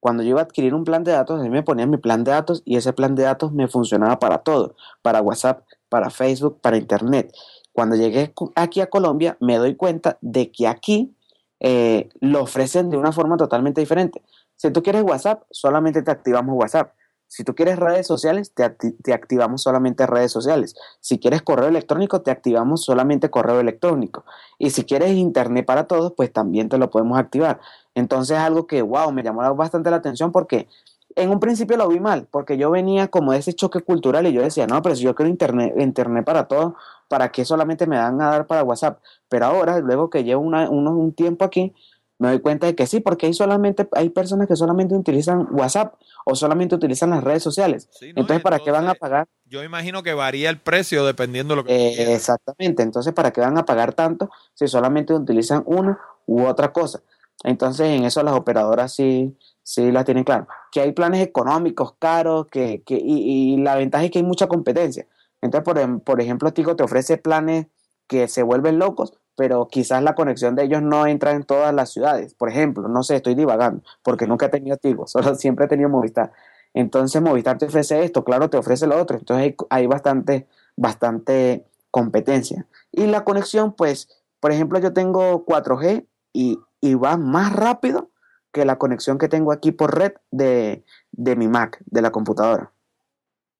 cuando yo iba a adquirir un plan de datos, a mí me ponía mi plan de datos y ese plan de datos me funcionaba para todo, para WhatsApp, para Facebook, para Internet. Cuando llegué aquí a Colombia, me doy cuenta de que aquí eh, lo ofrecen de una forma totalmente diferente. Si tú quieres WhatsApp, solamente te activamos WhatsApp. Si tú quieres redes sociales, te, te, activamos solamente redes sociales. Si quieres correo electrónico, te activamos solamente correo electrónico. Y si quieres internet para todos, pues también te lo podemos activar. Entonces, algo que, wow, me llamó bastante la atención porque en un principio lo vi mal, porque yo venía como de ese choque cultural y yo decía, no, pero si yo quiero internet, internet para todos, ¿para qué solamente me dan a dar para WhatsApp? Pero ahora, luego que llevo una, uno, un tiempo aquí, me doy cuenta de que sí, porque hay solamente hay personas que solamente utilizan WhatsApp o solamente utilizan las redes sociales. Sí, no, entonces, ¿para entonces, qué van a pagar? Yo imagino que varía el precio dependiendo de lo que eh, Exactamente, entonces, ¿para qué van a pagar tanto si solamente utilizan una u otra cosa? Entonces, en eso las operadoras sí, sí las tienen claro. Que hay planes económicos caros que, que, y, la ventaja es que hay mucha competencia. Entonces, por, por ejemplo, Tigo te ofrece planes que se vuelven locos, pero quizás la conexión de ellos no entra en todas las ciudades. Por ejemplo, no sé, estoy divagando, porque nunca he tenido Tigo, solo siempre he tenido Movistar. Entonces Movistar te ofrece esto, claro, te ofrece lo otro. Entonces hay, hay bastante, bastante competencia. Y la conexión, pues, por ejemplo, yo tengo 4G y, y va más rápido que la conexión que tengo aquí por red de, de mi Mac, de la computadora.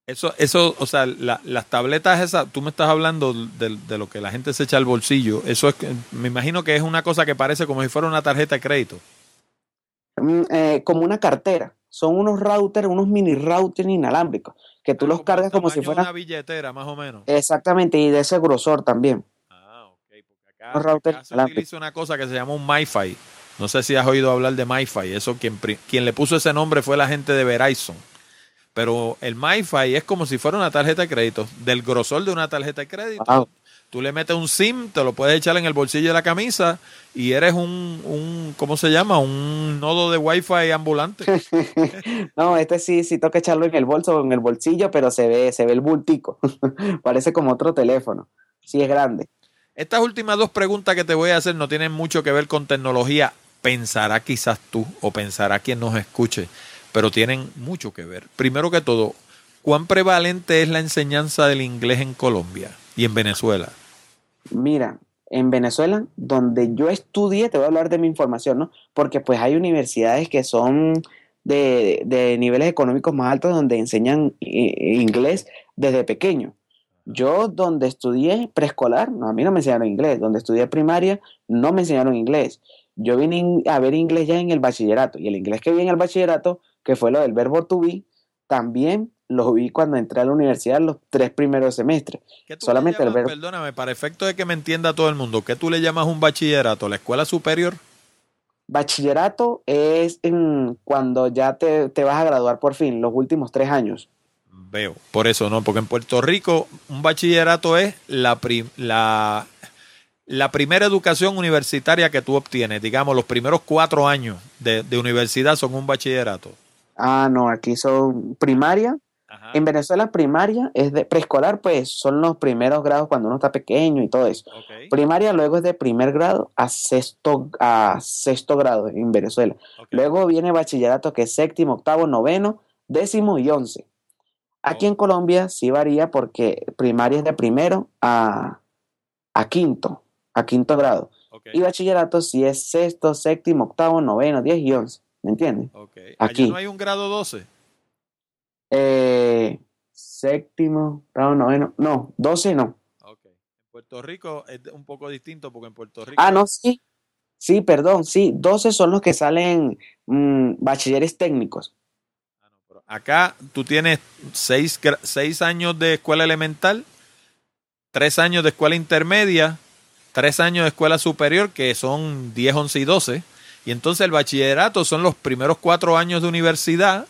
Eso, eso, o sea, la, las tabletas esas, tú me estás hablando de, de, lo que la gente se echa al bolsillo. Eso es, me imagino que es una cosa que parece como si fuera una tarjeta de crédito. Mm, eh, como una cartera. Son unos routers, unos mini routers inalámbricos, que tú Ah, los como cargas como si fueran... una billetera, más o menos. Exactamente, y de ese grosor también. Ah, ok. Porque acá, acá se utiliza una cosa que se llama un MiFi. No sé si has oído hablar de MiFi. Eso quien, quien le puso ese nombre fue la gente de Verizon. Pero el MiFi es como si fuera una tarjeta de crédito, del grosor de una tarjeta de crédito. Wow. Tú le metes un SIM, te lo puedes echar en el bolsillo de la camisa y eres un, un ¿cómo se llama? Un nodo de Wi-Fi ambulante. no, este sí, sí toca echarlo en el bolso o en el bolsillo, pero se ve, se ve el bultico. Parece como otro teléfono. Sí es grande. Estas últimas dos preguntas que te voy a hacer no tienen mucho que ver con tecnología. Pensará quizás tú o pensará quien nos escuche, pero tienen mucho que ver. Primero que todo, ¿cuán prevalente es la enseñanza del inglés en Colombia y en Venezuela? Mira, en Venezuela, donde yo estudié, te voy a hablar de mi información, ¿no? Porque pues hay universidades que son de, niveles económicos más altos donde enseñan eh, inglés desde pequeño. Yo donde estudié preescolar, a mí no me enseñaron inglés. Donde estudié primaria, no me enseñaron inglés. Yo vine in- a ver inglés ya en el bachillerato. Y el inglés que vi en el bachillerato, que fue lo del verbo to be, también lo vi cuando entré a la universidad los tres primeros semestres. ¿Qué tú Solamente el verbo. perdóname, para efecto de que me entienda todo el mundo, ¿qué tú le llamas un bachillerato? ¿La escuela superior? Bachillerato es en cuando ya te, te vas a graduar por fin, los últimos tres años. Veo, por eso no, porque en Puerto Rico un bachillerato es la, la, la primera educación universitaria que tú obtienes. Digamos, los primeros cuatro años de, de universidad son un bachillerato. Ah, no, aquí son primaria. Ajá. En Venezuela primaria es de preescolar, pues son los primeros grados cuando uno está pequeño y todo eso. Primaria luego es de primer grado a sexto, a sexto grado en Venezuela. Luego viene bachillerato que es séptimo, octavo, noveno, décimo y once. Aquí Oh. en Colombia sí varía porque primaria es de primero a, a quinto, a quinto grado. Y bachillerato sí es sexto, séptimo, octavo, noveno, diez y once. ¿Me entiendes? Allá aquí. no hay un grado 12. Eh, séptimo, octavo, noveno. No, doce no. Ok. En Puerto Rico es un poco distinto porque en Puerto Rico... Ah, no, sí. Sí, perdón, sí. Doce son los que salen mm, bachilleres técnicos. Ah, no, pero Acá tú tienes seis, seis años de escuela elemental, tres años de escuela intermedia, tres años de escuela superior, que son 10, 11 y 12. Y entonces el bachillerato son los primeros cuatro años de universidad.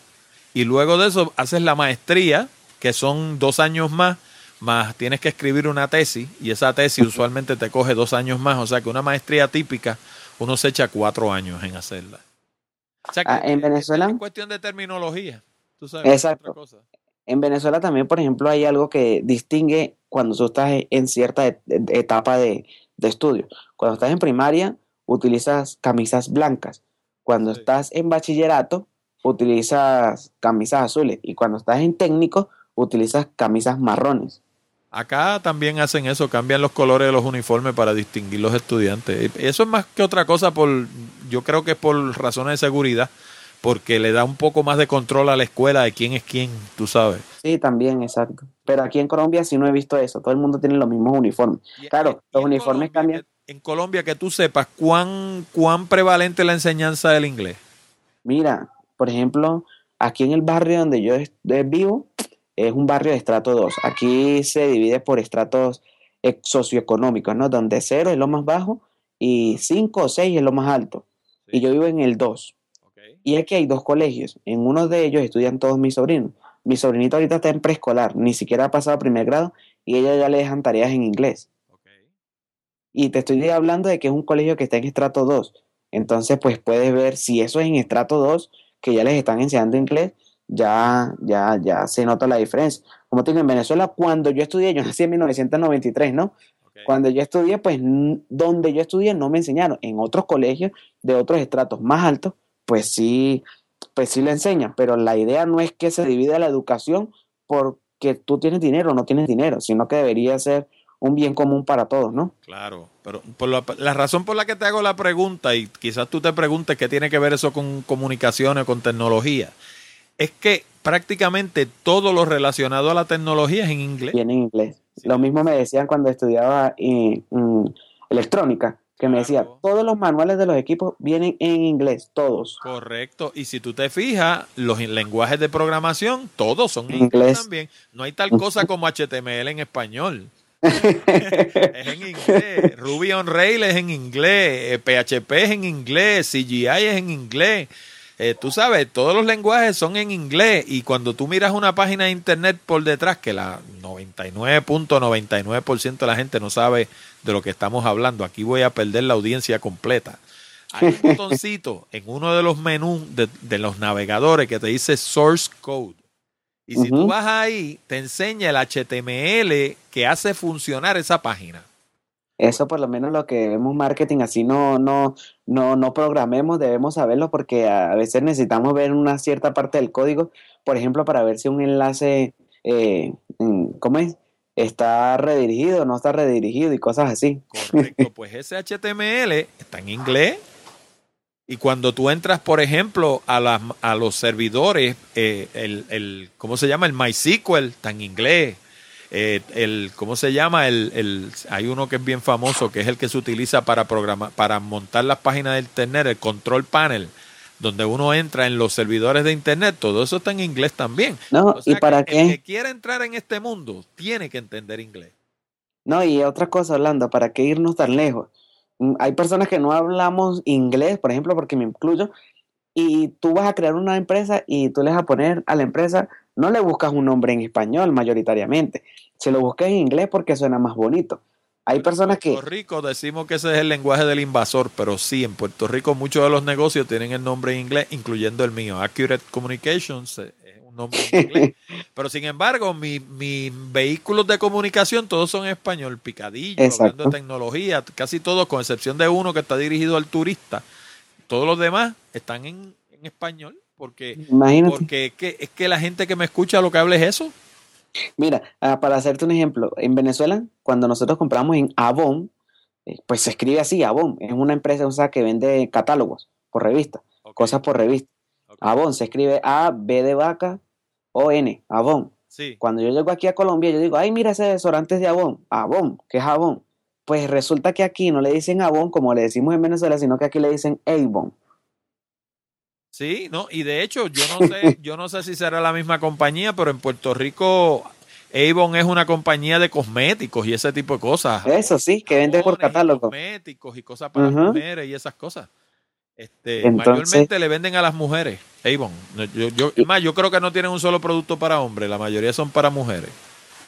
Y luego de eso haces la maestría, que son dos años más, más tienes que escribir una tesis. Y esa tesis usualmente te coge dos años más. O sea que una maestría típica, uno se echa cuatro años en hacerla. O sea que Ah, en es- Venezuela- Es cuestión de terminología. Tú sabes, Exacto. otra cosa. En Venezuela también, por ejemplo, hay algo que distingue cuando tú estás en cierta et- etapa de, de estudio. Cuando estás en primaria, utilizas camisas blancas. Cuando Sí. estás en bachillerato, utilizas camisas azules. Y cuando estás en técnico, utilizas camisas marrones. Acá también hacen eso, cambian los colores de los uniformes para distinguir los estudiantes. Eso es más que otra cosa por, yo creo que es por razones de seguridad, porque le da un poco más de control a la escuela de quién es quién, tú sabes. Sí, también, exacto. Pero aquí en Colombia sí no he visto eso. Todo el mundo tiene los mismos uniformes. Y- Claro, y- los uniformes Colombia, cambian. que- En Colombia, que tú sepas, ¿cuán, cuán prevalente es la enseñanza del inglés? Mira, por ejemplo, aquí en el barrio donde yo vivo, es un barrio de estrato 2. Aquí se divide por estratos eh, socioeconómicos, ¿no? Donde 0 es lo más bajo y 5 o 6 es lo más alto. Y yo vivo en el 2. Ok. Y aquí hay dos colegios. En uno de ellos estudian todos mis sobrinos. Mi sobrinita ahorita está en preescolar, ni siquiera ha pasado primer grado y ella ya le dejan tareas en inglés. ok. Y te estoy hablando de que es un colegio que está en estrato 2. Entonces, pues puedes ver si eso es en estrato 2, que ya les están enseñando inglés, ya, ya, ya se nota la diferencia. Como te digo, en Venezuela, cuando yo estudié, yo nací en 1993, ¿no? Cuando yo estudié, pues donde yo estudié no me enseñaron. En otros colegios de otros estratos más altos, pues sí, pues sí le enseñan. Pero la idea no es que se divida la educación porque tú tienes dinero o no tienes dinero, sino que debería ser un bien común para todos, ¿no? Claro, pero por la, la, razón por la que te hago la pregunta, y quizás tú te preguntes qué tiene que ver eso con comunicaciones, con tecnología, es que prácticamente todo lo relacionado a la tecnología es en inglés. En inglés. Lo mismo me decían cuando estudiaba electrónica, que me decía, todos los manuales de los equipos vienen en inglés, todos. Correcto. Y si tú te fijas, los lenguajes de programación, todos son en inglés también. No hay tal cosa como HTML en español. es en inglés. Ruby on Rails es en inglés. PHP es en inglés. CGI es en inglés. Eh, tú sabes, todos los lenguajes son en inglés y cuando tú miras una página de internet por detrás, que la 99.99% de la gente no sabe de lo que estamos hablando, aquí voy a perder la audiencia completa. Hay un botoncito en uno de los menús de, los navegadores que te dice Source Code. Y si tú vas ahí, te enseña el HTML que hace funcionar esa página. Eso por lo menos lo que vemos marketing, así no, no, no, no programemos, debemos saberlo porque a veces necesitamos ver una cierta parte del código, por ejemplo, para ver si un enlace, eh, ¿cómo es? Está redirigido, no está redirigido y cosas así. Correcto, pues ese HTML está en inglés y cuando tú entras, por ejemplo, a, a los servidores, eh, el, el, ¿cómo se llama? El MySQL está en inglés eh, el, ¿cómo se llama? El, el, hay uno que es bien famoso, que es el que se utiliza para programar, para montar las páginas de internet, el control panel, donde uno entra en los servidores de internet, todo eso está en inglés también. No, ¿y para qué? El que quiera entrar en este mundo tiene que entender inglés. No, y otra cosa, Orlando, ¿para qué irnos tan lejos? Mm, hay personas que no hablamos inglés, por ejemplo, porque me incluyo, y tú vas a crear una empresa y tú le vas a poner a la empresa, no le buscas un nombre en español mayoritariamente, se lo busqué en inglés porque suena más bonito. Hay personas que... En Puerto Rico decimos que ese es el lenguaje del invasor, pero sí, en Puerto Rico muchos de los negocios tienen el nombre en inglés, incluyendo el mío. Accurate Communications eh, es un nombre en inglés. pero sin embargo, mis vehículos de comunicación todos son en español, picadillo, hablando de tecnología, casi todos, con excepción de uno que está dirigido al turista. Todos los demás están en, español, porque, porque es que, es que la gente que me escucha lo que habla es eso. Mira, ah, para hacerte un ejemplo, en Venezuela, cuando nosotros compramos en Avon, eh, pues se escribe así, Avon, es una empresa que vende catálogos por revista, cosas por revista. Avon se escribe A, B de vaca, O, N, Avon. Sí. Cuando yo llego aquí a Colombia, yo digo, ay, mira ese desodorante de Avon, Avon, ¿qué es Avon? Pues resulta que aquí no le dicen Avon como le decimos en Venezuela, sino que aquí le dicen Avon. Sí, no, y de hecho, yo no sé, yo no sé si será la misma compañía, pero en Puerto Rico Avon es una compañía de cosméticos y ese tipo de cosas. Eso sí, que vende por catálogo. Cosméticos y cosas para mujeres y esas cosas. Este, mayormente le venden a las mujeres, Avon. Yo, yo, más, yo creo que no tienen un solo producto para hombres, la mayoría son para mujeres.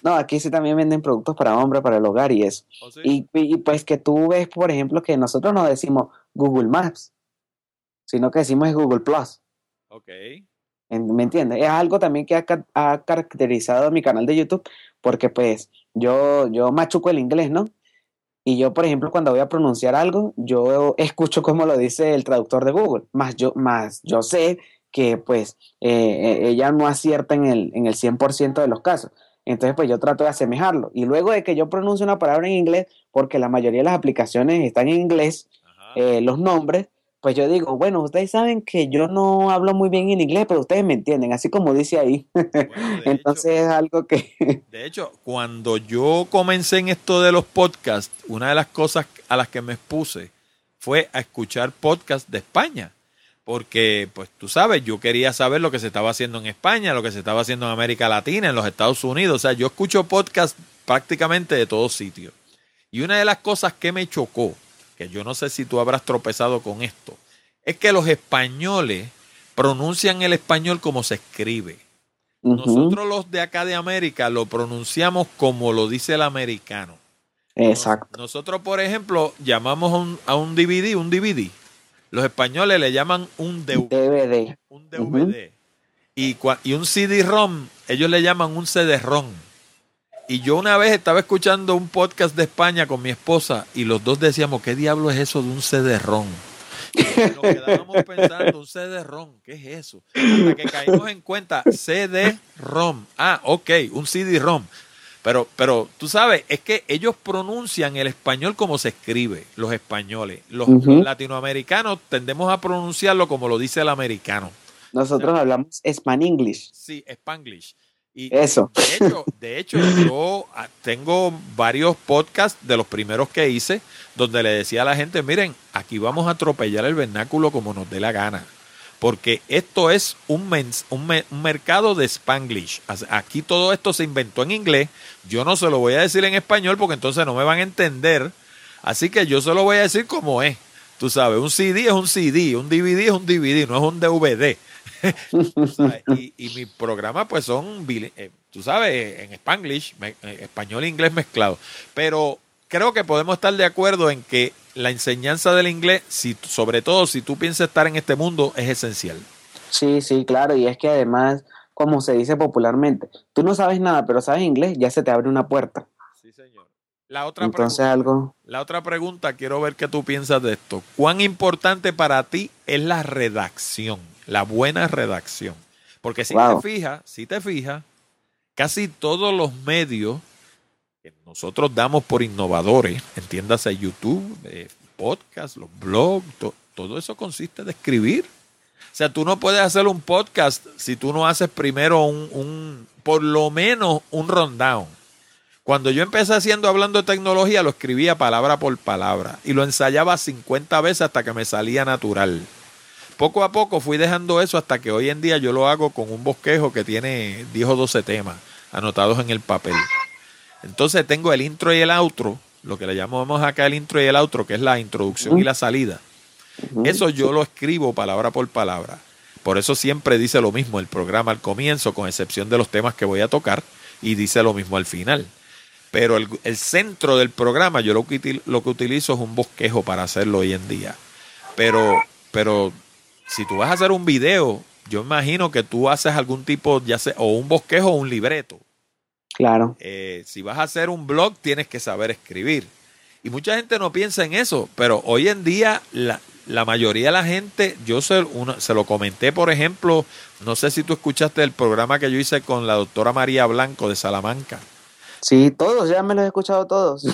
No, aquí sí también venden productos para hombres, para el hogar y eso. ¿Oh, y, y, pues que tú ves, por ejemplo, que nosotros no decimos Google Maps sino que decimos Google Plus. Ok. ¿Me entiendes? Es algo también que ha, caracterizado mi canal de YouTube, porque pues yo, yo machuco el inglés, ¿no? Y yo, por ejemplo, cuando voy a pronunciar algo, yo escucho como lo dice el traductor de Google, más yo, más yo sé que pues eh, eh, ella no acierta en el, en el 100% de los casos. Entonces, pues yo trato de asemejarlo. Y luego de que yo pronuncio una palabra en inglés, porque la mayoría de las aplicaciones están en inglés, eh, los nombres, pues yo digo, bueno, ustedes saben que yo no hablo muy bien en inglés, pero ustedes me entienden, así como dice ahí. Entonces es algo que... de hecho, cuando yo comencé en esto de los podcasts, una de las cosas a las que me expuse fue a escuchar podcasts de España. Porque, pues tú sabes, yo quería saber lo que se estaba haciendo en España, lo que se estaba haciendo en América Latina, en los Estados Unidos. O sea, yo escucho podcasts prácticamente de todos sitios. Y una de las cosas que me chocó que yo no sé si tú habrás tropezado con esto, es que los españoles pronuncian el español como se escribe. Nosotros los de acá de América lo pronunciamos como lo dice el americano. Exacto. nosotros, por ejemplo, llamamos a un, DVD, un DVD. Los españoles le llaman un DVD. Un DVD. y, y un CD-ROM, ellos le llaman un CD-ROM. Y yo una vez estaba escuchando un podcast de España con mi esposa y los dos decíamos, ¿qué diablo es eso de un CD-ROM? Nos quedábamos pensando, un CD-ROM, ¿qué es eso? Hasta que caímos en cuenta, CD-ROM. Ah, ok, un CD-ROM. Pero, pero tú sabes, es que ellos pronuncian el español como se escribe, los españoles. Los, latinoamericanos tendemos a pronunciarlo como lo dice el americano. Nosotros hablamos Span-English. Sí, Spanglish. Y Eso. De hecho, de hecho, yo ah, tengo varios podcasts de los primeros que hice donde le decía a la gente, miren, aquí vamos a atropellar el vernáculo como nos dé la gana. Porque esto es un, un, mercado de Spanglish. Aquí todo esto se inventó en inglés. Yo no se lo voy a decir en español porque entonces no me van a entender. Así que yo se lo voy a decir como es. Tú sabes, un CD es un CD, un DVD es un DVD, no es un DVD. y, mi programa pues son, eh, tú sabes, en Spanglish, español e inglés mezclado. Pero creo que podemos estar de acuerdo en que la enseñanza del inglés, si, sobre todo si tú piensas estar en este mundo, es esencial. Sí, sí, claro, y es que además, como se dice popularmente, tú no sabes nada, pero sabes inglés, ya se te abre una puerta. Sí, señor. La otra Entonces, pregunta, algo... la otra pregunta, quiero ver qué tú piensas de esto. ¿Cuán importante para ti es la redacción? la buena redacción. Porque si te fijas, si te fijas, casi todos los medios nosotros damos por innovadores, entiéndase YouTube, eh, podcast, los blogs, todo eso consiste de escribir. O sea, tú no puedes hacer un podcast si tú no haces primero un, un por lo menos un rundown. Cuando yo empecé haciendo hablando de tecnología, lo escribía palabra por palabra y lo ensayaba 50 veces hasta que me salía natural poco a poco fui dejando eso hasta que hoy en día yo lo hago con un bosquejo que tiene 10 o 12 temas anotados en el papel. Entonces tengo el intro y el outro, lo que le llamamos acá el intro y el outro, que es la introducción y la salida. Eso yo lo escribo palabra por palabra. Por eso siempre dice lo mismo el programa al comienzo, con excepción de los temas que voy a tocar, y dice lo mismo al final. Pero el, centro del programa, yo lo que, lo que utilizo es un bosquejo para hacerlo hoy en día. Pero, pero si tú vas a hacer un video, yo imagino que tú haces algún tipo, ya sea, o un bosquejo o un libreto. Claro. Eh, si vas a hacer un blog, tienes que saber escribir. Y mucha gente no piensa en eso, pero hoy en día la, la mayoría de la gente, yo se, se lo comenté, por ejemplo, no sé si tú escuchaste el programa que yo hice con la doctora María Blanco de Salamanca. Sí, todos, ya me los he escuchado todos.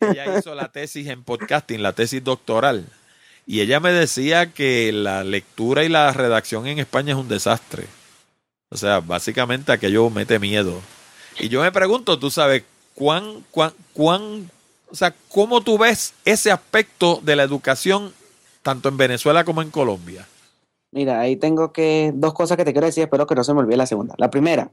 ella hizo la tesis en podcasting, la tesis doctoral. Y ella me decía que la lectura y la redacción en España es un desastre. O sea, básicamente aquello mete miedo. Y yo me pregunto, tú sabes, ¿cuán, cuán, cuán, o sea, cómo tú ves ese aspecto de la educación tanto en Venezuela como en Colombia? Mira, ahí tengo que dos cosas que te quiero decir, espero que no se me olvide la segunda. La primera,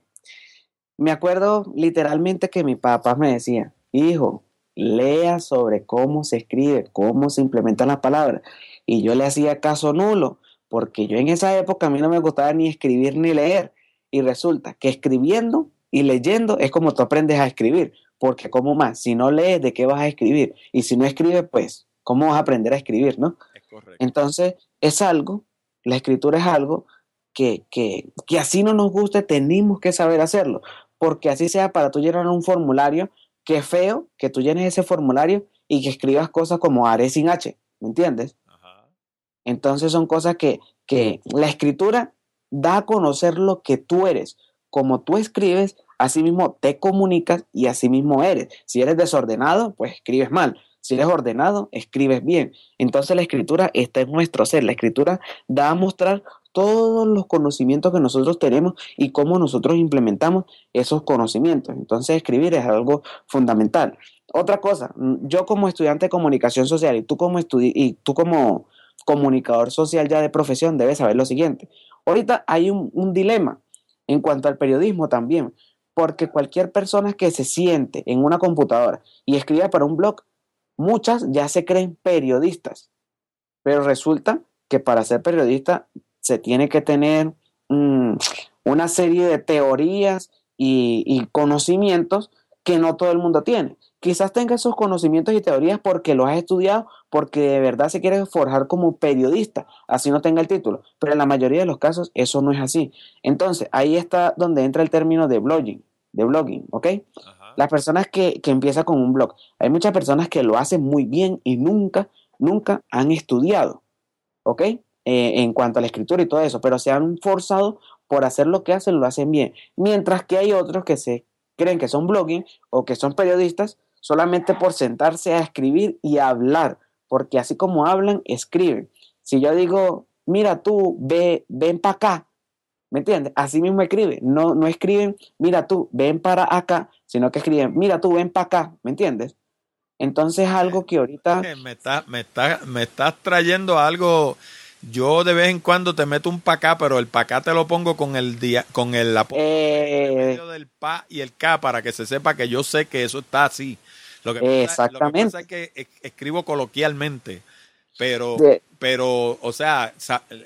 me acuerdo literalmente que mi papá me decía, hijo, lea sobre cómo se escribe, cómo se implementan las palabras. Y yo le hacía caso nulo, porque yo en esa época a mí no me gustaba ni escribir ni leer. Y resulta que escribiendo y leyendo es como tú aprendes a escribir, porque como más, si no lees, ¿de qué vas a escribir? Y si no escribes, pues, ¿cómo vas a aprender a escribir, no? Entonces, es algo, la escritura es algo que, que, que así no nos guste, tenemos que saber hacerlo, porque así sea para tú llenar un formulario, Qué feo que tú llenes ese formulario y que escribas cosas como haré sin H, ¿me entiendes? Entonces son cosas que, que la escritura da a conocer lo que tú eres. Como tú escribes, así mismo te comunicas y así mismo eres. Si eres desordenado, pues escribes mal. Si eres ordenado, escribes bien. Entonces la escritura está en nuestro ser. La escritura da a mostrar todos los conocimientos que nosotros tenemos y cómo nosotros implementamos esos conocimientos. Entonces escribir es algo fundamental. Otra cosa, yo como estudiante de comunicación social y tú como, y tú como comunicador social ya de profesión debes saber lo siguiente. Ahorita hay un dilema en cuanto al periodismo también, porque cualquier persona que se siente en una computadora y escriba para un blog, muchas ya se creen periodistas, pero resulta que para ser periodista se tiene que tener mm, una serie de teorías y, conocimientos que no todo el mundo tiene. Quizás tenga esos conocimientos y teorías porque los has estudiado, porque de verdad se quiere forjar como periodista, así no tenga el título. Pero en la mayoría de los casos eso no es así. Entonces, ahí está donde entra el término de blogging, de blogging, ¿ok? Las personas que, que empiezan con un blog. Hay muchas personas que lo hacen muy bien y nunca, nunca han estudiado, ¿ok? Eh, en cuanto a la escritura y todo eso, pero se han forzado por hacer lo que hacen, lo hacen bien. Mientras que hay otros que se creen que son blogging o que son periodistas solamente por sentarse a escribir y a hablar, porque así como hablan, escriben. Si yo digo, mira tú, ve, ven para acá, ¿me entiendes? Así mismo escriben, no, no escriben, mira tú, ven para acá, sino que escriben, mira tú, ven para acá, ¿me entiendes? Entonces algo que ahorita... Me, está, me, está, me estás trayendo algo yo de vez en cuando te meto un pa acá, pero el pa acá te lo pongo con el día, con el eh, del pa y el k para que se sepa que yo sé que eso está así. Lo que Exactamente. Pasa, es que escribo coloquialmente, pero, pero, o sea,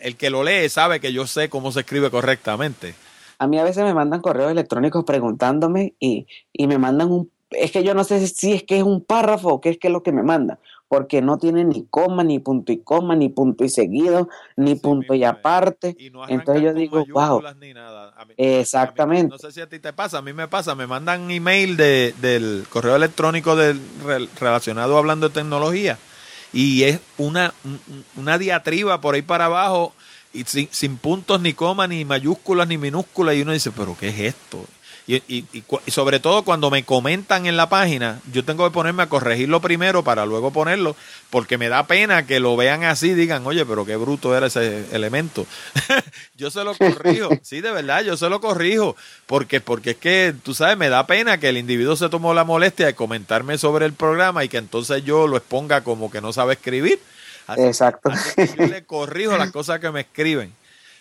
el que lo lee sabe que yo sé cómo se escribe correctamente. A mí a veces me mandan correos electrónicos preguntándome y, y me mandan un es que yo no sé si es que es un párrafo o qué es que es lo que me manda porque no tiene ni coma, ni punto y coma, ni punto y seguido, ni punto y aparte. Entonces yo digo, wow. Exactamente. No sé si a ti te pasa, a mí me pasa, me mandan email de, del correo electrónico del, relacionado hablando de tecnología y es una, una diatriba por ahí para abajo y sin, sin puntos ni comas ni mayúsculas ni minúsculas y uno dice, pero ¿qué es esto? Y, y, y, sobre todo cuando me comentan en la página, yo tengo que ponerme a corregirlo primero para luego ponerlo, porque me da pena que lo vean así y digan, oye, pero qué bruto era ese elemento. yo se lo corrijo, sí, de verdad, yo se lo corrijo, porque, porque es que, tú sabes, me da pena que el individuo se tomó la molestia de comentarme sobre el programa y que entonces yo lo exponga como que no sabe escribir. Exacto. yo le corrijo las cosas que me escriben.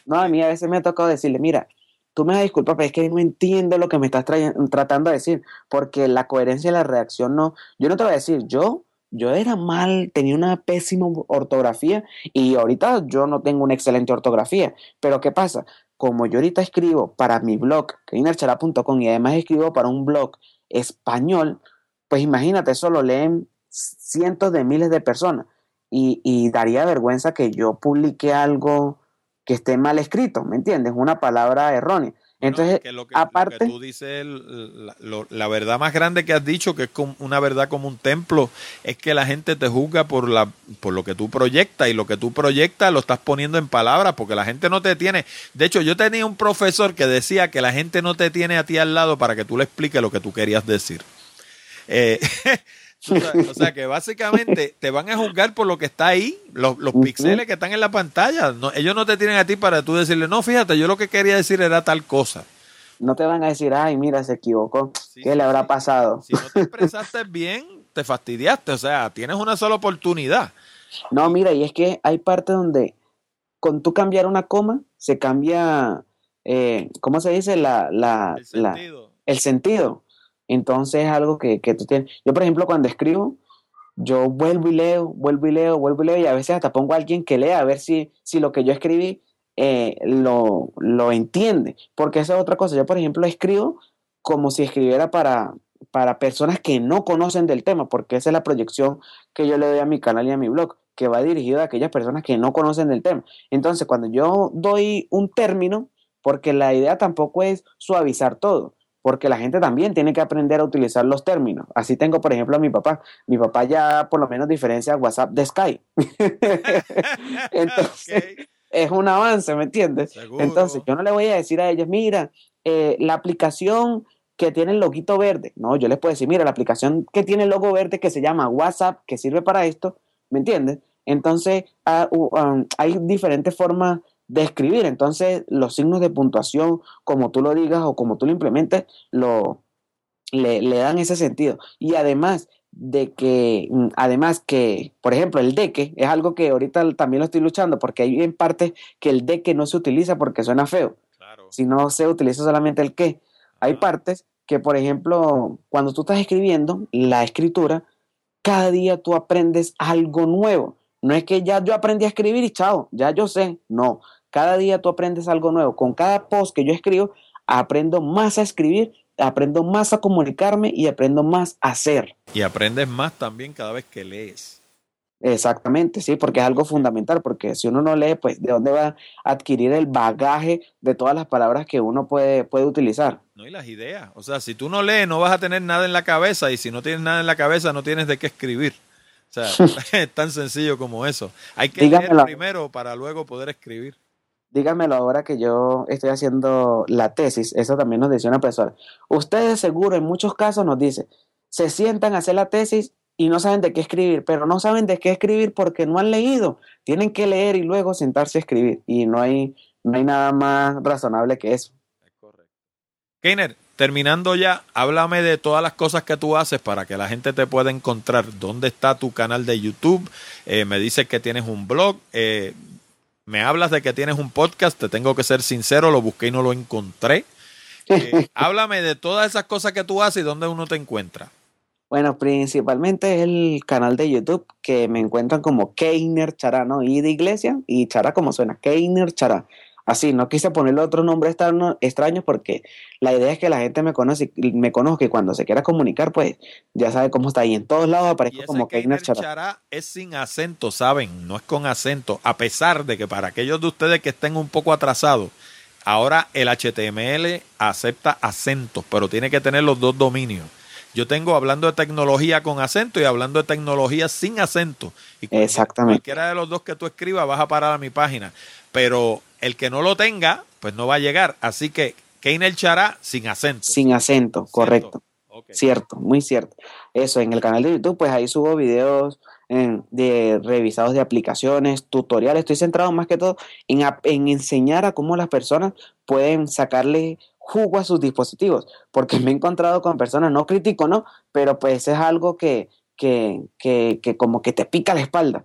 No, a mí a veces me ha tocado decirle, mira, tú me das disculpa, pero es que no entiendo lo que me estás tratando de decir, porque la coherencia de la reacción no, yo no te voy a decir, yo, yo era mal, tenía una pésima ortografía y ahorita yo no tengo una excelente ortografía, pero ¿qué pasa? Como yo ahorita escribo para mi blog, keinerchala.com, y además escribo para un blog español, pues imagínate, eso lo leen cientos de miles de personas y, y daría vergüenza que yo publique algo que esté mal escrito, ¿me entiendes? Una palabra errónea. Entonces, aparte... tú dices, la, verdad más grande que has dicho, que es una verdad como un templo, es que la gente te juzga por, la, por lo que tú proyectas y lo que tú proyectas lo estás poniendo en palabras porque la gente no te tiene... De hecho, yo tenía un profesor que decía que la gente no te tiene a ti al lado para que tú le expliques lo que tú querías decir. Eh, O sea, que básicamente te van a juzgar por lo que está ahí, los, los píxeles que están en la pantalla. ellos no te tienen a ti para tú decirle, no, fíjate, yo lo que quería decir era tal cosa. No te van a decir, ay, mira, se equivocó. ¿Qué le habrá pasado? Si no te expresaste bien, te fastidiaste. O sea, tienes una sola oportunidad. No, mira, y es que hay partes donde con tú cambiar una coma, se cambia, eh, ¿cómo se dice? La, la, el sentido. el sentido. Entonces es algo que, que tú tienes. Yo, por ejemplo, cuando escribo, yo vuelvo y leo, vuelvo y leo, vuelvo y leo, y a veces hasta pongo a alguien que lea a ver si, si lo que yo escribí eh, lo, lo, entiende. Porque esa es otra cosa. Yo, por ejemplo, escribo como si escribiera para, para personas que no conocen del tema, porque esa es la proyección que yo le doy a mi canal y a mi blog, que va dirigido a aquellas personas que no conocen del tema. Entonces, cuando yo doy un término, porque la idea tampoco es suavizar todo, porque la gente también tiene que aprender a utilizar los términos. Así tengo, por ejemplo, a mi papá. Mi papá ya por lo menos diferencia WhatsApp de Skype. Entonces, es un avance, ¿me entiendes? Entonces, yo no le voy a decir a ellos, mira, eh, la aplicación que tiene el loguito verde. No, yo les puedo decir, mira, la aplicación que tiene el logo verde que se llama WhatsApp, que sirve para esto, ¿me entiendes? Entonces, um, hay diferentes formas de escribir. Entonces, los signos de puntuación, como tú lo digas o como tú lo implementes, lo, le, dan ese sentido. Y además de que, mm, además que, por ejemplo, el de que es algo que ahorita también lo estoy luchando, porque hay en parte que el de que no se utiliza porque suena feo. Si no se utiliza solamente el que. Hay partes que, por ejemplo, cuando tú estás escribiendo, la escritura, cada día tú aprendes algo nuevo. No es que ya yo aprendí a escribir y chao, ya yo sé. No, cada día tú aprendes algo nuevo. Con cada post que yo escribo, aprendo más a escribir, aprendo más a comunicarme y aprendo más a hacer. Y aprendes más también cada vez que lees. Exactamente, sí, porque es algo fundamental, porque si uno no lee, pues de dónde va a adquirir el bagaje de todas las palabras que uno puede, puede utilizar. No, y las ideas. O sea, si tú no lees, no vas a tener nada en la cabeza. Y si no tienes nada en la cabeza, no tienes de qué escribir. O sea, es tan sencillo como eso. Hay que leer primero para luego poder escribir. Dígamelo ahora que yo estoy haciendo la tesis. Eso también nos dice una profesora. Ustedes seguro en muchos casos nos dice, se sientan a hacer la tesis y no saben de qué escribir, pero no saben de qué escribir porque no han leído. Tienen que leer y luego sentarse a escribir. Y no hay, no hay nada más razonable que eso. Es correcto. Keiner, terminando ya, háblame de todas las cosas que tú haces para que la gente te pueda encontrar. ¿Dónde está tu canal de YouTube? Eh, me dices que tienes un blog. Eh, me hablas de que tienes un podcast. Te tengo que ser sincero, lo busqué y no lo encontré. Eh, háblame de todas esas cosas que tú haces y dónde uno te encuentra. Bueno, principalmente el canal de YouTube que me encuentran como Keiner Chará, ¿no? Y de iglesia y Chará como suena, Keiner Chará. Así, no quise ponerle otro nombre extraño porque la idea es que la gente me conoce, me conozca y cuando se quiera comunicar, pues ya sabe cómo está. Y en todos lados aparezco como Keiner Chará. Chará es sin acento, ¿saben? No es con acento. A pesar de que para aquellos de ustedes que estén un poco atrasados, ahora el HTML acepta acentos, pero tiene que tener los dos dominios. Yo tengo hablando de tecnología con acento y hablando de tecnología sin acento. Y Exactamente. Cualquiera de los dos que tú escribas vas a parar a mi página. Pero el que no lo tenga, pues no va a llegar. Así que Keiner Chará sin acento. Sin acento, correcto. Cierto, muy cierto. Eso, en el canal de YouTube, pues ahí subo videos de revisados de aplicaciones, tutoriales. Estoy centrado más que todo en, en enseñar a cómo las personas pueden sacarle jugo a sus dispositivos, porque me he encontrado con personas, no crítico, ¿no? Pero pues es algo que, que, que, que como que te pica la espalda.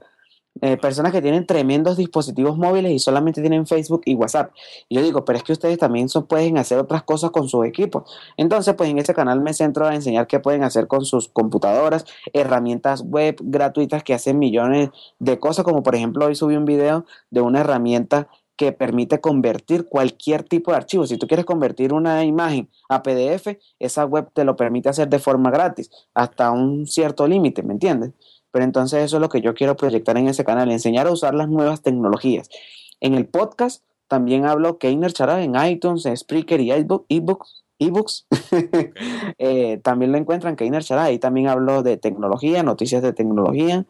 Eh, personas que tienen tremendos dispositivos móviles y solamente tienen Facebook y WhatsApp. Y yo digo, pero es que ustedes también pueden hacer otras cosas con sus equipos. Entonces, pues en ese canal me centro a enseñar qué pueden hacer con sus computadoras, herramientas web gratuitas que hacen millones de cosas, como por ejemplo hoy subí un video de una herramienta que permite convertir cualquier tipo de archivo. Si tú quieres convertir una imagen a PDF, esa web te lo permite hacer de forma gratis, hasta un cierto límite, ¿me entiendes? Pero entonces eso es lo que yo quiero proyectar en ese canal, enseñar a usar las nuevas tecnologías. En el podcast también hablo Keiner Chará en iTunes, Spreaker y ebooks. Eh, también lo encuentran Keiner Chará, ahí también hablo de tecnología, noticias de tecnología,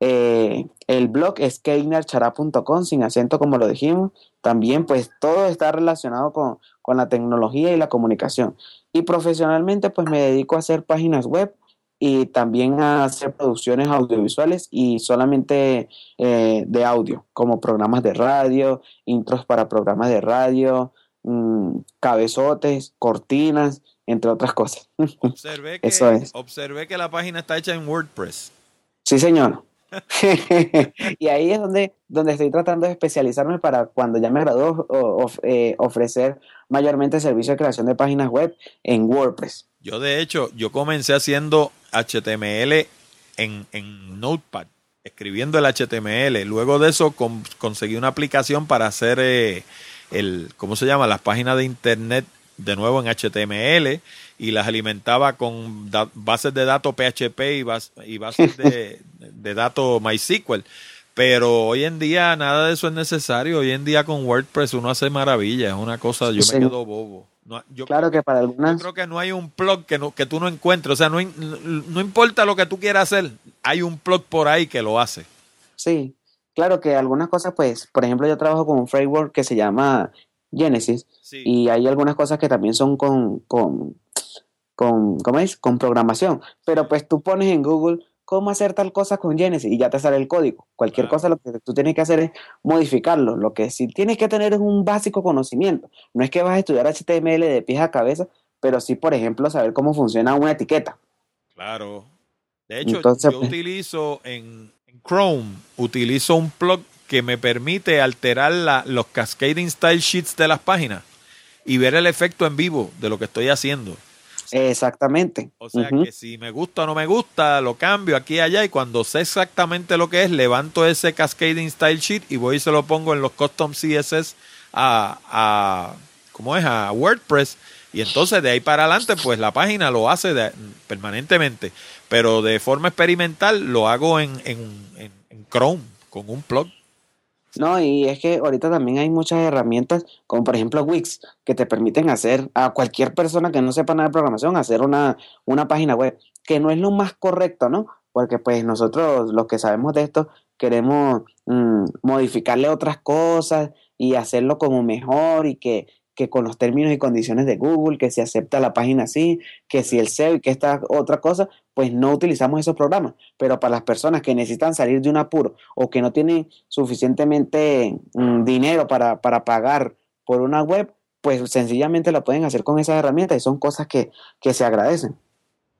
eh, el blog es keinerchara.com, sin acento como lo dijimos. También pues todo está relacionado con, la tecnología y la comunicación. Y profesionalmente pues me dedico a hacer páginas web y también a hacer producciones audiovisuales y solamente eh, de audio, como programas de radio, intros para programas de radio, mm, cabezotes, cortinas, entre otras cosas. Observé que, Eso es. observé que la página está hecha en WordPress. Sí, señor. y ahí es donde, donde estoy tratando de especializarme para cuando ya me gradúo eh, ofrecer mayormente servicio de creación de páginas web en WordPress. Yo de hecho, yo comencé haciendo HTML en, en Notepad, escribiendo el HTML. Luego de eso conseguí una aplicación para hacer eh, el, ¿cómo se llama? Las páginas de internet de nuevo en HTML y las alimentaba con bases de datos PHP y, y bases de, de datos MySQL. Pero hoy en día nada de eso es necesario. Hoy en día con WordPress uno hace maravillas. Es una cosa, yo me quedo bobo. Yo, claro que para algunas... Yo creo que no hay un plug que, no, que tú no encuentres. O sea, no, no importa lo que tú quieras hacer, hay un plug por ahí que lo hace. Sí, claro que algunas cosas, pues, por ejemplo, yo trabajo con un framework que se llama Genesis y hay algunas cosas que también son con, con, con, ¿cómo es? Con programación. Pero pues tú pones en Google cómo hacer tal cosa con Genesis y ya te sale el código. Cualquier cosa lo que tú tienes que hacer es modificarlo. Lo que sí tienes que tener es un básico conocimiento. No es que vas a estudiar HTML de pies a cabeza, pero sí, por ejemplo, saber cómo funciona una etiqueta. Claro. De hecho, yo pues utilizo en, Chrome, utilizo un plug que me permite alterar la, los cascading style sheets de las páginas y ver el efecto en vivo de lo que estoy haciendo. Exactamente. O sea que si me gusta o no me gusta, lo cambio aquí y allá y cuando sé exactamente lo que es, levanto ese Cascading Style Sheet y voy y se lo pongo en los custom CSS a, a ¿cómo es? A WordPress y entonces de ahí para adelante pues la página lo hace permanentemente, pero de forma experimental lo hago en, en, en Chrome con un plug. No, y es que ahorita también hay muchas herramientas, como por ejemplo Wix, que te permiten hacer a cualquier persona que no sepa nada de programación, hacer una, una página web, que no es lo más correcto, ¿no? Porque pues nosotros, los que sabemos de esto, queremos mm, modificarle otras cosas y hacerlo como mejor y que, que con los términos y condiciones de Google, que se acepta la página así, que si el SEO y que esta otra cosa, pues no utilizamos esos programas. Pero para las personas que necesitan salir de un apuro o que no tienen suficientemente mm, dinero para, para pagar por una web, pues sencillamente lo pueden hacer con esas herramientas y son cosas que, que se agradecen.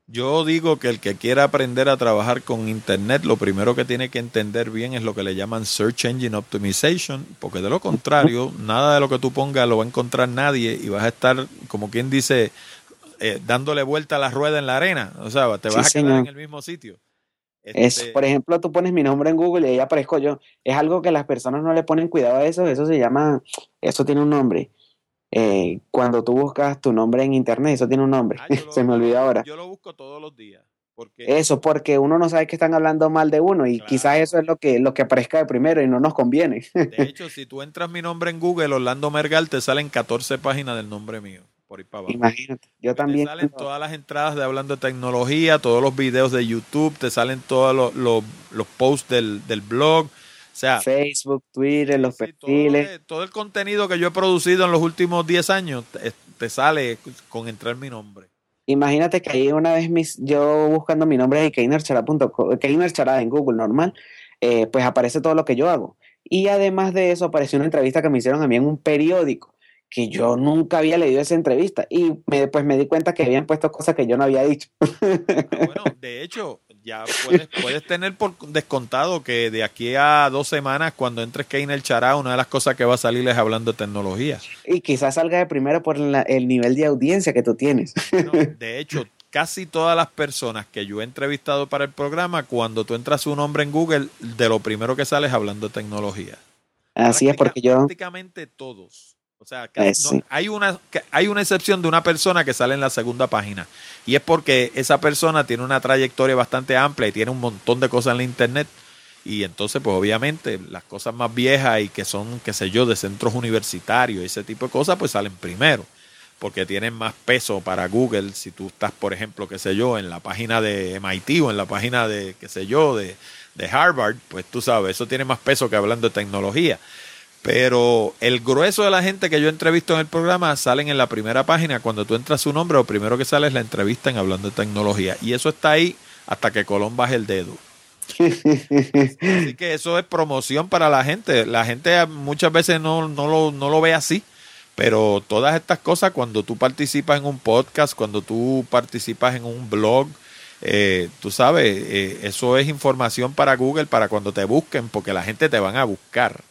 Yo digo que el que quiera aprender a trabajar con Internet, lo primero que tiene que entender bien es lo que le llaman Search Engine Optimization, porque de lo contrario, nada de lo que tú pongas lo va a encontrar nadie y vas a estar, como quien dice, eh, dándole vuelta a la rueda en la arena. O sea, te vas a quedar en el mismo sitio. Es, este por ejemplo, tú pones mi nombre en Google y ahí aparezco yo. Es algo que las personas no le ponen cuidado a eso. Eso se llama, eso tiene un nombre. Eh, cuando tú buscas tu nombre en internet, eso tiene un nombre. Ah, Se me olvidó ahora. Yo lo busco todos los días. Eso, porque uno no sabe que están hablando mal de uno y quizás eso es lo que, lo que aparezca de primero y no nos conviene. De hecho, si tú entras mi nombre en Google, Orlando Mergal, te salen 14 páginas del nombre mío. Por ahí para abajo. Imagínate, yo también. Te salen todas las entradas de hablando de tecnología, todos los videos de YouTube, te salen todos los, los, posts del, del blog sea, Facebook, Twitter, los perfiles. Todo, el contenido que yo he producido en los últimos 10 años te, sale con entrar mi nombre. Imagínate que ahí una vez mis, yo buscando mi nombre de Keiner en Google normal, eh, pues aparece todo lo que yo hago. Y además de eso apareció una entrevista que me hicieron a mí en un periódico que yo nunca había leído esa entrevista y me, pues me di cuenta que habían puesto cosas que yo no había dicho. bueno, de hecho, ya puedes, puedes tener por descontado que de aquí a dos semanas, cuando entres en el chará, una de las cosas que va a salir es hablando de tecnología. Y quizás salga de primero por el nivel de audiencia que tú tienes. de hecho, casi todas las personas que yo he entrevistado para el programa, cuando tú entras su nombre en Google, de lo primero que sale es hablando de tecnología. Así es, porque yo... Prácticamente todos. O sea, eh, hay, una, hay una excepción de una persona que sale en la segunda página. Y es porque esa persona tiene una trayectoria bastante amplia y tiene un montón de cosas en la internet. Y entonces, pues obviamente, las cosas más viejas y que son, qué sé yo, de centros universitarios y ese tipo de cosas, pues salen primero. Porque tienen más peso para Google. Si tú estás, por ejemplo, qué sé yo, en la página de MIT o en la página de, qué sé yo, de, de Harvard, pues tú sabes, eso tiene más peso que hablando de tecnología. Pero el grueso de la gente que yo entrevisto en el programa salen en la primera página. Cuando tú entras su nombre, lo primero que sale es la entrevista en Hablando de Tecnología. Y eso está ahí hasta que Colón baje el dedo. Así que eso es promoción para la gente. La gente muchas veces no, no, lo, no lo ve así. Pero todas estas cosas, cuando tú participas en un podcast, cuando tú participas en un blog, eh, tú sabes, eh, eso es información para Google, para cuando te busquen, porque la gente te van a buscar.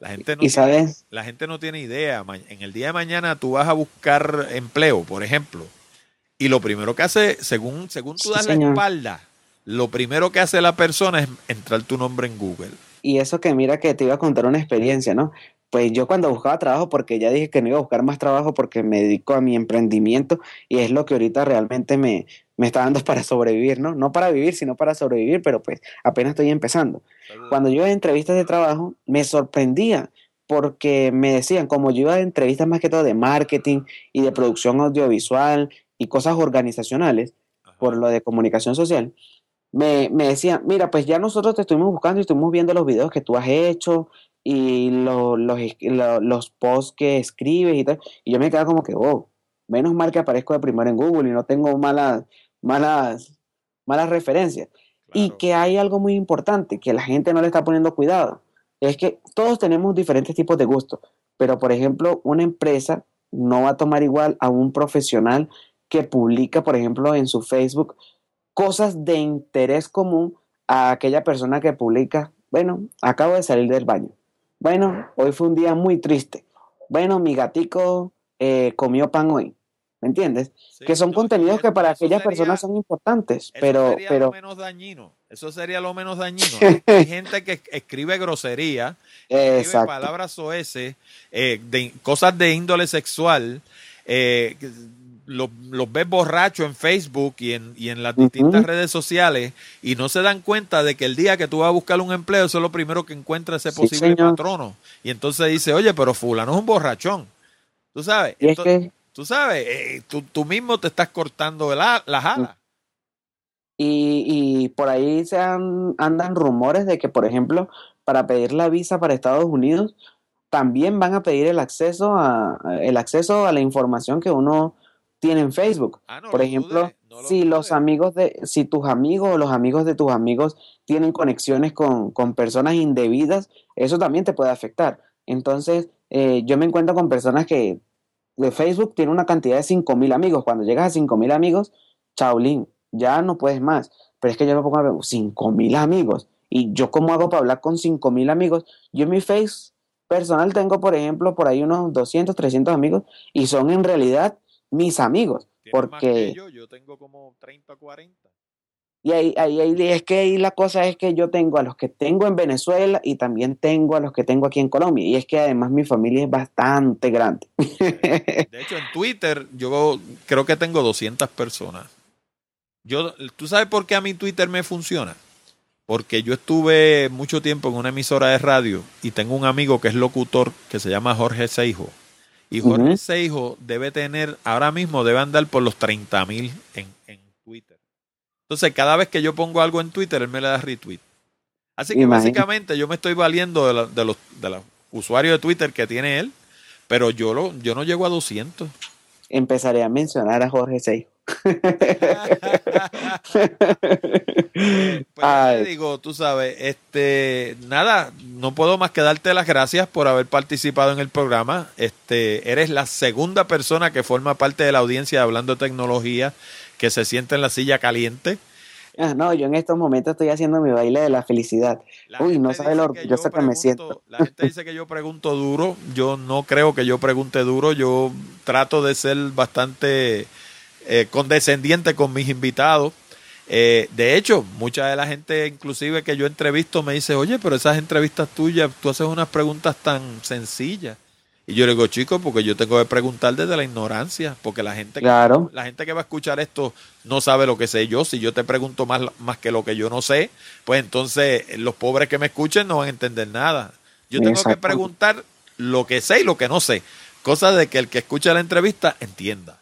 La gente, no tiene, la gente no tiene idea. En el día de mañana tú vas a buscar empleo, por ejemplo, y lo primero que hace, según, según tú das la espalda, lo primero que hace la persona es entrar tu nombre en Google. Y eso que mira que te iba a contar una experiencia, ¿no? Pues yo cuando buscaba trabajo, porque ya dije que no iba a buscar más trabajo porque me dedico a mi emprendimiento y es lo que ahorita realmente me, me está dando para sobrevivir, ¿no? No para vivir, sino para sobrevivir, pero pues apenas estoy empezando. Cuando yo iba a entrevistas de trabajo, me sorprendía porque me decían, como yo iba a entrevistas más que todo de marketing y de producción audiovisual y cosas organizacionales, por lo de comunicación social, me, me decían, mira, pues ya nosotros te estuvimos buscando y estuvimos viendo los videos que tú has hecho y los, los posts que escribes y tal. Y yo me quedaba como que, oh, menos mal que aparezco de primero en Google y no tengo malas malas, malas referencias. Y que hay algo muy importante, que la gente no le está poniendo cuidado. Es que todos tenemos diferentes tipos de gustos, pero por ejemplo, una empresa no va a tomar igual a un profesional que publica, por ejemplo, en su Facebook cosas de interés común a aquella persona que publica, bueno, acabo de salir del baño. Bueno, hoy fue un día muy triste. Bueno, mi gatico eh, comió pan hoy. ¿Me entiendes? que son contenidos que para aquellas personas son importantes, pero... Sería pero... Lo menos dañino. Eso sería lo menos dañino. Hay gente que escribe grosería, escribe palabras soeces, eh, de, cosas de índole sexual, eh, los, ves borrachos en Facebook y en, y en las distintas redes sociales y no se dan cuenta de que el día que tú vas a buscar un empleo, eso es lo primero que encuentra ese posible patrono. Y entonces dice, oye, pero fulano es un borrachón. Tú sabes, tú sabes, eh, tú, mismo te estás cortando la, las alas. Y, y por ahí se andan rumores de que, por ejemplo, para pedir la visa para Estados Unidos, también van a pedir el acceso a, el acceso a la información que uno tiene en Facebook. Ah, Por ejemplo, si los amigos de, si tus amigos o los amigos de tus amigos tienen conexiones con, personas indebidas, eso también te puede afectar. Entonces, eh, yo me encuentro con personas que de Facebook tiene una cantidad de 5000 amigos. Cuando llegas a 5000 amigos, chaulín, ya no puedes más. Pero es que yo me pongo a ver 5000 amigos. Y yo, ¿cómo hago para hablar con 5000 amigos? Yo en mi Face personal tengo, por ejemplo, por ahí unos 200, 300 amigos y son en realidad mis amigos. Porque yo, yo tengo como 30, 40. Y ahí, ahí, ahí, es que ahí la cosa es que yo tengo a los que tengo en Venezuela y también tengo a los que tengo aquí en Colombia. Y es que además mi familia es bastante grande. De hecho, en Twitter yo creo que tengo 200 personas. Yo, ¿Tú sabes por qué a mi Twitter me funciona? porque yo estuve mucho tiempo en una emisora de radio y tengo un amigo que es locutor que se llama Jorge Seijo. Y Jorge Seijo debe tener, ahora mismo debe andar por los 30 mil en, Twitter. Entonces, cada vez que yo pongo algo en Twitter, él me le da retweet. Así que básicamente yo me estoy valiendo de, de, los, de los usuarios de Twitter que tiene él, pero yo, lo, yo no llego a 200. Empezaré a mencionar a Jorge Seijo. pues digo, tú sabes, este, nada, no puedo más que darte las gracias por haber participado en el programa. Este, eres la segunda persona que forma parte de la audiencia hablando de tecnología que se siente en la silla caliente. Ah, no, yo en estos momentos estoy haciendo mi baile de la felicidad. Uy, no sabe lo orgulloso que, me siento. La gente dice que yo pregunto duro. Yo no creo que yo pregunte duro. Yo trato de ser bastante eh, condescendiente con mis invitados. Eh, de hecho, mucha de la gente, inclusive que yo entrevisto, me dice, oye, pero esas entrevistas tuyas, tú haces unas preguntas tan sencillas. Y yo le digo, chicos, porque yo tengo que preguntar desde la ignorancia, porque la gente, claro. que, la gente que va a escuchar esto no sabe lo que sé yo. Si yo te pregunto más, más que lo que yo no sé, pues entonces los pobres que me escuchen no van a entender nada. Yo tengo que preguntar lo que sé y lo que no sé, cosa de que el que escucha la entrevista entienda.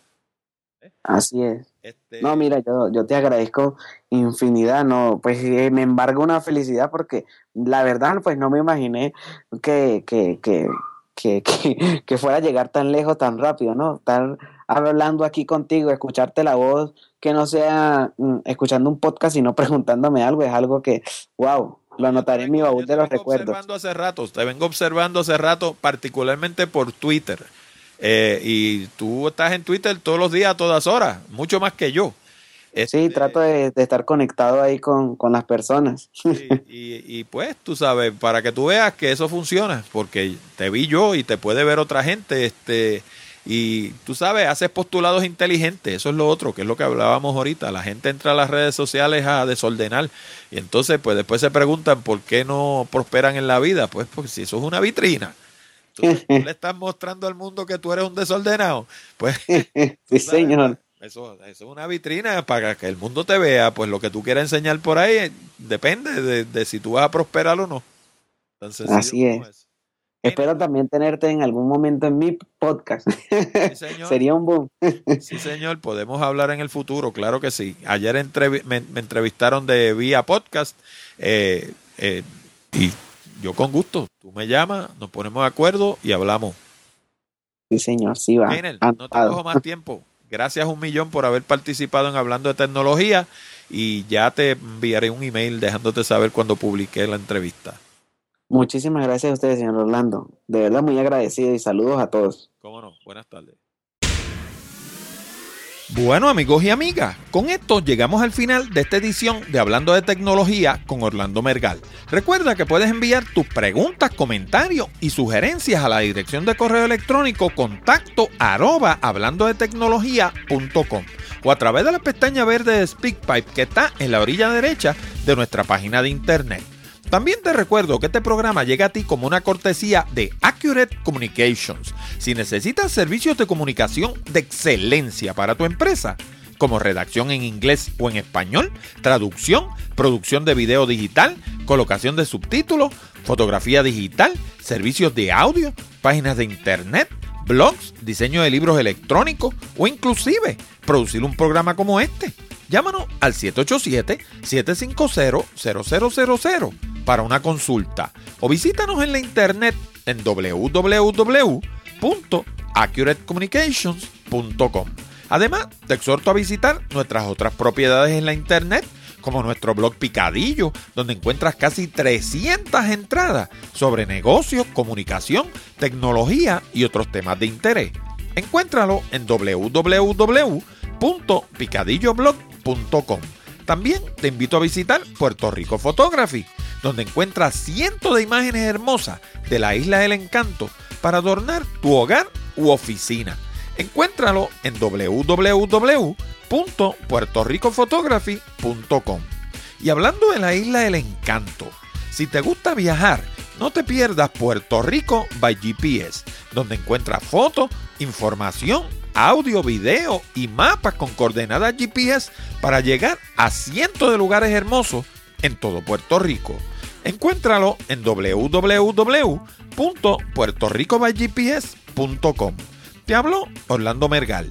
Así es. Este no, mira, yo, yo te agradezco infinidad, no, pues eh, me embargo una felicidad porque la verdad, pues no me imaginé que, que, que, que, que, fuera a llegar tan lejos tan rápido, ¿no? Estar hablando aquí contigo, escucharte la voz, que no sea mm, escuchando un podcast y no preguntándome algo, es algo que, wow, lo anotaré en mi baúl de los recuerdos. Observando hace rato, te vengo observando hace rato, particularmente por Twitter. Eh, y tú estás en Twitter todos los días, a todas horas, mucho más que yo. sí, este, trato de, estar conectado ahí con, las personas. y, pues tú sabes, para que tú veas que eso funciona, porque te vi yo y te puede ver otra gente, este, y tú sabes, haces postulados inteligentes, eso es lo otro, que es lo que hablábamos ahorita, la gente entra a las redes sociales a desordenar y entonces pues después se preguntan por qué no prosperan en la vida, pues porque si eso es una vitrina tú, le estás mostrando al mundo que tú eres un desordenado. Pues, sí, señor. Eso, es una vitrina para que el mundo te vea. Pues lo que tú quieras enseñar por ahí depende de, si tú vas a prosperar o no. Así es. Espero también tenerte en algún momento en mi podcast. Sería un boom. sí, señor, podemos hablar en el futuro, claro que sí. Ayer me, entrevistaron de vía podcast eh, eh, y yo con gusto. Tú me llamas, nos ponemos de acuerdo y hablamos. Sí, señor, sí va. no te dejo más tiempo. Gracias un millón por haber participado en Hablando de Tecnología y ya te enviaré un email dejándote saber cuando publique la entrevista. Muchísimas gracias a ustedes, señor Orlando. De verdad, muy agradecido y saludos a todos. Cómo no, buenas tardes. Bueno amigos y amigas, con esto llegamos al final de esta edición de Hablando de Tecnología con Orlando Mergal. Recuerda que puedes enviar tus preguntas, comentarios y sugerencias a la dirección de correo electrónico contacto arroba hablando de tecnología.com o a través de la pestaña verde de SpeakPipe que está en la orilla derecha de nuestra página de internet. También te recuerdo que este programa llega a ti como una cortesía de Accurate Communications. Si necesitas servicios de comunicación de excelencia para tu empresa, como redacción en inglés o en español, traducción, producción de video digital, colocación de subtítulos, fotografía digital, servicios de audio, páginas de internet, blogs, diseño de libros electrónicos o inclusive producir un programa como este. Llámanos al 787-750-0000 para una consulta o visítanos en la internet en www.accuratecommunications.com. Además, te exhorto a visitar nuestras otras propiedades en la internet, como nuestro blog Picadillo, donde encuentras casi 300 entradas sobre negocios, comunicación, tecnología y otros temas de interés. Encuéntralo en www.picadilloblog.com. También te invito a visitar Puerto Rico Photography, donde encuentras cientos de imágenes hermosas de la isla del encanto para adornar tu hogar u oficina. Encuéntralo en www.puertoricophotography.com. Y hablando de la isla del encanto, si te gusta viajar, no te pierdas Puerto Rico by GPS, donde encuentras fotos, información, audio, video y mapas con coordenadas GPS para llegar a cientos de lugares hermosos en todo Puerto Rico. Encuéntralo en www.puertoricobygps.com. Te habló Orlando Mergal.